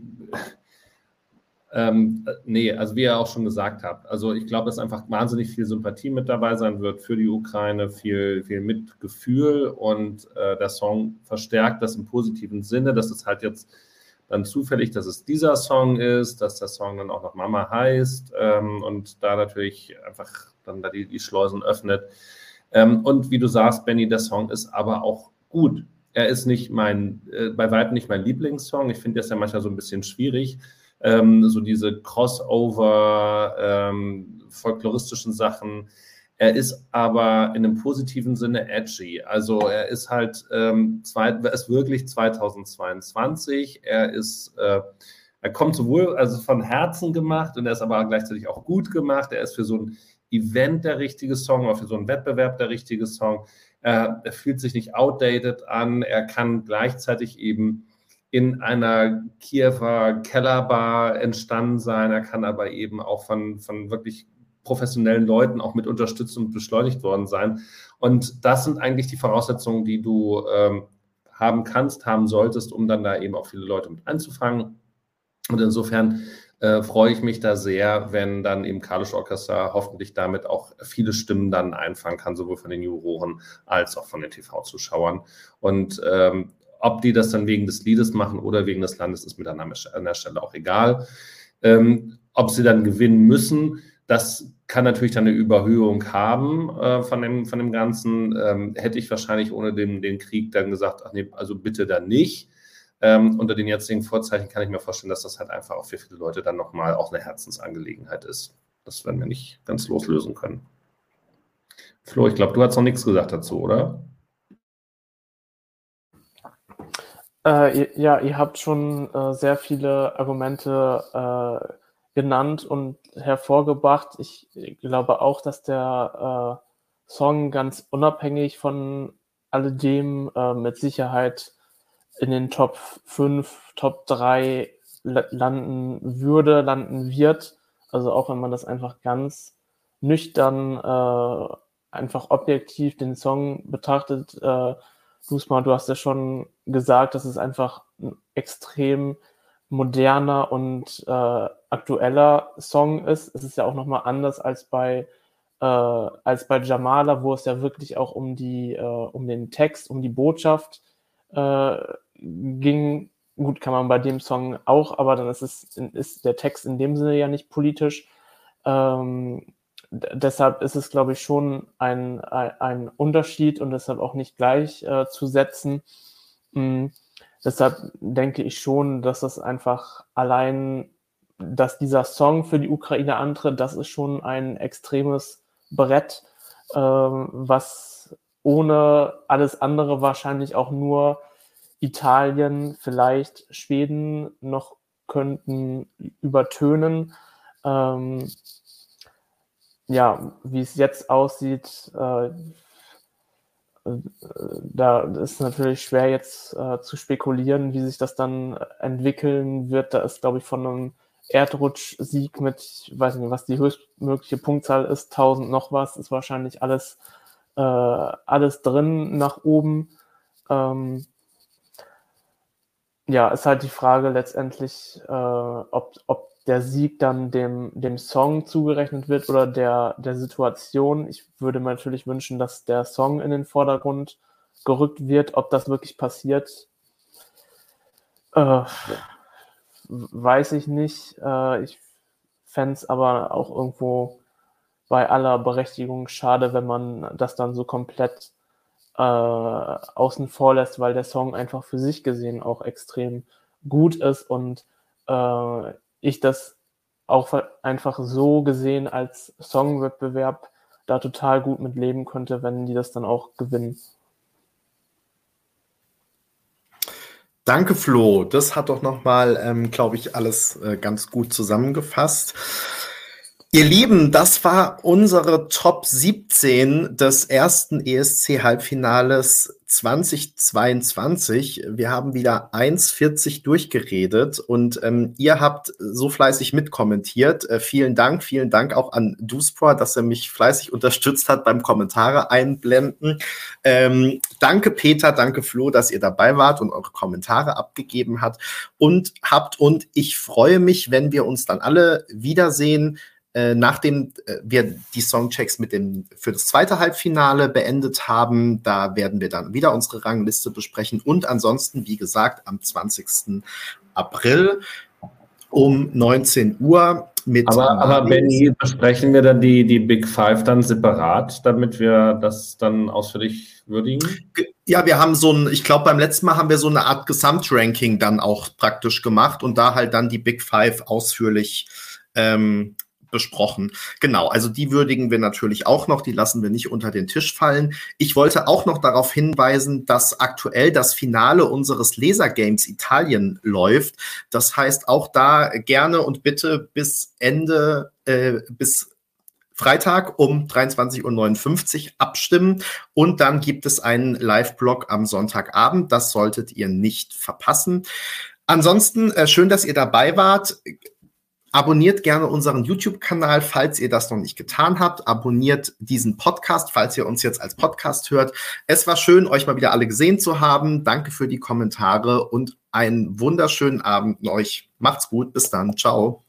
ähm, nee, also wie ihr auch schon gesagt habt, also ich glaube, dass einfach wahnsinnig viel Sympathie mit dabei sein wird für die Ukraine, viel, viel Mitgefühl und äh, der Song verstärkt das im positiven Sinne, dass es halt jetzt dann zufällig, dass es dieser Song ist, dass der Song dann auch noch Mama heißt ähm, und da natürlich einfach dann da die, die Schleusen öffnet. Ähm, und wie du sagst, Benny, der Song ist aber auch gut. Er ist nicht mein, äh, bei weitem nicht mein Lieblingssong. Ich finde das ja manchmal so ein bisschen schwierig ähm, so diese Crossover, ähm, folkloristischen Sachen. Er ist aber in einem positiven Sinne edgy. Also er ist halt, ähm, zwei, ist wirklich 2022. Er ist, äh, er kommt sowohl also von Herzen gemacht und er ist aber gleichzeitig auch gut gemacht. Er ist für so ein Event der richtige Song, oder für so einen Wettbewerb der richtige Song. Er, er fühlt sich nicht outdated an. Er kann gleichzeitig eben in einer Kiewer Kellerbar entstanden sein. Er kann aber eben auch von, von wirklich professionellen Leuten auch mit unterstützt und beschleunigt worden sein. Und das sind eigentlich die Voraussetzungen, die du ähm, haben kannst, haben solltest, um dann da eben auch viele Leute mit anzufangen. Und insofern äh, freue ich mich da sehr, wenn dann eben Kalisch Orchester hoffentlich damit auch viele Stimmen dann einfangen kann, sowohl von den Juroren als auch von den TV-Zuschauern. Und ähm, ob die das dann wegen des Liedes machen oder wegen des Landes, ist mir dann an der Stelle auch egal. Ähm, ob sie dann gewinnen müssen, das kann natürlich dann eine Überhöhung haben äh, von, dem, von dem Ganzen. Ähm, hätte ich wahrscheinlich ohne den, den Krieg dann gesagt, ach nee, also bitte dann nicht. Ähm, unter den jetzigen Vorzeichen kann ich mir vorstellen, dass das halt einfach auch für viele Leute dann nochmal auch eine Herzensangelegenheit ist. Das werden wir nicht ganz loslösen können. Flo, ich glaube, du hast noch nichts gesagt dazu, oder? Äh, ja, ihr habt schon äh, sehr viele Argumente äh, genannt und hervorgebracht. Ich glaube auch, dass der äh, Song ganz unabhängig von alledem äh, mit Sicherheit in den Top 5, Top 3 landen würde, landen wird. Also auch wenn man das einfach ganz nüchtern, äh, einfach objektiv den Song betrachtet, Lusma, du hast ja schon gesagt, dass es einfach ein extrem moderner und äh, aktueller Song ist. Es ist ja auch nochmal anders als bei, äh, als bei Jamala, wo es ja wirklich auch um, die, äh, um den Text, um die Botschaft äh, ging. Gut, kann man bei dem Song auch, aber dann ist, es, ist der Text in dem Sinne ja nicht politisch. Ähm, deshalb ist es, glaube ich, schon ein, ein, Unterschied und deshalb auch nicht gleich äh, zu setzen. Mhm. Deshalb denke ich schon, dass es einfach allein, dass dieser Song für die Ukraine antritt, das ist schon ein extremes Brett, äh, was ohne alles andere wahrscheinlich auch nur Italien, vielleicht Schweden noch könnten übertönen. Ähm, ja, wie es jetzt aussieht, äh, da ist natürlich schwer jetzt äh, zu spekulieren, wie sich das dann entwickeln wird. Da ist, glaube ich, von einem Erdrutsch-Sieg mit, ich weiß nicht, was die höchstmögliche Punktzahl ist, 1000 noch was, ist wahrscheinlich alles, äh, alles drin nach oben. Ähm, ja, ist halt die Frage letztendlich, äh, ob, ob der Sieg dann dem, dem Song zugerechnet wird oder der, der Situation. Ich würde mir natürlich wünschen, dass der Song in den Vordergrund gerückt wird. Ob das wirklich passiert, äh, weiß ich nicht. Äh, ich fände es aber auch irgendwo bei aller Berechtigung schade, wenn man das dann so komplett äh, außen vor lässt, weil der Song einfach für sich gesehen auch extrem gut ist und äh, ich das auch einfach so gesehen als Songwettbewerb da total gut mit leben könnte, wenn die das dann auch gewinnen. Danke, Flo. Das hat doch nochmal, ähm, glaube ich, alles äh, ganz gut zusammengefasst. Ihr Lieben, das war unsere Top 17 des ersten ESC-Halbfinales 2022. Wir haben wieder 1,40 durchgeredet und ähm, ihr habt so fleißig mitkommentiert. Äh, vielen Dank, vielen Dank auch an Duspor, dass er mich fleißig unterstützt hat beim Kommentare einblenden. Ähm, danke Peter, danke Flo, dass ihr dabei wart und eure Kommentare abgegeben habt und habt und ich freue mich, wenn wir uns dann alle wiedersehen äh, nachdem äh, wir die Songchecks mit dem für das zweite Halbfinale beendet haben, da werden wir dann wieder unsere Rangliste besprechen und ansonsten, wie gesagt, am 20. April um 19 Uhr mit. Aber, aber Benny, besprechen wir dann die, die Big Five dann separat, damit wir das dann ausführlich würdigen? Ja, wir haben so ein, ich glaube, beim letzten Mal haben wir so eine Art Gesamtranking dann auch praktisch gemacht und da halt dann die Big Five ausführlich ähm, besprochen. Genau, also die würdigen wir natürlich auch noch, die lassen wir nicht unter den Tisch fallen. Ich wollte auch noch darauf hinweisen, dass aktuell das Finale unseres Lasergames Italien läuft. Das heißt, auch da gerne und bitte bis Ende, äh, bis Freitag um 23.59 Uhr abstimmen. Und dann gibt es einen Live-Blog am Sonntagabend. Das solltet ihr nicht verpassen. Ansonsten äh, schön, dass ihr dabei wart. Abonniert gerne unseren YouTube-Kanal, falls ihr das noch nicht getan habt. Abonniert diesen Podcast, falls ihr uns jetzt als Podcast hört. Es war schön, euch mal wieder alle gesehen zu haben. Danke für die Kommentare und einen wunderschönen Abend euch. Macht's gut. Bis dann. Ciao.